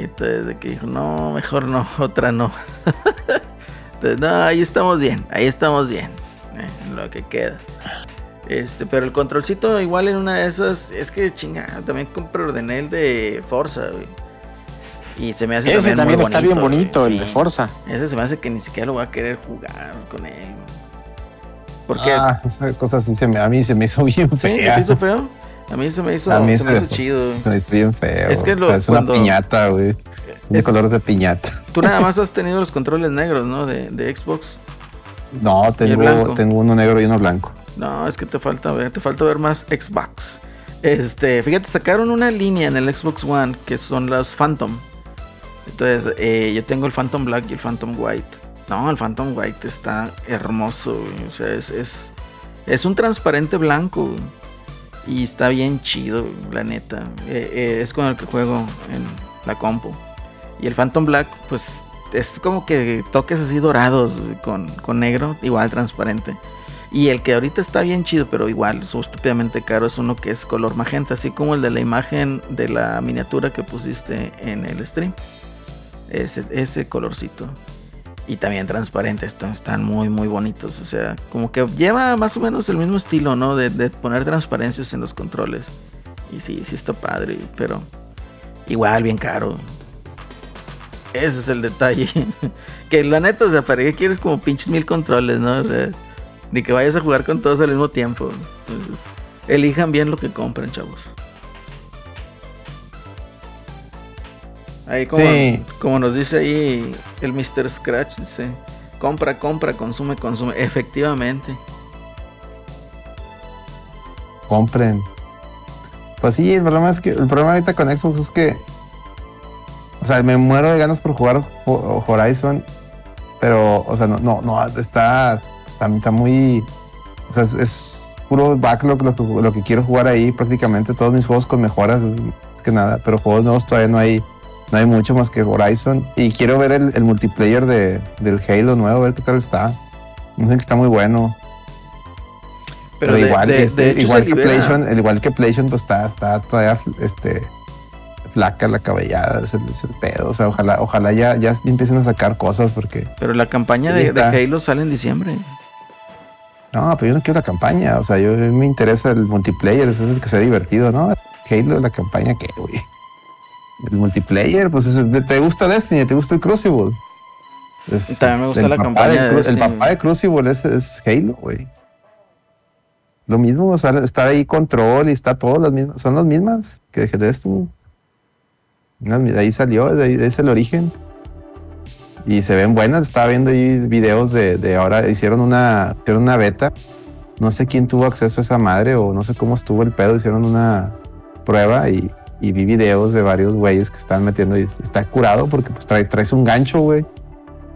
[SPEAKER 2] Y entonces de que dijo, no, mejor no, [LAUGHS] otra no. entonces, no, ahí estamos bien, ahí estamos bien, eh, en lo que queda. Este, pero el controlcito igual en una de esas, es que chinga, también compré ordené el de Forza, güey. Y se me hace
[SPEAKER 5] Ese también, está bien bonito, el de Forza.
[SPEAKER 2] Ese se me hace que ni siquiera lo voy a querer jugar con él. Porque
[SPEAKER 4] ah, esa cosa sí se me, a mí se me hizo bien fea.
[SPEAKER 2] ¿Sí? ¿Se hizo feo? A mí se me hizo, se, me hizo chido.
[SPEAKER 4] Se me hizo bien feo. Es que lo, es una piñata, güey. De colores de piñata.
[SPEAKER 2] Tú nada más [LAUGHS] has tenido los controles negros, ¿no? De, de Xbox.
[SPEAKER 4] No, tengo, tengo uno negro y uno blanco.
[SPEAKER 2] No, es que te falta ver, te falta ver más Xbox. Este, fíjate, sacaron una línea en el Xbox One que son las Phantom. Entonces, eh, yo tengo el Phantom Black y el Phantom White. No, el Phantom White está hermoso, O sea, es, es, un transparente blanco. Y está bien chido, la neta. Eh, eh, es con el que juego en la compu. Y el Phantom Black, pues es como que toques así dorados con, con negro, igual transparente. Y el que ahorita está bien chido, pero igual, es estúpidamente caro, es uno que es color magenta, así como el de la imagen de la miniatura que pusiste en el stream ese, ese colorcito. Y también transparente, están, están muy, muy bonitos. O sea, como que lleva más o menos el mismo estilo, ¿no? De, poner transparencias en los controles. Y sí, sí está padre, pero igual bien caro. Ese es el detalle. [LAUGHS] que la neta, o sea, ¿para qué quieres como pinches mil controles, no? O sea, ni que vayas a jugar con todos al mismo tiempo. Entonces, elijan bien lo que compren, chavos. Ahí como, como nos dice ahí el Mr. Scratch, dice, compra, compra, consume, consume. Efectivamente.
[SPEAKER 4] Compren. Pues sí, el problema es que el problema ahorita con Xbox es que o sea, me muero de ganas por jugar Ho- Horizon, pero o sea, no no no está está, está muy o sea, es, es puro backlog lo que, lo que quiero jugar ahí prácticamente todos mis juegos con mejoras que nada, pero juegos nuevos todavía no hay no hay mucho más que Horizon y quiero ver el, el multiplayer de, del Halo nuevo, a ver qué tal está. Dicen que está muy bueno.
[SPEAKER 2] Pero,
[SPEAKER 4] Pero,
[SPEAKER 2] de,
[SPEAKER 4] igual,
[SPEAKER 2] de-
[SPEAKER 4] este, igual que el igual que PlayStation, pues está, está todavía este, flaca la cabellada, es el, pedo. O sea, ojalá, ojalá ya, ya empiecen a sacar cosas porque.
[SPEAKER 2] Pero la campaña de. Halo sale en diciembre.
[SPEAKER 4] No, pero yo no quiero la campaña. O sea, yo a mí me interesa el multiplayer, ese es el que sea divertido, ¿no? Halo, la campaña, ¿qué, güey? El multiplayer, pues es- te gusta Destiny, te gusta el Crucible. Es-
[SPEAKER 2] También me gusta la campaña de
[SPEAKER 4] El papá de Crucible es, es Halo, güey. Lo mismo, o sea, está ahí Control y está todo las mismas, son las mismas que de Destiny. De ahí salió, de ahí, de ahí es el origen. Y se ven buenas, estaba viendo ahí videos de, de ahora, hicieron una, hicieron una beta. No sé quién tuvo acceso a esa madre o no sé cómo estuvo el pedo, hicieron una prueba y, y vi videos de varios güeyes que están metiendo y está curado porque pues trae, traes un gancho, güey.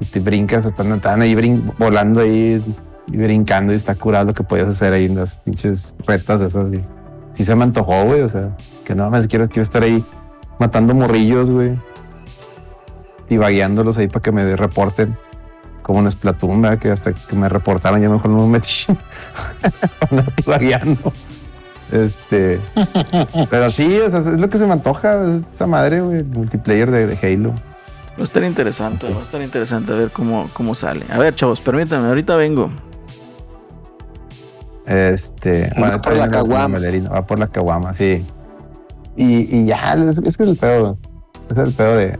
[SPEAKER 4] Y te brincas, están, están ahí volando ahí y brincando y está curado lo que podías hacer ahí en las pinches retas de esas. Y sí se me antojó, güey. O sea, que no más quiero, quiero estar ahí matando morrillos, güey. Y vagueándolos ahí para que me reporten. Como en Splatoon, ¿verdad? Que hasta que me reportaron ya mejor no me metí. [LAUGHS] Andar. Este. [LAUGHS] pero sí, o sea, es lo que se me antoja. es Esta madre, güey. el Multiplayer de, de Halo.
[SPEAKER 2] Va a estar interesante, va a estar interesante a ver cómo, cómo sale. A ver, chavos, permítanme, ahorita vengo.
[SPEAKER 4] Este,
[SPEAKER 5] Va por la caguama.
[SPEAKER 4] Va por la caguama, sí. Y, y ya, es, es que es el pedo. Es el pedo de.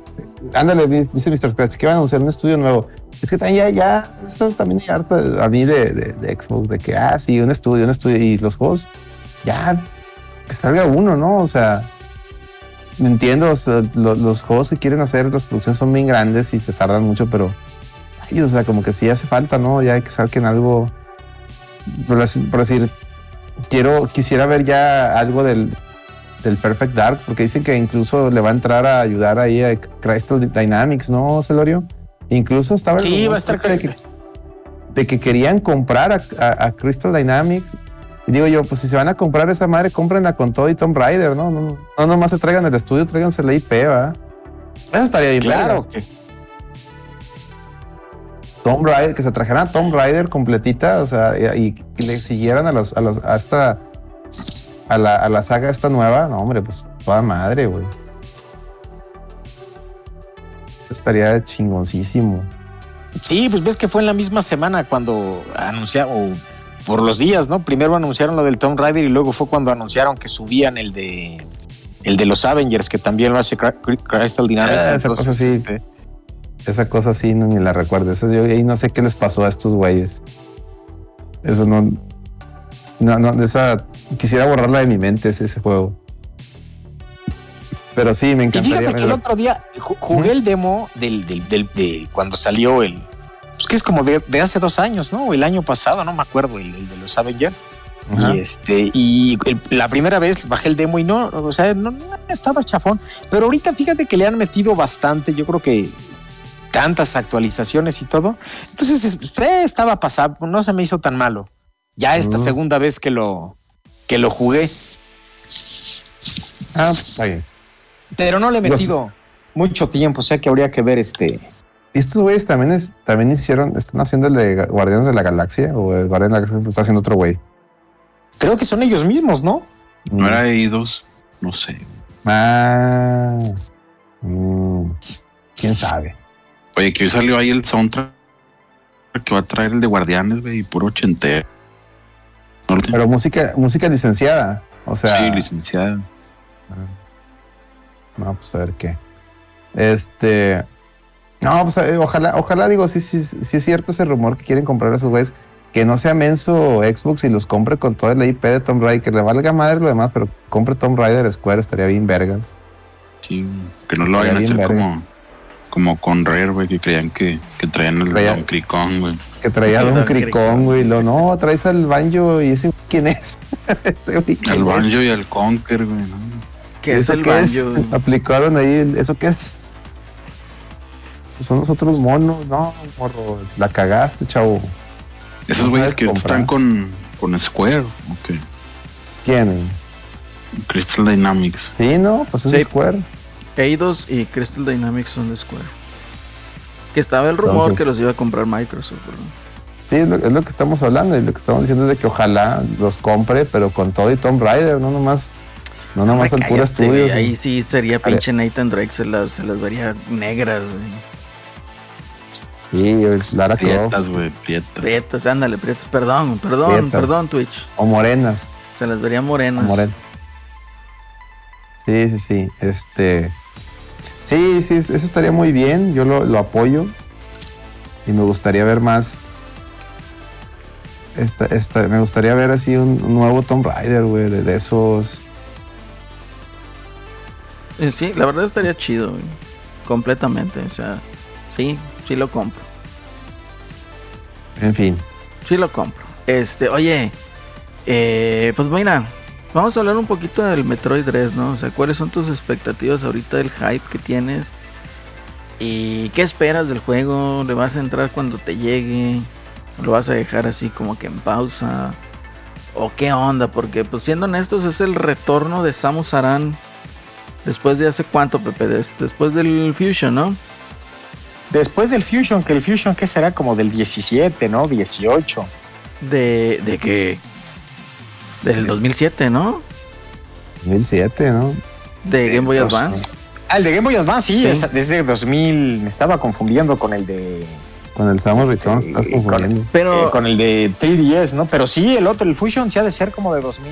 [SPEAKER 4] Ándale, di- dice Mr. Scratch, que van a anunciar un estudio nuevo. Es que también ya, ya, eso también hay harta a mí de, de, de Xbox, de que, ah, sí, un estudio, un estudio. Y los juegos, ya, que salga uno, ¿no? O sea, entiendo, o sea, lo- los juegos que quieren hacer, las producciones son bien grandes y se tardan mucho, pero, ay, o sea, como que sí hace falta, ¿no? Ya hay que saquen algo por decir, quiero, quisiera ver ya algo del, del Perfect Dark, porque dicen que incluso le va a entrar a ayudar ahí a Crystal Dynamics, ¿no, Celorio? Incluso estaba
[SPEAKER 5] Sí, va a estar
[SPEAKER 4] de que, de que querían comprar a, a- a Crystal Dynamics. Y digo yo, pues si se van a comprar esa madre, cómprenla con todo y Tomb Raider, ¿no? No, no nomás se traigan el estudio, tráiganse la IP, ¿verdad? Eso estaría bien.
[SPEAKER 5] Claro que
[SPEAKER 4] Tomb Raider, que se trajeran a Tomb Raider completita, o sea, y, y que le siguieran a los, a los, a esta, a la, a la saga esta nueva, no hombre, pues toda madre, güey. Eso estaría chingoncísimo.
[SPEAKER 5] Sí, pues ves que fue en la misma semana cuando anunciaron, o por los días, ¿no? Primero anunciaron lo del Tomb Raider y luego fue cuando anunciaron que subían el de el de los Avengers, que también lo hace Cry- Cry- Crystal Dynamics.
[SPEAKER 4] Ah, esa cosa sí.
[SPEAKER 5] este,
[SPEAKER 4] Esa cosa sí, no, ni la recuerdo. Eso yo ahí no sé qué les pasó a estos güeyes. Eso no. No, no, esa. Quisiera borrarla de mi mente ese, ese juego. Pero sí, me
[SPEAKER 5] Y
[SPEAKER 4] encantaría.
[SPEAKER 5] fíjate que el otro día ju- jugué el demo del, del, del- de cuando salió el. Pues que es como de, de hace dos años, ¿no? O El año pasado, no me acuerdo, el, el de los Avengers.
[SPEAKER 4] Ajá.
[SPEAKER 5] Y este, y el- la primera vez bajé el demo y no, o sea, no, no, estaba chafón. Pero ahorita fíjate que le han metido bastante, yo creo que tantas actualizaciones y todo. Entonces es- eh, estaba pasado, no se me hizo tan malo. Ya esta segunda vez que lo, que lo jugué,
[SPEAKER 4] Ah, está bien.
[SPEAKER 5] pero no le he
[SPEAKER 4] Los-
[SPEAKER 5] metido mucho tiempo, o sea que habría que ver este.
[SPEAKER 4] Y estos güeyes también, es, también hicieron, están haciendo el de Guardianes de la Galaxia o el Guardián de la Galaxia está haciendo otro güey.
[SPEAKER 5] Creo que son ellos mismos, ¿no?
[SPEAKER 3] No era I2, no sé.
[SPEAKER 4] Ah, mm, quién sabe.
[SPEAKER 3] Oye, que hoy salió ahí el soundtrack que va a traer el de Guardianes, güey, puro ochentero.
[SPEAKER 4] Pero música, música licenciada. O sea,
[SPEAKER 3] sí, licenciada.
[SPEAKER 4] no, pues a ver qué. Este, no, pues eh, ojalá, ojalá digo, sí, sí, sí es cierto ese rumor que quieren comprar a esos güeyes. Que no sea menso Xbox y los compre con toda la IP de Tomb Raider, que le valga madre lo demás, pero compre Tomb Raider Square, estaría bien vergas.
[SPEAKER 3] Sí, que no lo vayan a
[SPEAKER 4] Estaría
[SPEAKER 3] hacer
[SPEAKER 4] bien
[SPEAKER 3] como, como con Rare, güey, que creían que, que traían el
[SPEAKER 4] Traía-
[SPEAKER 3] Don Cricón, güey.
[SPEAKER 4] Que traía
[SPEAKER 2] Don
[SPEAKER 4] Don
[SPEAKER 2] Cricón.
[SPEAKER 4] Güey. Lo, no, traes al banjo y ese quién es. [LAUGHS]
[SPEAKER 3] Al Banjo y al Conker, güey. ¿no?
[SPEAKER 2] ¿Qué es
[SPEAKER 4] ¿Eso
[SPEAKER 2] el
[SPEAKER 4] qué es?
[SPEAKER 2] banjo?
[SPEAKER 4] Aplicaron ahí, ¿eso qué es? Pues son los otros monos, no, morro, la cagaste, chavo.
[SPEAKER 3] Esos
[SPEAKER 4] ¿No
[SPEAKER 3] güeyes que
[SPEAKER 4] comprar?
[SPEAKER 3] están con, con Square, ok.
[SPEAKER 4] ¿Quién?
[SPEAKER 3] Crystal Dynamics.
[SPEAKER 4] Sí, no, pues es
[SPEAKER 2] Sí.
[SPEAKER 4] Square.
[SPEAKER 2] Eidos y Crystal Dynamics son de Square. Que estaba el rumor
[SPEAKER 4] Entonces-
[SPEAKER 2] que los iba a comprar Microsoft, ¿verdad?
[SPEAKER 4] Sí, es lo, es lo que estamos hablando y lo que estamos diciendo es de que ojalá los compre, pero con todo y Tomb Raider, no nomás, no nomás al puro estudio.
[SPEAKER 2] Ahí sí sería pinche Nathan Drake, se las, se las vería negras, güey.
[SPEAKER 4] Sí, el Lara
[SPEAKER 3] Prietas,
[SPEAKER 4] Croft
[SPEAKER 3] güey, prietas.
[SPEAKER 2] Prietas, ándale, prietas, perdón, perdón, perdón, Twitch.
[SPEAKER 4] o morenas.
[SPEAKER 2] Se las vería
[SPEAKER 4] o
[SPEAKER 2] morenas.
[SPEAKER 4] moren- Sí, sí, sí. Este. Sí, sí, eso estaría muy bien. Yo lo, lo apoyo. Y me gustaría ver más. Esta, esta, me gustaría ver así un, un nuevo Tomb Raider, güey, de, de esos.
[SPEAKER 2] Eh, sí, la verdad estaría chido, güey. Completamente, o sea, sí, sí lo compro.
[SPEAKER 4] En fin.
[SPEAKER 2] Sí lo compro. Este, oye, eh, pues mira, vamos a hablar un poquito del Metroid Dread, ¿no? O sea, ¿cuáles son tus expectativas ahorita del hype que tienes? ¿Y qué esperas del juego? ¿Le vas a entrar cuando te llegue? ¿Lo vas a dejar así como que en pausa? ¿O qué onda? Porque, pues siendo honestos, es el retorno de Samus Aran después de hace cuánto, Pepe? Des- Después del Fusion, ¿no?
[SPEAKER 5] Después del Fusion, que el Fusion que será como del 17, ¿no? 18.
[SPEAKER 2] De, de que... Del 2007, ¿no?
[SPEAKER 4] 2007, ¿no?
[SPEAKER 2] De Game Boy Advance.
[SPEAKER 5] Ah, el de Game Boy Advance, sí,
[SPEAKER 2] Sí.
[SPEAKER 5] es- desde 2000. Me estaba confundiendo con el de.
[SPEAKER 4] Con el Samus
[SPEAKER 5] Este,
[SPEAKER 4] Returns estás
[SPEAKER 5] con-
[SPEAKER 4] confundiendo.
[SPEAKER 2] Pero
[SPEAKER 5] eh, con el de 3DS, ¿no? Pero sí, el otro, el Fusion, sí ha de ser como de 2000.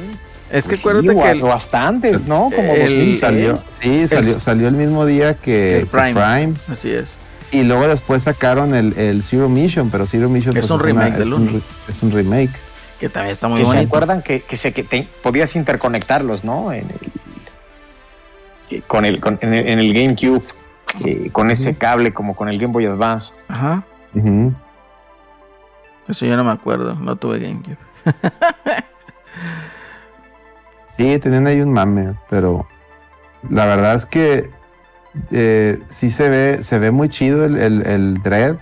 [SPEAKER 2] es que
[SPEAKER 5] Pues sí,
[SPEAKER 2] acuérdate
[SPEAKER 5] o
[SPEAKER 2] que el-
[SPEAKER 5] o bastantes, ¿no? Como
[SPEAKER 2] el-
[SPEAKER 5] 2006.
[SPEAKER 4] Salió, sí, salió, salió el mismo día que,
[SPEAKER 2] El
[SPEAKER 4] que
[SPEAKER 2] Prime.
[SPEAKER 4] Prime.
[SPEAKER 2] así es.
[SPEAKER 4] Y luego después sacaron el, el Zero Mission, pero Zero Mission
[SPEAKER 2] Es
[SPEAKER 4] pues,
[SPEAKER 2] un remake
[SPEAKER 4] una-
[SPEAKER 2] del
[SPEAKER 4] es un
[SPEAKER 2] uno.
[SPEAKER 4] re- es un remake.
[SPEAKER 2] Que también está muy
[SPEAKER 5] que se
[SPEAKER 2] bonito.
[SPEAKER 5] acuerdan que, que, se, que te- podías interconectarlos, ¿no? En el, eh, con el, con- en el, en el GameCube, eh, con ese cable como con el Game Boy Advance.
[SPEAKER 2] Ajá. Eso yo no me acuerdo. No tuve GameCube. [LAUGHS]
[SPEAKER 4] Sí, tenían ahí un mame, pero la verdad es que eh, sí se ve, se ve muy chido el, el, el Dread.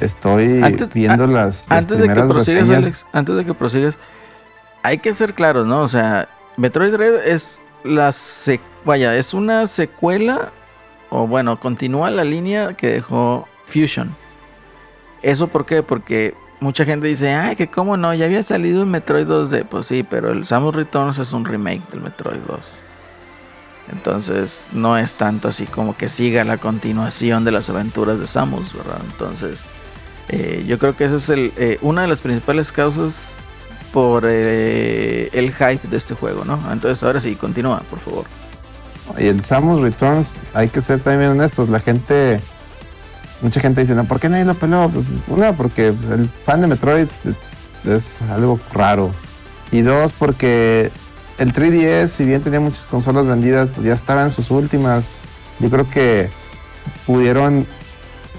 [SPEAKER 4] Estoy
[SPEAKER 2] Antes-
[SPEAKER 4] viendo
[SPEAKER 2] a-
[SPEAKER 4] las, las
[SPEAKER 2] Antes de que
[SPEAKER 4] primeras
[SPEAKER 2] prosigas. Alex, antes de que prosigas, hay que ser claros, ¿no? O sea, Metroid Dread es la vaya, es una secuela o bueno, continúa la línea que dejó Fusion. ¿Eso por qué? Porque mucha gente dice, ay, que cómo no, ya había salido un Metroid 2D. Pues sí, pero el Samus Returns es un remake del Metroid 2. Entonces, no es tanto así como que siga la continuación de las aventuras de Samus, ¿verdad? Entonces, eh, yo creo que esa es el, eh, una de las principales causas por eh, el hype de este juego, ¿no? Entonces, ahora sí, continúa, por favor.
[SPEAKER 4] Y el Samus Returns, hay que ser también honestos, la gente, mucha gente dice, no, ¿por qué nadie lo peló? Pues una, porque el fan de Metroid es algo raro. Y dos, porque el 3DS, si bien tenía muchas consolas vendidas, pues ya estaba en sus últimas. Yo creo que pudieron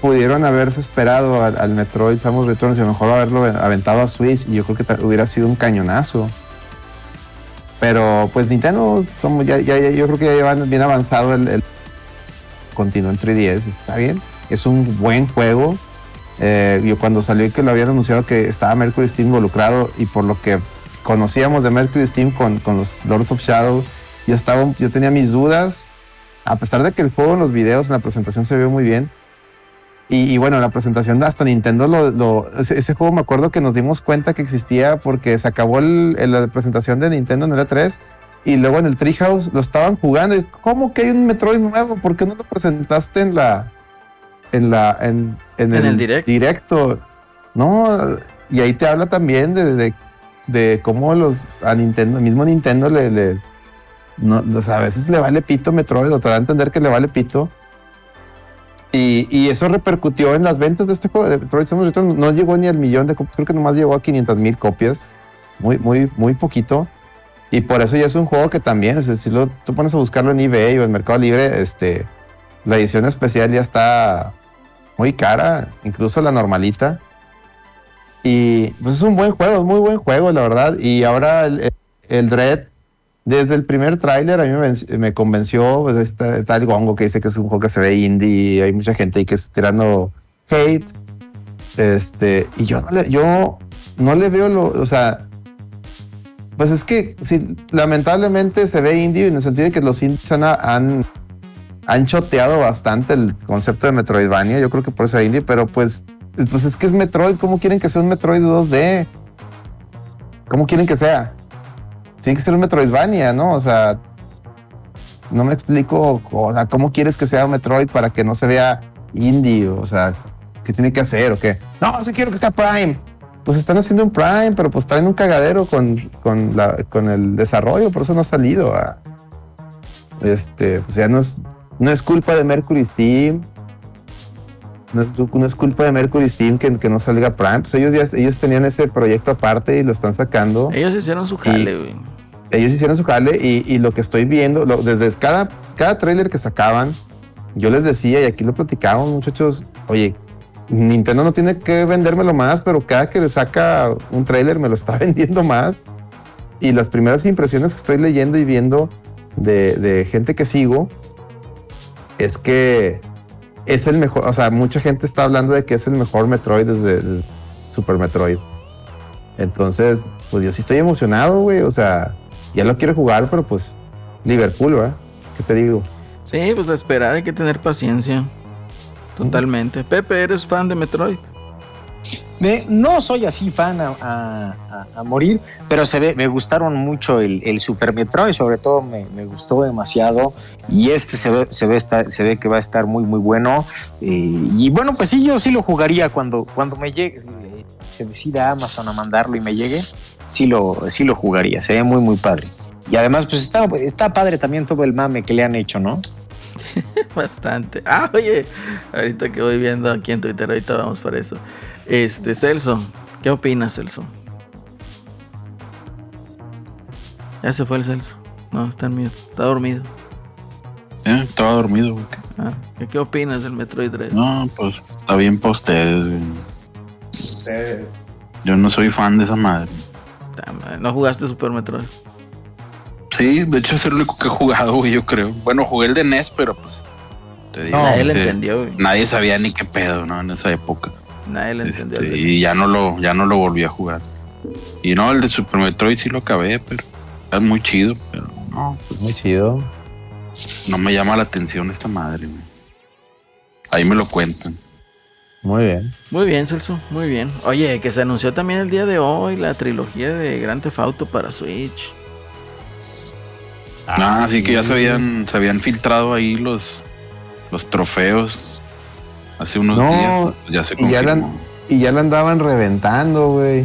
[SPEAKER 4] pudieron haberse esperado al, Metroid Samus Returns y a lo mejor haberlo aventado a Switch y yo creo que hubiera sido un cañonazo. Pero pues Nintendo, ya, ya- ya- yo creo que ya llevan bien avanzado el, el continuó en 3DS, está bien, es un buen juego. Eh, yo cuando salió que lo habían anunciado que estaba Mercury Steam involucrado y por lo que conocíamos de Mercury Steam con, con los Lords of Shadow, yo estaba, yo tenía mis dudas, a pesar de que el juego en los videos, en la presentación se vio muy bien. Y, y bueno, en la presentación hasta Nintendo, lo, lo- ese, ese juego me acuerdo que nos dimos cuenta que existía porque se acabó el- el- la presentación de Nintendo en el E3 y luego en el Treehouse lo estaban jugando. Y, ¿Cómo que hay un Metroid nuevo? ¿Por qué no lo presentaste en la en la en, en
[SPEAKER 2] En el direct.
[SPEAKER 4] directo? No, y ahí te habla también de, de, de cómo los a Nintendo, mismo Nintendo le, le no, o sea, a veces le vale pito Metroid o te da a entender que le vale pito. Y, y eso repercutió en las ventas de este juego de Metroid Samus. No llegó ni al millón de copias, creo que nomás llegó a 500 mil copias. Muy, muy, muy poquito. Y por eso ya es un juego que también, es decir, si tú pones a buscarlo en eBay o en Mercado Libre, este, la edición especial ya está muy cara, incluso la normalita. Y pues es un buen juego, es muy buen juego, la verdad. Y ahora el, el Dread, desde el primer tráiler a mí me, venc- me convenció, pues está, está el gongo que dice que es un juego que se ve indie, hay mucha gente ahí que está tirando hate, este, y yo no le, yo no le veo lo, o sea, pues es que sí, lamentablemente se ve indie en el sentido de que los indies han, han choteado bastante el concepto de Metroidvania, yo creo que por eso es indie, pero pues, pues es que es Metroid, ¿cómo quieren que sea un Metroid 2D? ¿Cómo quieren que sea? Tiene que ser un Metroidvania, ¿no? O sea, no me explico, o sea, ¿cómo quieres que sea un Metroid para que no se vea indie? O sea, ¿qué tiene que hacer o qué? No, sí quiero que sea Prime. Pues están haciendo un Prime, pero pues traen un cagadero con, con, la, con el desarrollo, por eso no ha salido. ah. Este, o sea, no es, no es culpa de Mercury Steam. No es, no es culpa de Mercury Steam que, que no salga Prime. Pues ellos ya ellos tenían ese proyecto aparte y lo están sacando
[SPEAKER 2] Ellos hicieron su jale, güey.
[SPEAKER 4] ellos hicieron su jale y, y lo que estoy viendo, lo- desde cada, cada trailer que sacaban, yo les decía, y aquí lo platicamos, muchachos, oye, Nintendo no tiene que vendérmelo más, pero cada que le saca un trailer me lo está [LAUGHS] vendiendo más. Y las primeras impresiones que estoy leyendo y viendo de, de gente que sigo es que es el mejor, o sea, mucha gente está hablando de que es el mejor Metroid desde el Super Metroid. Entonces, pues yo sí estoy emocionado, güey, o sea, ya lo quiero jugar, pero pues Liverpool, ¿verdad? ¿Qué te digo?
[SPEAKER 2] Sí, pues a esperar hay que tener paciencia. Totalmente. Pepe, ¿eres fan de Metroid?
[SPEAKER 5] No soy así fan a, morir, pero se ve, me gustaron mucho el, el Super Metroid, sobre todo me, gustó demasiado. Y este se ve, se ve, que va a estar muy, muy bueno. Eh, y bueno, pues sí, yo sí lo jugaría cuando, cuando me llegue, eh, se decida Amazon a mandarlo y me llegue, sí lo, sí lo jugaría, se ve muy, muy padre. Y además, pues está, está padre también todo el mame que le han hecho, ¿no? [LAUGHS]
[SPEAKER 2] Bastante. Ah, oye, ahorita que voy viendo aquí en Twitter, ahorita vamos para eso. Este, Celso, ¿qué opinas, Celso? Ya se fue el Celso. No, está en mute, está dormido.
[SPEAKER 3] Eh, estaba dormido, güey.
[SPEAKER 2] Ah, ¿qué, qué opinas del Metroid 3?
[SPEAKER 3] No, pues está bien para ustedes, güey. Yo no soy fan de esa madre.
[SPEAKER 2] ¿No jugaste Super Metroid?
[SPEAKER 3] Sí, de hecho es el único que he jugado, güey, yo creo. Bueno, jugué el de NES, pero pues. Te digo,
[SPEAKER 2] Nadie le
[SPEAKER 3] ese-
[SPEAKER 2] entendió, güey.
[SPEAKER 3] Nadie sabía ni qué pedo, ¿no? En esa época.
[SPEAKER 2] Nadie le entendió.
[SPEAKER 3] Este,
[SPEAKER 2] el
[SPEAKER 3] y ya no lo, ya no lo volví a jugar. Y no, el de Super Metroid sí lo acabé, pero es muy chido, pero no, pues
[SPEAKER 4] Muy chido.
[SPEAKER 3] no me llama la atención esta madre, güey. Ahí me lo cuentan.
[SPEAKER 4] Muy bien.
[SPEAKER 2] Muy bien, Celso, muy bien. Oye, que se anunció también el día de hoy la trilogía de Grand Theft Auto para Switch.
[SPEAKER 3] Ah, sí que ya se habían, se habían filtrado ahí los, los trofeos hace unos
[SPEAKER 4] No,
[SPEAKER 3] días. Ya se
[SPEAKER 4] y ya la-
[SPEAKER 3] confirmó.
[SPEAKER 4] Y ya lo andaban reventando, güey.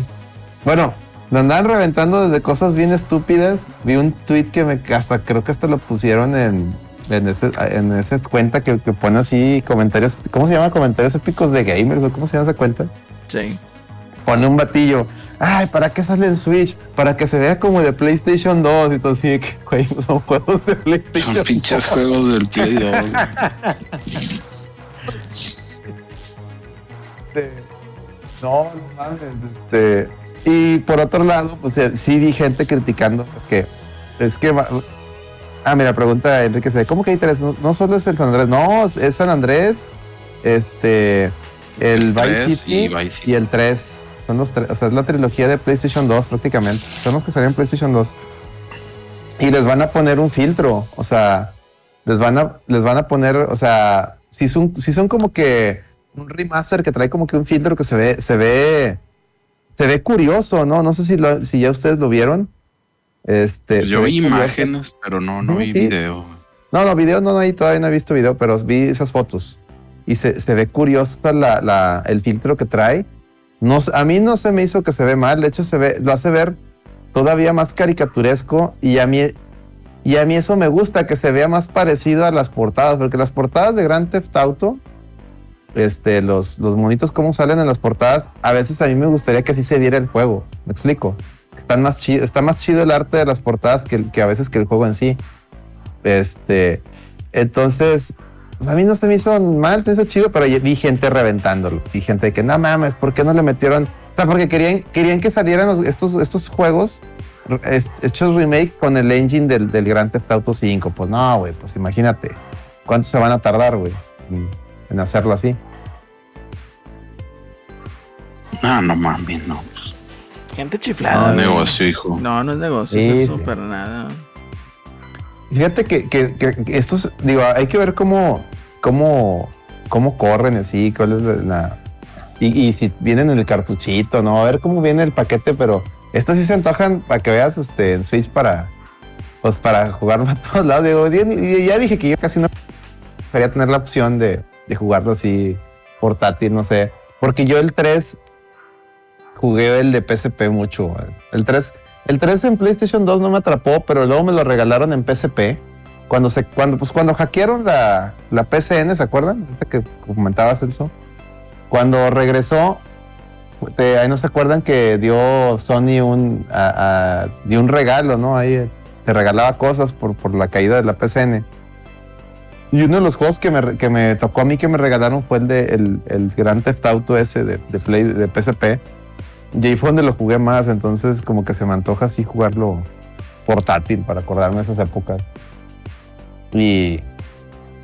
[SPEAKER 4] Bueno, lo andaban reventando desde cosas bien estúpidas. Vi un tweet que me hasta creo que hasta lo pusieron en, en ese en esa cuenta que, que pone así comentarios. ¿Cómo se llama? Comentarios épicos de gamers o cómo se llama esa cuenta?
[SPEAKER 2] Sí.
[SPEAKER 4] Pone un batillo. Ay, ¿para qué sale en Switch? Para que se vea como de PlayStation 2 y todo así de que, güey, son juegos de PlayStation
[SPEAKER 3] Son pinches
[SPEAKER 4] 2.
[SPEAKER 3] juegos del Play 2. [LAUGHS]
[SPEAKER 4] Este, no, no mames. Este, y por otro lado, pues eh, sí vi gente criticando que es que. va- Ah, mira, pregunta Enrique, ¿cómo que hay tres? No, no solo es el San Andrés, no, es San Andrés, este, el, Vice
[SPEAKER 3] tres
[SPEAKER 4] City
[SPEAKER 3] y
[SPEAKER 4] y,
[SPEAKER 3] Vice City.
[SPEAKER 4] el 3. Son los tres, o sea, es la trilogía de PlayStation 2 prácticamente. Son los que salieron en PlayStation 2. Y les van a poner un filtro, o sea, les van a, les van a poner, o sea, si son, si son como que un remaster que trae como que un filtro que se ve, se ve, se ve curioso, ¿no? No sé si, lo- si ya ustedes lo vieron. Este,
[SPEAKER 3] Pues yo vi
[SPEAKER 4] curioso.
[SPEAKER 3] imágenes, pero no, no vi
[SPEAKER 4] sí.
[SPEAKER 3] video.
[SPEAKER 4] No, no, video no, no, ahí todavía no he visto video, pero vi esas fotos. Y se, se ve curiosa la, la- el filtro que trae. No, a mí no se me hizo que se ve mal, de hecho se ve, lo hace ver todavía más caricaturesco y a mí, y a mí eso me gusta, que se vea más parecido a las portadas, porque las portadas de Grand Theft Auto, este, los, los monitos como salen en las portadas, a veces a mí me gustaría que así se viera el juego, me explico. Están más chido, está más chido el arte de las portadas que, a veces que el juego en sí. Este, entonces, a mí no se me hizo mal, se me hizo chido, pero vi gente reventándolo. Vi gente que, no mames, ¿por qué no le metieron? O sea, porque querían, querían que salieran estos, estos juegos hechos remake con el engine del, del Grand Theft Auto 5. Pues no, güey, pues imagínate. ¿Cuánto se van a tardar, güey? En, hacerlo así.
[SPEAKER 3] No, no mames, no.
[SPEAKER 2] Gente chiflada.
[SPEAKER 3] No,
[SPEAKER 2] güey.
[SPEAKER 3] negocio, hijo.
[SPEAKER 2] No, no es negocio,
[SPEAKER 4] Sí,
[SPEAKER 2] es
[SPEAKER 4] sí.
[SPEAKER 2] eso para nada.
[SPEAKER 4] Fíjate que, que, estos, digo, hay que ver cómo, cómo, cómo corren así, cuál es la, y, y si vienen en el cartuchito, ¿no? A ver cómo viene el paquete, pero estos sí se antojan para que veas este, en Switch para, pues para jugarlo a todos lados. Digo, ya, y ya dije que yo casi no quería tener la opción de, de jugarlo así portátil, no sé. Porque yo el 3 jugué el de PSP mucho. El 3, el 3 en PlayStation 2 no me atrapó, pero luego me lo regalaron en PSP. Cuando se, cuando, pues cuando hackearon la, la PCN, ¿se acuerdan? Que comentabas eso. Cuando regresó, te- ahí no se acuerdan que dio Sony un, dio un regalo, ¿no? Ahí eh, te regalaba cosas por, por la caída de la PCN. Y uno de los juegos que me, que me tocó a mí que me regalaron fue el de el, el Grand Theft Auto ese de, de Play, de PSP. Y ahí fue donde lo jugué más, entonces como que se me antoja así jugarlo portátil para acordarme de esas épocas. Y,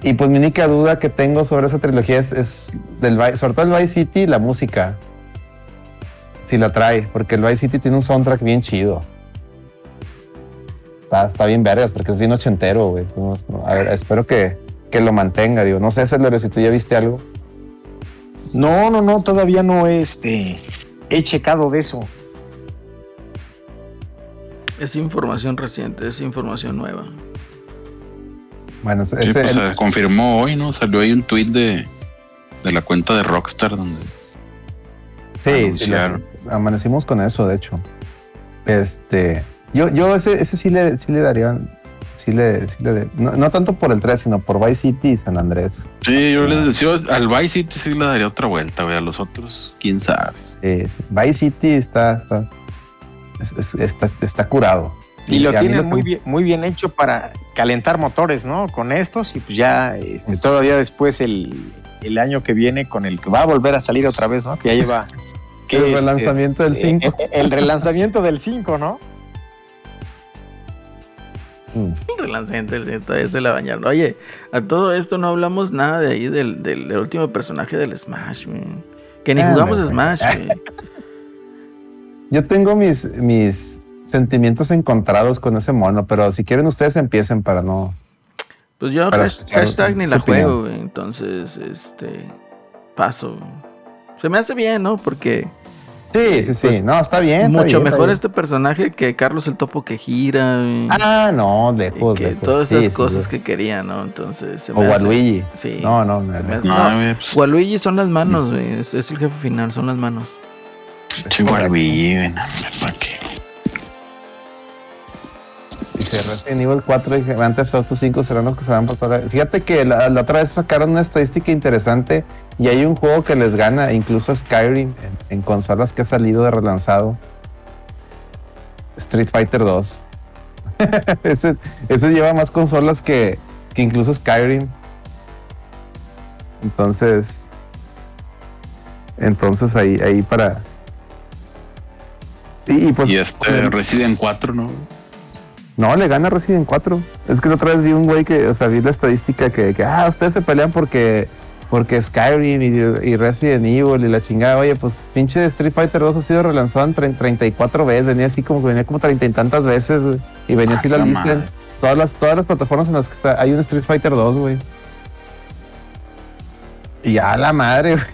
[SPEAKER 4] y pues mi única duda que tengo sobre esa trilogía es, es del, sobre todo el Vice City, la música. Si la trae, porque el Vice City tiene un soundtrack bien chido. Está, está bien vergas, porque es bien ochentero, güey. A ver, espero que, que lo mantenga, digo. No sé, Celero, si tú ya viste algo.
[SPEAKER 5] No, no, no, todavía no este, he checado de eso.
[SPEAKER 2] Es información reciente, es información nueva.
[SPEAKER 4] Bueno, ese,
[SPEAKER 3] Sí, pues
[SPEAKER 4] el-
[SPEAKER 3] se confirmó hoy, ¿no? Salió ahí un tweet de, de la cuenta de Rockstar donde
[SPEAKER 4] Sí, sí, amanecimos con eso, de hecho. Este, yo, yo ese, ese sí le, sí le daría, sí le, sí le- no, no tanto por el 3, sino por Vice City y San Andrés.
[SPEAKER 3] Sí, yo les decía, al Vice City sí le daría otra vuelta, güey. A los otros, quién sabe.
[SPEAKER 4] Eh, sí, Vice City está, está, es- es- está, está curado.
[SPEAKER 5] Y lo
[SPEAKER 4] a mí
[SPEAKER 5] tienen
[SPEAKER 4] que-
[SPEAKER 5] muy bien, muy bien hecho para calentar motores, ¿no? Con estos y pues ya este, todavía después el, el año que viene con el que va a volver a salir otra vez, ¿no? Que ya lleva... que
[SPEAKER 4] El
[SPEAKER 5] es,
[SPEAKER 4] relanzamiento del
[SPEAKER 5] eh,
[SPEAKER 4] 5.
[SPEAKER 5] eh, el relanzamiento del 5, ¿no?
[SPEAKER 4] Mm.
[SPEAKER 2] El relanzamiento del todavía se la bañaron. Oye, a todo esto no hablamos nada de ahí del, del, del último personaje del Smash. Que ni
[SPEAKER 4] Ah,
[SPEAKER 2] jugamos
[SPEAKER 4] me-
[SPEAKER 2] Smash. [LAUGHS]
[SPEAKER 4] Yo tengo mis, mis sentimientos encontrados con ese mono, pero si quieren ustedes empiecen para no.
[SPEAKER 2] Pues yo hashtag ni la
[SPEAKER 4] opinión.
[SPEAKER 2] juego. Entonces, este. Paso. Se me hace bien, ¿no? Porque
[SPEAKER 4] Sí, sí, sí.
[SPEAKER 2] Pues,
[SPEAKER 4] no, está bien. está
[SPEAKER 2] mucho
[SPEAKER 4] bien, está
[SPEAKER 2] mejor
[SPEAKER 4] bien.
[SPEAKER 2] este personaje que Carlos el Topo que gira, güey.
[SPEAKER 4] Ah, no,
[SPEAKER 2] y
[SPEAKER 4] lejos,
[SPEAKER 2] que
[SPEAKER 4] lejos.
[SPEAKER 2] todas
[SPEAKER 4] Sí,
[SPEAKER 2] esas
[SPEAKER 4] sí,
[SPEAKER 2] cosas
[SPEAKER 4] sí.
[SPEAKER 2] que quería, ¿no? Entonces. Se
[SPEAKER 4] O
[SPEAKER 2] me hace-
[SPEAKER 4] Waluigi.
[SPEAKER 2] Sí.
[SPEAKER 4] No, no, no.
[SPEAKER 2] Me
[SPEAKER 3] pues,
[SPEAKER 2] Waluigi son las manos, güey. Es, es el jefe final, son las manos.
[SPEAKER 3] pinche Waluigi, no, ¿para qué?
[SPEAKER 4] Dice Resident Evil 4 y Grand Theft Auto 5 serán los que se van a pasar. Fíjate que la, la otra vez sacaron una estadística interesante y hay un juego que les gana, incluso a Skyrim, en, en consolas que ha salido de relanzado. Street Fighter 2. [LAUGHS] ese, ese lleva más consolas que, que incluso Skyrim. Entonces. Entonces ahí, ahí para. Y, y pues.
[SPEAKER 3] Y este Resident 4, ¿no?
[SPEAKER 4] No, le gana Resident 4. Es que la otra vez vi un güey que, o sea, vi la estadística que, que ah, ustedes se pelean porque, porque Skyrim y, y Resident Evil y la chingada. Oye, pues pinche Street Fighter 2 ha sido relanzado en tre- 34 veces. Venía así como que venía como treinta y tantas veces, güey. Y venía así
[SPEAKER 3] Ah,
[SPEAKER 4] la
[SPEAKER 3] la
[SPEAKER 4] lista. en Todas las, todas las plataformas en las que hay un Street Fighter 2, güey. Y ya la madre, güey.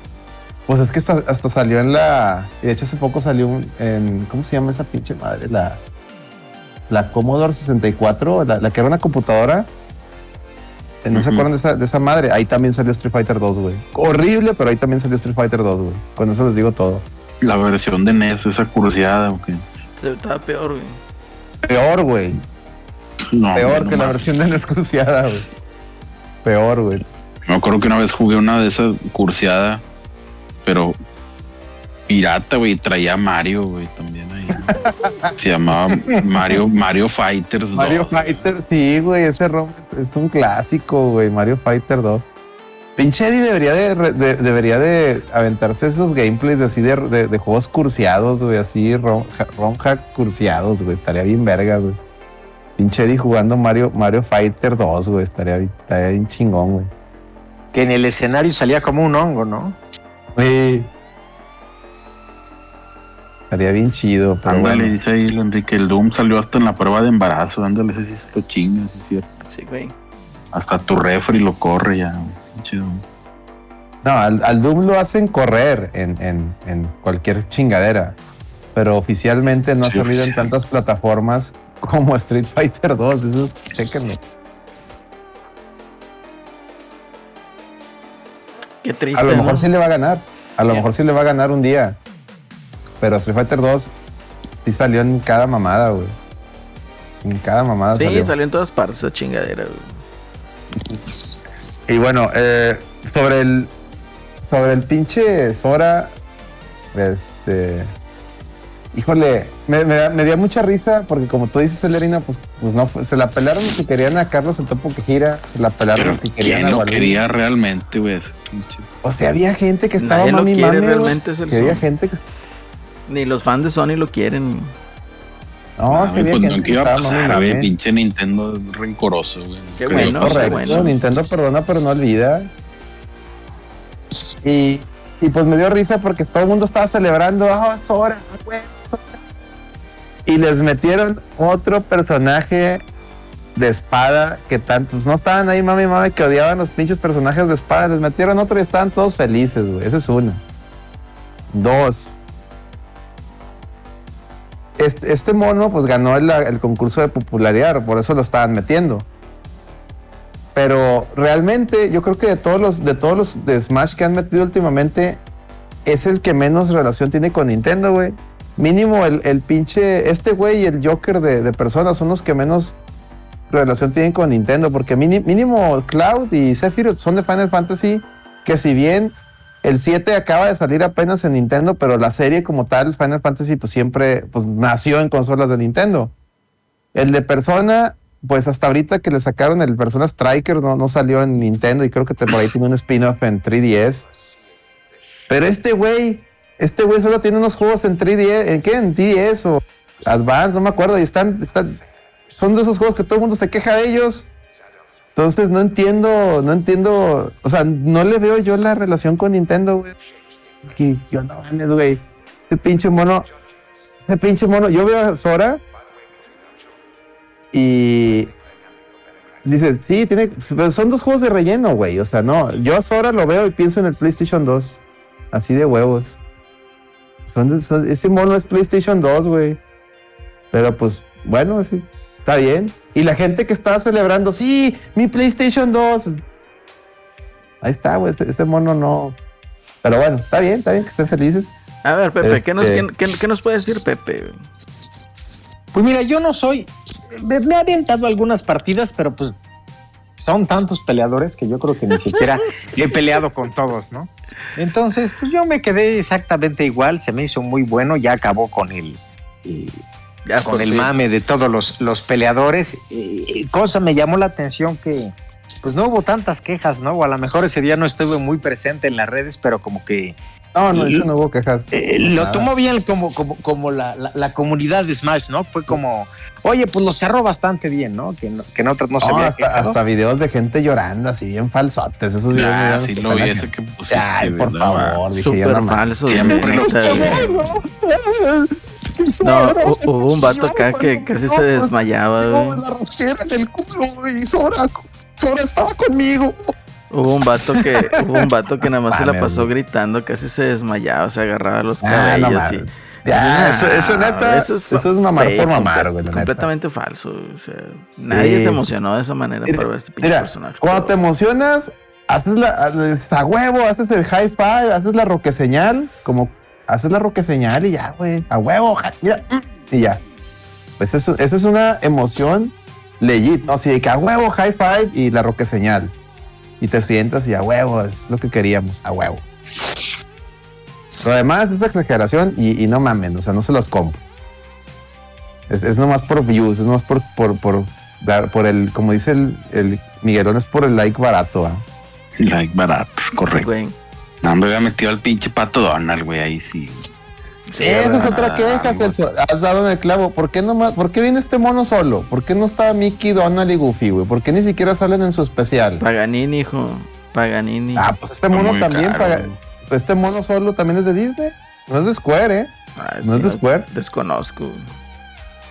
[SPEAKER 4] Pues es que hasta, hasta salió en la. Y de hecho hace poco salió un, en. ¿Cómo se llama esa pinche madre? La la Commodore 64, la, la que era una computadora. Eh, ¿No se
[SPEAKER 3] Ujú.
[SPEAKER 4] acuerdan de esa, de esa madre? Ahí también salió Street Fighter 2, güey. Horrible, pero ahí también salió Street Fighter 2, güey. Con eso les digo todo.
[SPEAKER 3] La versión de NES, esa curiosidad, ¿o qué?
[SPEAKER 2] Estaba peor, güey.
[SPEAKER 4] Peor, güey.
[SPEAKER 3] No,
[SPEAKER 4] Peor
[SPEAKER 3] no
[SPEAKER 4] que la versión de NES cruciada, güey. Peor, güey.
[SPEAKER 3] Me acuerdo que una vez jugué una de esas curseada, pero pirata, güey, traía a Mario, güey, también ahí. Se llamaba Mario, Mario Fighters 2.
[SPEAKER 4] Mario Fighter, sí, güey. Ese ROM es un clásico, güey. Mario Fighter 2. Pinche Eddie debería de, debería de aventarse esos gameplays así de, de, de juegos cursiados, güey, así ron, ja- ron hack cursiados, güey. Estaría bien verga, güey. Pinche Eddie jugando Mario, Mario Fighter 2, güey. Estaría, estaría bien chingón, güey.
[SPEAKER 5] Que en el escenario salía como un hongo, ¿no?
[SPEAKER 4] Sí. Estaría bien chido, pero
[SPEAKER 3] Ándale,
[SPEAKER 4] bueno.
[SPEAKER 3] dice ahí el Enrique, el Doom salió hasta en la prueba de embarazo, ándale, ese sí se lo chingas, es cierto.
[SPEAKER 2] Sí, güey.
[SPEAKER 3] Hasta tu refri lo corre ya, Doom.
[SPEAKER 4] No, al, al Doom lo hacen correr en, en- en cualquier chingadera. Pero oficialmente no ha
[SPEAKER 3] Sí,
[SPEAKER 4] salido en tantas plataformas como Street [LAUGHS] Fighter 2. Eso es, chéquenlo.
[SPEAKER 2] Qué triste.
[SPEAKER 4] A lo mejor
[SPEAKER 2] ¿no?
[SPEAKER 4] sí le va a ganar. A lo mejor sí le va a ganar un día. Pero Street Fighter 2 sí salió en cada mamada, güey. En cada mamada
[SPEAKER 2] Sí,
[SPEAKER 4] salió.
[SPEAKER 2] salió en todas partes esa chingadera, güey.
[SPEAKER 4] Y bueno, eh, sobre el sobre el pinche Sora, este, híjole, me, me me dio mucha risa porque como tú dices, Celerina, pues, pues no, fue- se la pelaron los que querían a Carlos el Topo que gira, se la pelaron los que querían
[SPEAKER 3] ¿quién
[SPEAKER 4] a
[SPEAKER 3] lo quería realmente, güey? Ese pinche-
[SPEAKER 4] O sea, había gente que estaba
[SPEAKER 2] Nadie lo
[SPEAKER 4] mami
[SPEAKER 2] quiere
[SPEAKER 4] mami, güey,
[SPEAKER 2] realmente, es el
[SPEAKER 4] que había gente que
[SPEAKER 2] Ni los fans de Sony lo quieren.
[SPEAKER 4] no,
[SPEAKER 3] Ah,
[SPEAKER 4] había
[SPEAKER 3] pues no,
[SPEAKER 4] que
[SPEAKER 3] ¿qué iba a pasar, güey?
[SPEAKER 4] mami.
[SPEAKER 3] Pinche Nintendo es rencoroso, güey.
[SPEAKER 2] Qué
[SPEAKER 3] Creo
[SPEAKER 2] bueno,
[SPEAKER 3] que-
[SPEAKER 2] qué
[SPEAKER 4] Correcto,
[SPEAKER 2] bueno.
[SPEAKER 4] Nintendo perdona pero no olvida. Y, y pues me dio risa porque todo el mundo estaba celebrando, ah, Sora, güey, Sora". Y les metieron otro personaje de espada que tantos no estaban ahí, mami, mami, que odiaban los pinches personajes de espada. Les metieron otro y estaban todos felices, güey. Esa es una. Dos. Este, este mono, pues ganó el, concurso de popularidad, por eso lo estaban metiendo. Pero realmente yo creo que de todos los de todos los de Smash que han metido últimamente es el que menos relación tiene con Nintendo, güey. Mínimo el, el pinche este güey y el Joker de, de personas son los que menos relación tienen con Nintendo, porque mínimo Cloud y Sephiroth son de Final Fantasy, que si bien el 7 acaba de salir apenas en Nintendo, pero la serie como tal, Final Fantasy, pues siempre pues, nació en consolas de Nintendo. El de Persona, pues hasta ahorita que le sacaron el Persona Striker, no, no salió en Nintendo y creo que por ahí tiene un spin-off en 3DS. Pero este güey, este güey solo tiene unos juegos en 3DS, ¿en qué? En 10 o Advance, no me acuerdo, y están, están, son de esos juegos que todo el mundo se queja de ellos. Entonces no entiendo, no entiendo, o sea, no le veo yo la relación con Nintendo, güey. Que yo no mames, güey. Ese pinche mono, ese pinche mono, yo veo a Sora y dice, sí, tiene, pero son dos juegos de relleno, güey. O sea, no, yo a Sora lo veo y pienso en el PlayStation 2, así de huevos. Ese mono es PlayStation 2, güey. Pero pues, bueno, sí, está bien. Y la gente que estaba celebrando, sí, mi PlayStation 2. Ahí está, güey, ese, ese mono no. Pero bueno, está bien, está bien que estén felices.
[SPEAKER 2] A ver, Pepe, ¿qué, nos,
[SPEAKER 4] Este-
[SPEAKER 2] qué- qué- qué nos puede decir Pepe?
[SPEAKER 5] Pues mira, yo no soy. Me, me he aventado algunas partidas, pero pues son tantos peleadores que yo creo que ni siquiera [LAUGHS] he peleado con todos, ¿no? Entonces, pues yo me quedé exactamente igual, se me hizo muy bueno, ya acabó con el,
[SPEAKER 2] Ya
[SPEAKER 5] con el mame de todos los, los peleadores. Eh, cosa me llamó la atención que pues no hubo tantas quejas, ¿no? O a lo mejor ese día no estuve muy presente en las redes, pero como que
[SPEAKER 4] No, no,
[SPEAKER 5] Y-
[SPEAKER 4] eso no hubo quejas.
[SPEAKER 5] eh, lo
[SPEAKER 4] Nada.
[SPEAKER 5] tomó bien como, como, como la, la- la comunidad de Smash, ¿no? Fue como, oye, pues lo cerró bastante bien, ¿no? Que, no, que en otras no, se
[SPEAKER 4] No,
[SPEAKER 5] había
[SPEAKER 4] hasta, videos de gente llorando, así bien falsotes. Esos videos
[SPEAKER 3] Ah, sí lo vi ese
[SPEAKER 4] que-
[SPEAKER 3] pusiste.
[SPEAKER 4] Ay, por favor, dije yo no mames.
[SPEAKER 2] falso.
[SPEAKER 3] Siempre
[SPEAKER 2] güey, o sea, No, hu- hubo un vato acá que casi se desmayaba, güey.
[SPEAKER 4] la rosquera en el culo, güey. Sora, Sora estaba conmigo.
[SPEAKER 2] Hubo un vato que, hubo un vato que nada más se la pasó gritando, casi se desmayaba, se agarraba los
[SPEAKER 4] Ah,
[SPEAKER 2] cabellos y.
[SPEAKER 4] Ya, eso, eso neta, eso es, mamar por mamar,
[SPEAKER 2] comple-
[SPEAKER 4] güey, neta.
[SPEAKER 2] Completamente falso. O sea, nadie
[SPEAKER 4] Sí.
[SPEAKER 2] se emocionó de esa manera
[SPEAKER 4] Mira,
[SPEAKER 2] para ver este pinche
[SPEAKER 4] Mira,
[SPEAKER 2] personaje.
[SPEAKER 4] cuando te emocionas, haces la a huevo, haces el high five, haces la roque señal, como haces la roque señal y ya, güey, a huevo, ja- mira, y ya. Pues eso, esa es una emoción legit, ¿no? Así de que a huevo, high five y la roque señal. Y te sientas y a huevo, es lo que queríamos, a huevo. Lo demás es exageración y, y no mamen, o sea, no se los compro. Es, es nomás por views, es nomás por, por, por, dar- por el, como dice el, el Miguelón, es por el like barato. ¿ah?
[SPEAKER 3] Like baratos, correcto. No, me había metido al pinche pato Donald, güey, ahí sí.
[SPEAKER 2] Sí,
[SPEAKER 4] Esa es otra queja, Celso. Has dado en el clavo. ¿Por qué, nomás, ¿Por qué viene este mono solo? ¿Por qué no está Mickey, Donald y Goofy, güey? ¿Por qué ni siquiera salen en su especial?
[SPEAKER 2] Paganini, hijo. Paganini.
[SPEAKER 4] Ah, pues este mono también
[SPEAKER 3] caro,
[SPEAKER 4] paga-. Este mono solo también es de Disney. No es de Square, ¿eh?
[SPEAKER 2] Ah,
[SPEAKER 4] ¿No es de Square?
[SPEAKER 2] Desconozco.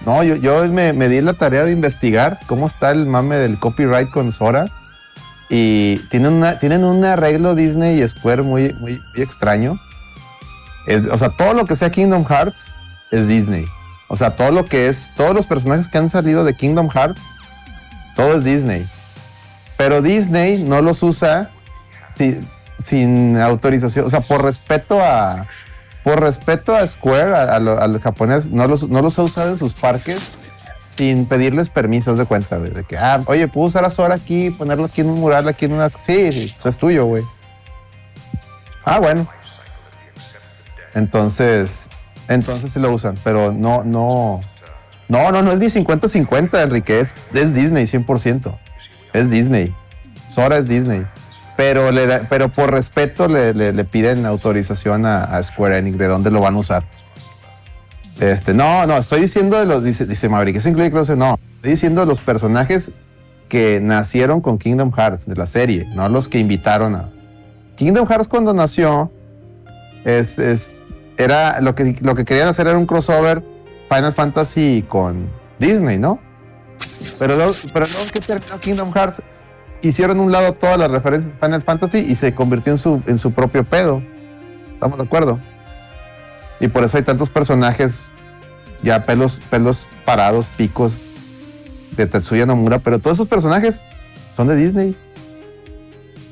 [SPEAKER 4] No, yo, yo me, me di la tarea de investigar cómo está el mame del copyright con Sora. Y tienen, una, tienen un arreglo Disney y Square muy, muy, muy extraño. Es- o sea, todo lo que sea Kingdom Hearts es Disney. O sea, todo lo que es, todos los personajes que han salido de Kingdom Hearts, todo es Disney. Pero Disney no los usa si- sin autorización. O sea, por respeto a, por respeto a Square, a los japoneses, no los, no los ha usado en sus parques sin pedirles permisos de cuenta, de que, ah, oye, puedo usar a Sora aquí, ponerlo aquí en un mural, aquí en una... Sí, eso es tuyo, güey. Ah, bueno. Entonces, entonces sí lo usan, pero no, no, no, no, no es ni 50-50, Enrique, es, es Disney 100%. Es Disney. Sora es Disney. Pero, le da- pero por respeto le piden autorización a, a Square Enix de dónde lo van a usar. Este, no, no, estoy diciendo de los, dice, dice Maverick, ¿eso incluye Close? No, estoy diciendo de los personajes que nacieron con Kingdom Hearts de la serie, no los que invitaron a. Kingdom Hearts cuando nació, era lo que, lo que querían hacer era un crossover Final Fantasy con Disney, ¿no? Pero luego, pero luego que terminó Kingdom Hearts, hicieron un lado todas las referencias de Final Fantasy y se convirtió en su, en su propio pedo. ¿Estamos de acuerdo? Y por eso hay tantos personajes ya pelos, pelos parados, picos de Tetsuya Nomura, pero todos esos personajes son de Disney.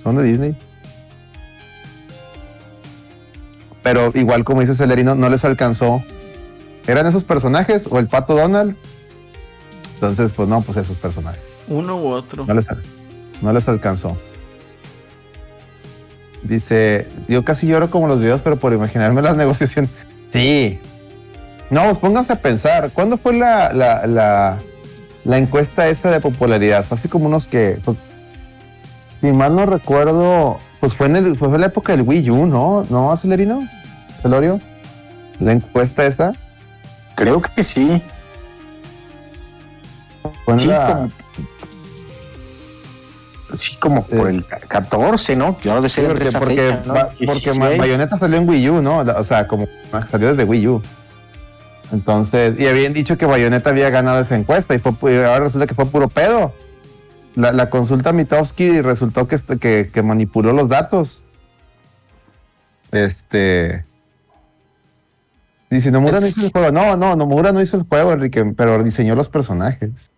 [SPEAKER 4] Son de Disney. Pero igual como dice Celerino, no les alcanzó. ¿Eran esos personajes o el pato Donald? Entonces, pues no, pues esos personajes.
[SPEAKER 2] Uno u otro.
[SPEAKER 4] No les, no les alcanzó. Dice, yo casi lloro como los videos, pero por imaginarme las [LAUGHS] negociaciones. Sí. No, pues pónganse a pensar. ¿Cuándo fue la, la, la, la encuesta esa de popularidad? Fue así como unos que... pues, si mal no recuerdo, pues fue en, el, fue en la época del Wii U, ¿no? ¿No, Acelerino? ¿Celorio? La encuesta esa.
[SPEAKER 5] Creo que sí.
[SPEAKER 4] Fue en
[SPEAKER 5] Sí,
[SPEAKER 4] la-
[SPEAKER 5] como, sí, como por el 14, ¿no? Ahora de
[SPEAKER 4] Sí,
[SPEAKER 5] ser
[SPEAKER 4] porque,
[SPEAKER 5] esa
[SPEAKER 4] porque,
[SPEAKER 5] fecha, ¿no?
[SPEAKER 4] ba- porque
[SPEAKER 5] 16.
[SPEAKER 4] Ma- Bayonetta salió en Wii U, ¿no? O sea, como salió desde Wii U. Entonces, y habían dicho que Bayonetta había ganado esa encuesta y, fue, pu- y ahora resulta que fue puro pedo. La, la consulta Mitowski resultó que, este- que, que manipuló los datos. Este. Dice, Nomura no hizo el juego. No, no, Nomura no hizo el juego, Enrique, pero diseñó los personajes.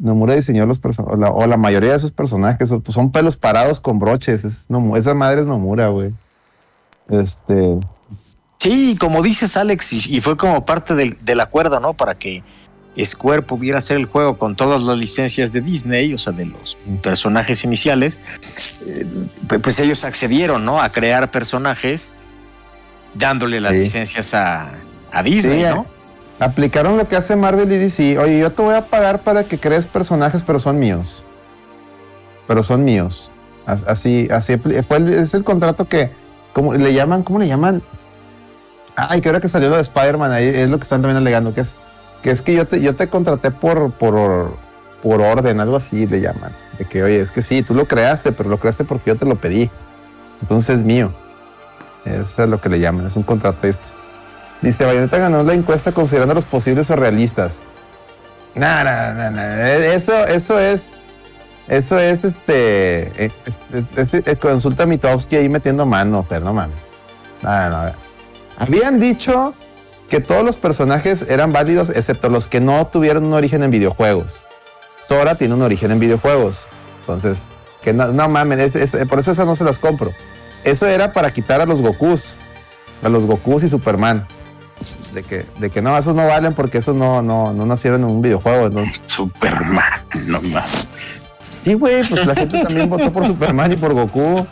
[SPEAKER 4] Nomura diseñó los personajes, o la, mayoría de esos personajes, o- pues son pelos parados con broches. Es Nomu- esa madre es Nomura, güey. Este.
[SPEAKER 5] Sí, como dices Alex, y, y fue como parte del, del acuerdo, ¿no? Para que Square pudiera hacer el juego con todas las licencias de Disney, o sea, de los personajes iniciales, eh, pues ellos accedieron, ¿no? A crear personajes dándole las
[SPEAKER 4] Sí.
[SPEAKER 5] licencias a, a Disney,
[SPEAKER 4] Sí,
[SPEAKER 5] ¿no?
[SPEAKER 4] Aplicaron lo que hace Marvel y DC. Oye, yo te voy a pagar para que crees personajes, pero son míos. Pero son míos. As- Así, así fue el- es el contrato que, ¿cómo le llaman? ¿Cómo le llaman? Ay, que ahora que salió lo de Spider-Man, ahí es lo que están también alegando, que es que es que yo te, yo contraté por, por, por orden, algo así le llaman. De que, oye, es que sí, tú lo creaste, pero lo creaste porque yo te lo pedí. Entonces es mío. Eso es lo que le llaman, es un contrato. Dice, Bayonetta ganó la encuesta considerando los posibles o realistas. No, no, no, no. Eso, eso es. Eso es este. eh, consulta a Mitowski ahí metiendo mano, pero no mames. No, no. Habían dicho que todos los personajes eran válidos, excepto los que no tuvieron un origen en videojuegos. Sora tiene un origen en videojuegos. Entonces, que no, no mames, es- es- por eso esas no se las compro. Eso era para quitar a los Gokus. A los Gokus y Superman. De que, de que no, esos no valen porque esos no, no, no nacieron en un videojuego. ¿no?
[SPEAKER 3] Superman, no mames.
[SPEAKER 4] Sí, güey, pues la gente también votó por Superman y por Goku.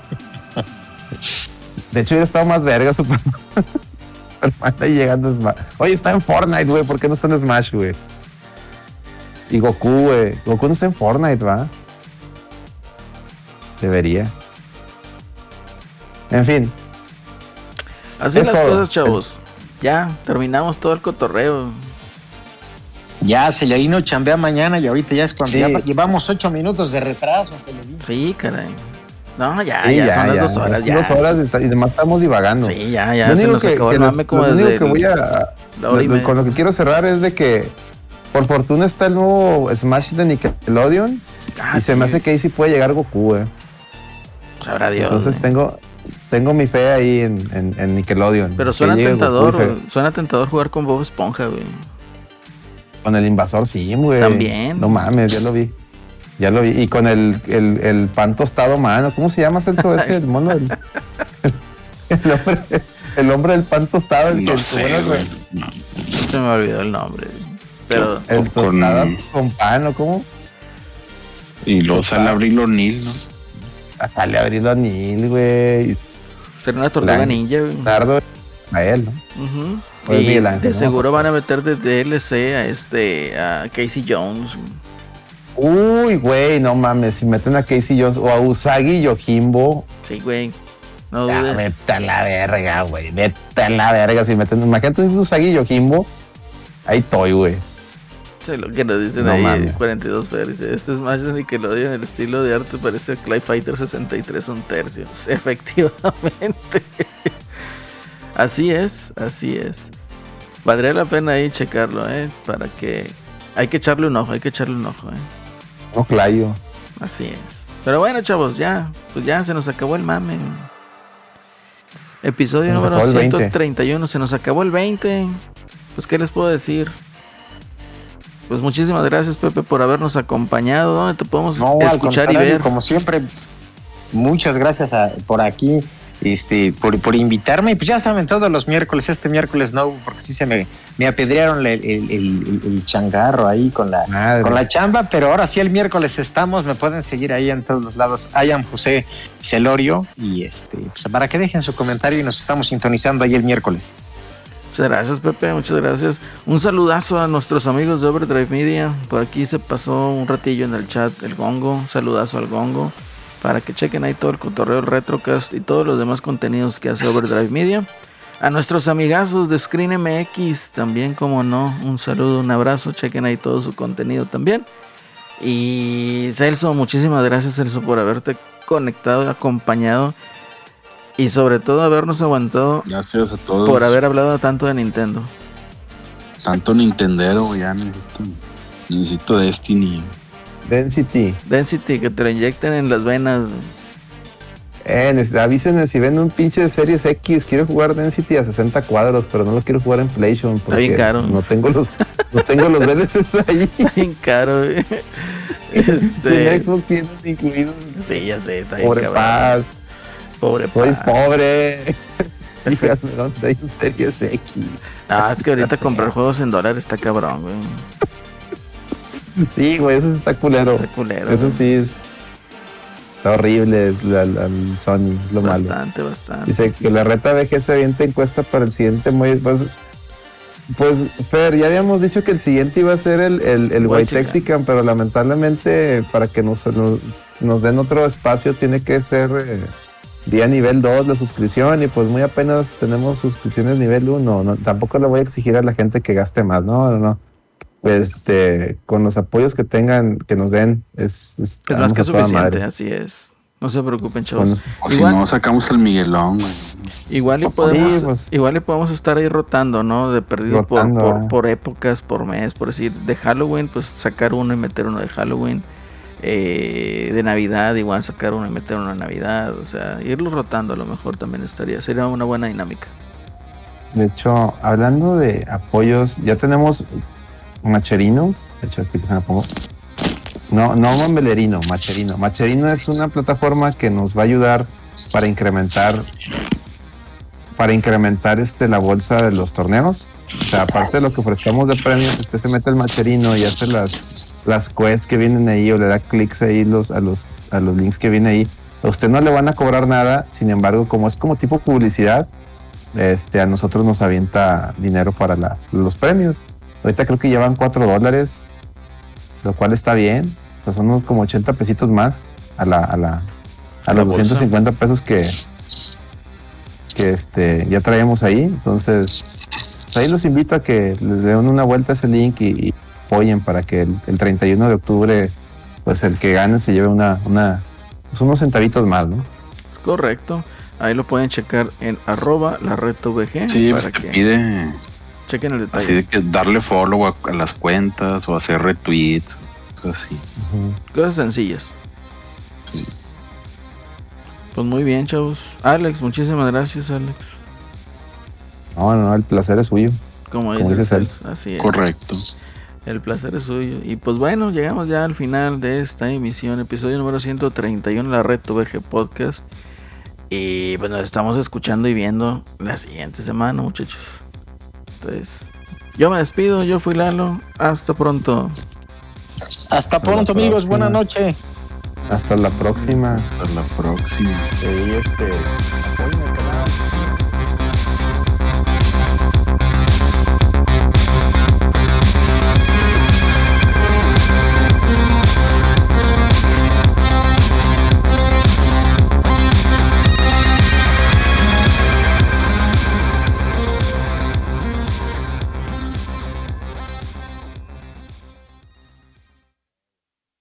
[SPEAKER 4] De hecho, hubiera estado más verga Superman. [LAUGHS] Superman ahí llegando a Smash. Oye, está en Fortnite, güey. ¿Por qué no está en Smash, güey? Y Goku, güey. Goku no está en Fortnite, ¿va? Debería. En fin,
[SPEAKER 2] Así
[SPEAKER 4] Es
[SPEAKER 2] las
[SPEAKER 4] todo.
[SPEAKER 2] cosas, chavos. Ya, terminamos todo el cotorreo.
[SPEAKER 5] Ya, Celerino chambea mañana y ahorita ya es cuando
[SPEAKER 4] Sí.
[SPEAKER 5] ya llevamos ocho minutos de retraso, Celerino.
[SPEAKER 2] Sí, caray. No, ya,
[SPEAKER 4] sí,
[SPEAKER 2] ya, son las dos horas,
[SPEAKER 4] son
[SPEAKER 2] ya.
[SPEAKER 4] dos horas y está- y además estamos divagando.
[SPEAKER 2] Sí, ya, ya,
[SPEAKER 4] lo
[SPEAKER 2] se
[SPEAKER 4] único
[SPEAKER 2] nos
[SPEAKER 4] que,
[SPEAKER 2] como
[SPEAKER 4] lo único que voy a, lo- con lo que quiero cerrar es de que por fortuna está el nuevo Smash de Nickelodeon
[SPEAKER 2] Ah,
[SPEAKER 4] y se me hace que ahí sí puede llegar Goku, eh.
[SPEAKER 2] Sabrá Dios.
[SPEAKER 4] Entonces tengo tengo mi fe ahí en, en, en Nickelodeon.
[SPEAKER 2] Pero suena
[SPEAKER 4] Goku
[SPEAKER 2] tentador, güey. suena tentador jugar con Bob Esponja, güey.
[SPEAKER 4] Con el invasor sí, güey.
[SPEAKER 2] También.
[SPEAKER 4] No mames, ya lo vi. Ya lo vi. Y con el, el, el pan tostado mano. ¿Cómo se llama Celso ese? El mono del. [LAUGHS] El, hombre, el hombre del pan tostado. El
[SPEAKER 3] No
[SPEAKER 4] que
[SPEAKER 3] sé,
[SPEAKER 4] bueno,
[SPEAKER 3] güey. No.
[SPEAKER 2] Se me olvidó el nombre. Pero
[SPEAKER 4] El
[SPEAKER 3] Con-
[SPEAKER 4] con pan, ¿o cómo?
[SPEAKER 3] Y luego sale Abril O'Neill, ¿no?
[SPEAKER 4] Sale a abrirlo a Neil, güey. Y
[SPEAKER 2] sería una tortuga ninja.
[SPEAKER 4] Nardo a él, ¿no? Pues
[SPEAKER 2] Y de
[SPEAKER 4] ¿no?
[SPEAKER 2] seguro van a meter de DLC a este a Casey Jones.
[SPEAKER 4] Uy, güey, no mames. Si meten a Casey Jones o a Usagi Yojimbo,
[SPEAKER 2] Sí, güey. No
[SPEAKER 4] ya
[SPEAKER 2] dudes.
[SPEAKER 4] vete a la verga, güey. Vete a la verga. Si meten, imagínate Usagi Yojimbo, ahí estoy, güey.
[SPEAKER 2] Lo que nos dicen
[SPEAKER 4] No
[SPEAKER 2] ahí,
[SPEAKER 4] mames.
[SPEAKER 2] 42 Fer, dice, este es más de Nickelodeon, el estilo de arte parece a Clay Fighter 63 un tercio. [LAUGHS] Efectivamente. así es, así es. Valdría la pena ahí checarlo, ¿eh? Para que... Hay que echarle un ojo, hay que echarle un ojo, ¿eh?
[SPEAKER 4] No, Clayo.
[SPEAKER 2] Así es. Pero bueno, chavos, ya, pues ya se nos acabó el mame. Episodio número
[SPEAKER 4] acabó el 20.
[SPEAKER 2] 131, se nos acabó el 20. Pues, ¿qué les puedo decir? Pues muchísimas gracias, Pepe, por habernos acompañado. ¿Dónde te podemos
[SPEAKER 5] No,
[SPEAKER 2] escuchar y ver?
[SPEAKER 5] Como siempre, muchas gracias a- por aquí, este, por, por invitarme. Y pues ya saben, todos los miércoles, este miércoles no, porque sí se me, me apedrearon el, el- el- el changarro ahí con la,
[SPEAKER 4] Madre.
[SPEAKER 5] con la chamba, pero ahora sí el miércoles estamos, me pueden seguir ahí en todos los lados. Hayan José Celorio y este, pues para que dejen su comentario y nos estamos sintonizando ahí el miércoles.
[SPEAKER 2] Muchas gracias, Pepe, muchas gracias. Un saludazo a nuestros amigos de Overdrive Media. Por aquí se pasó un ratillo en el chat el Gongo. Saludazo al Gongo. Para que chequen ahí todo el cotorreo, Retrocast y todos los demás contenidos que hace Overdrive Media. A nuestros amigazos de Screen MX, también como no, un saludo, un abrazo, chequen ahí todo su contenido también. Y Celso, muchísimas gracias Celso por haberte conectado, acompañado y sobre todo habernos aguantado
[SPEAKER 3] Gracias a todos.
[SPEAKER 2] por haber hablado tanto de Nintendo.
[SPEAKER 3] Tanto Nintendero, güey, ya necesito, necesito Destiny.
[SPEAKER 4] Density.
[SPEAKER 2] Density, que te lo inyecten en las venas.
[SPEAKER 4] Eh, avísenme si ven un pinche de Series X. Quiero jugar Density a 60 cuadros, pero no lo quiero jugar en PlayStation. Porque
[SPEAKER 2] bien caro.
[SPEAKER 4] No tengo los, no tengo los DLCs [LAUGHS] ahí.
[SPEAKER 2] Bien caro, [LAUGHS] güey.
[SPEAKER 4] En
[SPEAKER 2] Este,
[SPEAKER 4] Xbox vienen incluidos.
[SPEAKER 2] sí, ya sé, está bien
[SPEAKER 4] Pobre
[SPEAKER 2] cabrón.
[SPEAKER 4] paz.
[SPEAKER 2] Pobre
[SPEAKER 4] Soy pobre. Díganme dónde hay un Series X.
[SPEAKER 2] Ah, es que ahorita comprar juegos en dólares está cabrón, güey.
[SPEAKER 4] Sí, güey, eso está culero.
[SPEAKER 2] Está culero.
[SPEAKER 4] Eso
[SPEAKER 2] güey.
[SPEAKER 4] sí es. Está horrible la, la- el Sony, lo malo.
[SPEAKER 2] Bastante, bastante.
[SPEAKER 4] Dice que la reta VG se avienta encuesta para el siguiente Moy. Pues, pues, Fer, ya habíamos dicho que el siguiente iba a ser el, el, el
[SPEAKER 2] White
[SPEAKER 4] White Texican, pero lamentablemente para que nos, nos, nos den otro espacio tiene que ser eh, vía nivel 2 la suscripción y pues muy apenas tenemos suscripciones nivel 1. No, tampoco le voy a exigir a la gente que gaste más, no, no, no. Este, con los apoyos que tengan, que nos den, es, es,
[SPEAKER 2] Es más que suficiente,
[SPEAKER 4] madre.
[SPEAKER 2] así es. No se preocupen, chavos.
[SPEAKER 4] Con-
[SPEAKER 3] O si
[SPEAKER 2] Igual-
[SPEAKER 3] no, sacamos el Miguelón, güey.
[SPEAKER 2] Igual y
[SPEAKER 4] Sí,
[SPEAKER 2] podemos,
[SPEAKER 4] pues.
[SPEAKER 2] igual y podemos estar ahí rotando, ¿no? De perdido por,
[SPEAKER 4] Rotando,
[SPEAKER 2] por,
[SPEAKER 4] ah.
[SPEAKER 2] por épocas, por mes, por decir, de Halloween, pues sacar uno y meter uno de Halloween. Eh, de Navidad, igual sacar uno y meter uno de Navidad. O sea, irlo rotando a lo mejor también estaría, sería una buena dinámica.
[SPEAKER 4] De hecho, hablando de apoyos, ya tenemos Macherino. No, no Mambelerino, Macherino. Macherino es una plataforma que nos va a ayudar para incrementar para incrementar este la bolsa de los torneos. O sea, aparte de lo que ofrezcamos de premios, usted se mete el Macherino y hace las las quests que vienen ahí o le da clics ahí los, a los a los links que vienen ahí. A usted no le van a cobrar nada, sin embargo, como es como tipo publicidad, este, a nosotros nos avienta dinero para la- los premios. Ahorita creo que llevan 4 dólares, lo cual está bien. O sea, son unos como 80 pesitos más a la, a la, a
[SPEAKER 2] A
[SPEAKER 4] los
[SPEAKER 2] bolsa.
[SPEAKER 4] 250 pesos que, que este ya traemos ahí. Entonces, pues ahí los invito a que les den una vuelta a ese link y, y apoyen para que el, el 31 de octubre, pues el que gane se lleve una, una pues unos centavitos más, ¿no?
[SPEAKER 2] Es correcto. Ahí lo pueden checar en arroba la red VG.
[SPEAKER 3] Sí,
[SPEAKER 2] para
[SPEAKER 3] pues te
[SPEAKER 2] que
[SPEAKER 3] pide
[SPEAKER 2] chequen el detalle.
[SPEAKER 3] así de que darle follow a, a las cuentas o hacer retweets, cosas así.
[SPEAKER 2] Cosas sencillas. Pues muy bien, chavos. Alex, muchísimas gracias, Alex.
[SPEAKER 4] No, no, el placer es suyo.
[SPEAKER 2] Como,
[SPEAKER 4] Como
[SPEAKER 2] dice Celso. Así es.
[SPEAKER 3] Correcto.
[SPEAKER 2] El placer es suyo. Y pues bueno, llegamos ya al final de esta emisión, episodio número 131 de la Red VG Podcast. Y pues nos estamos escuchando y viendo la siguiente semana, muchachos. Entonces, yo me despido, yo fui Lalo. Hasta pronto.
[SPEAKER 5] Hasta pronto, amigos. Buenas noches.
[SPEAKER 4] Hasta la próxima.
[SPEAKER 3] Hasta la próxima.
[SPEAKER 4] Sí, este,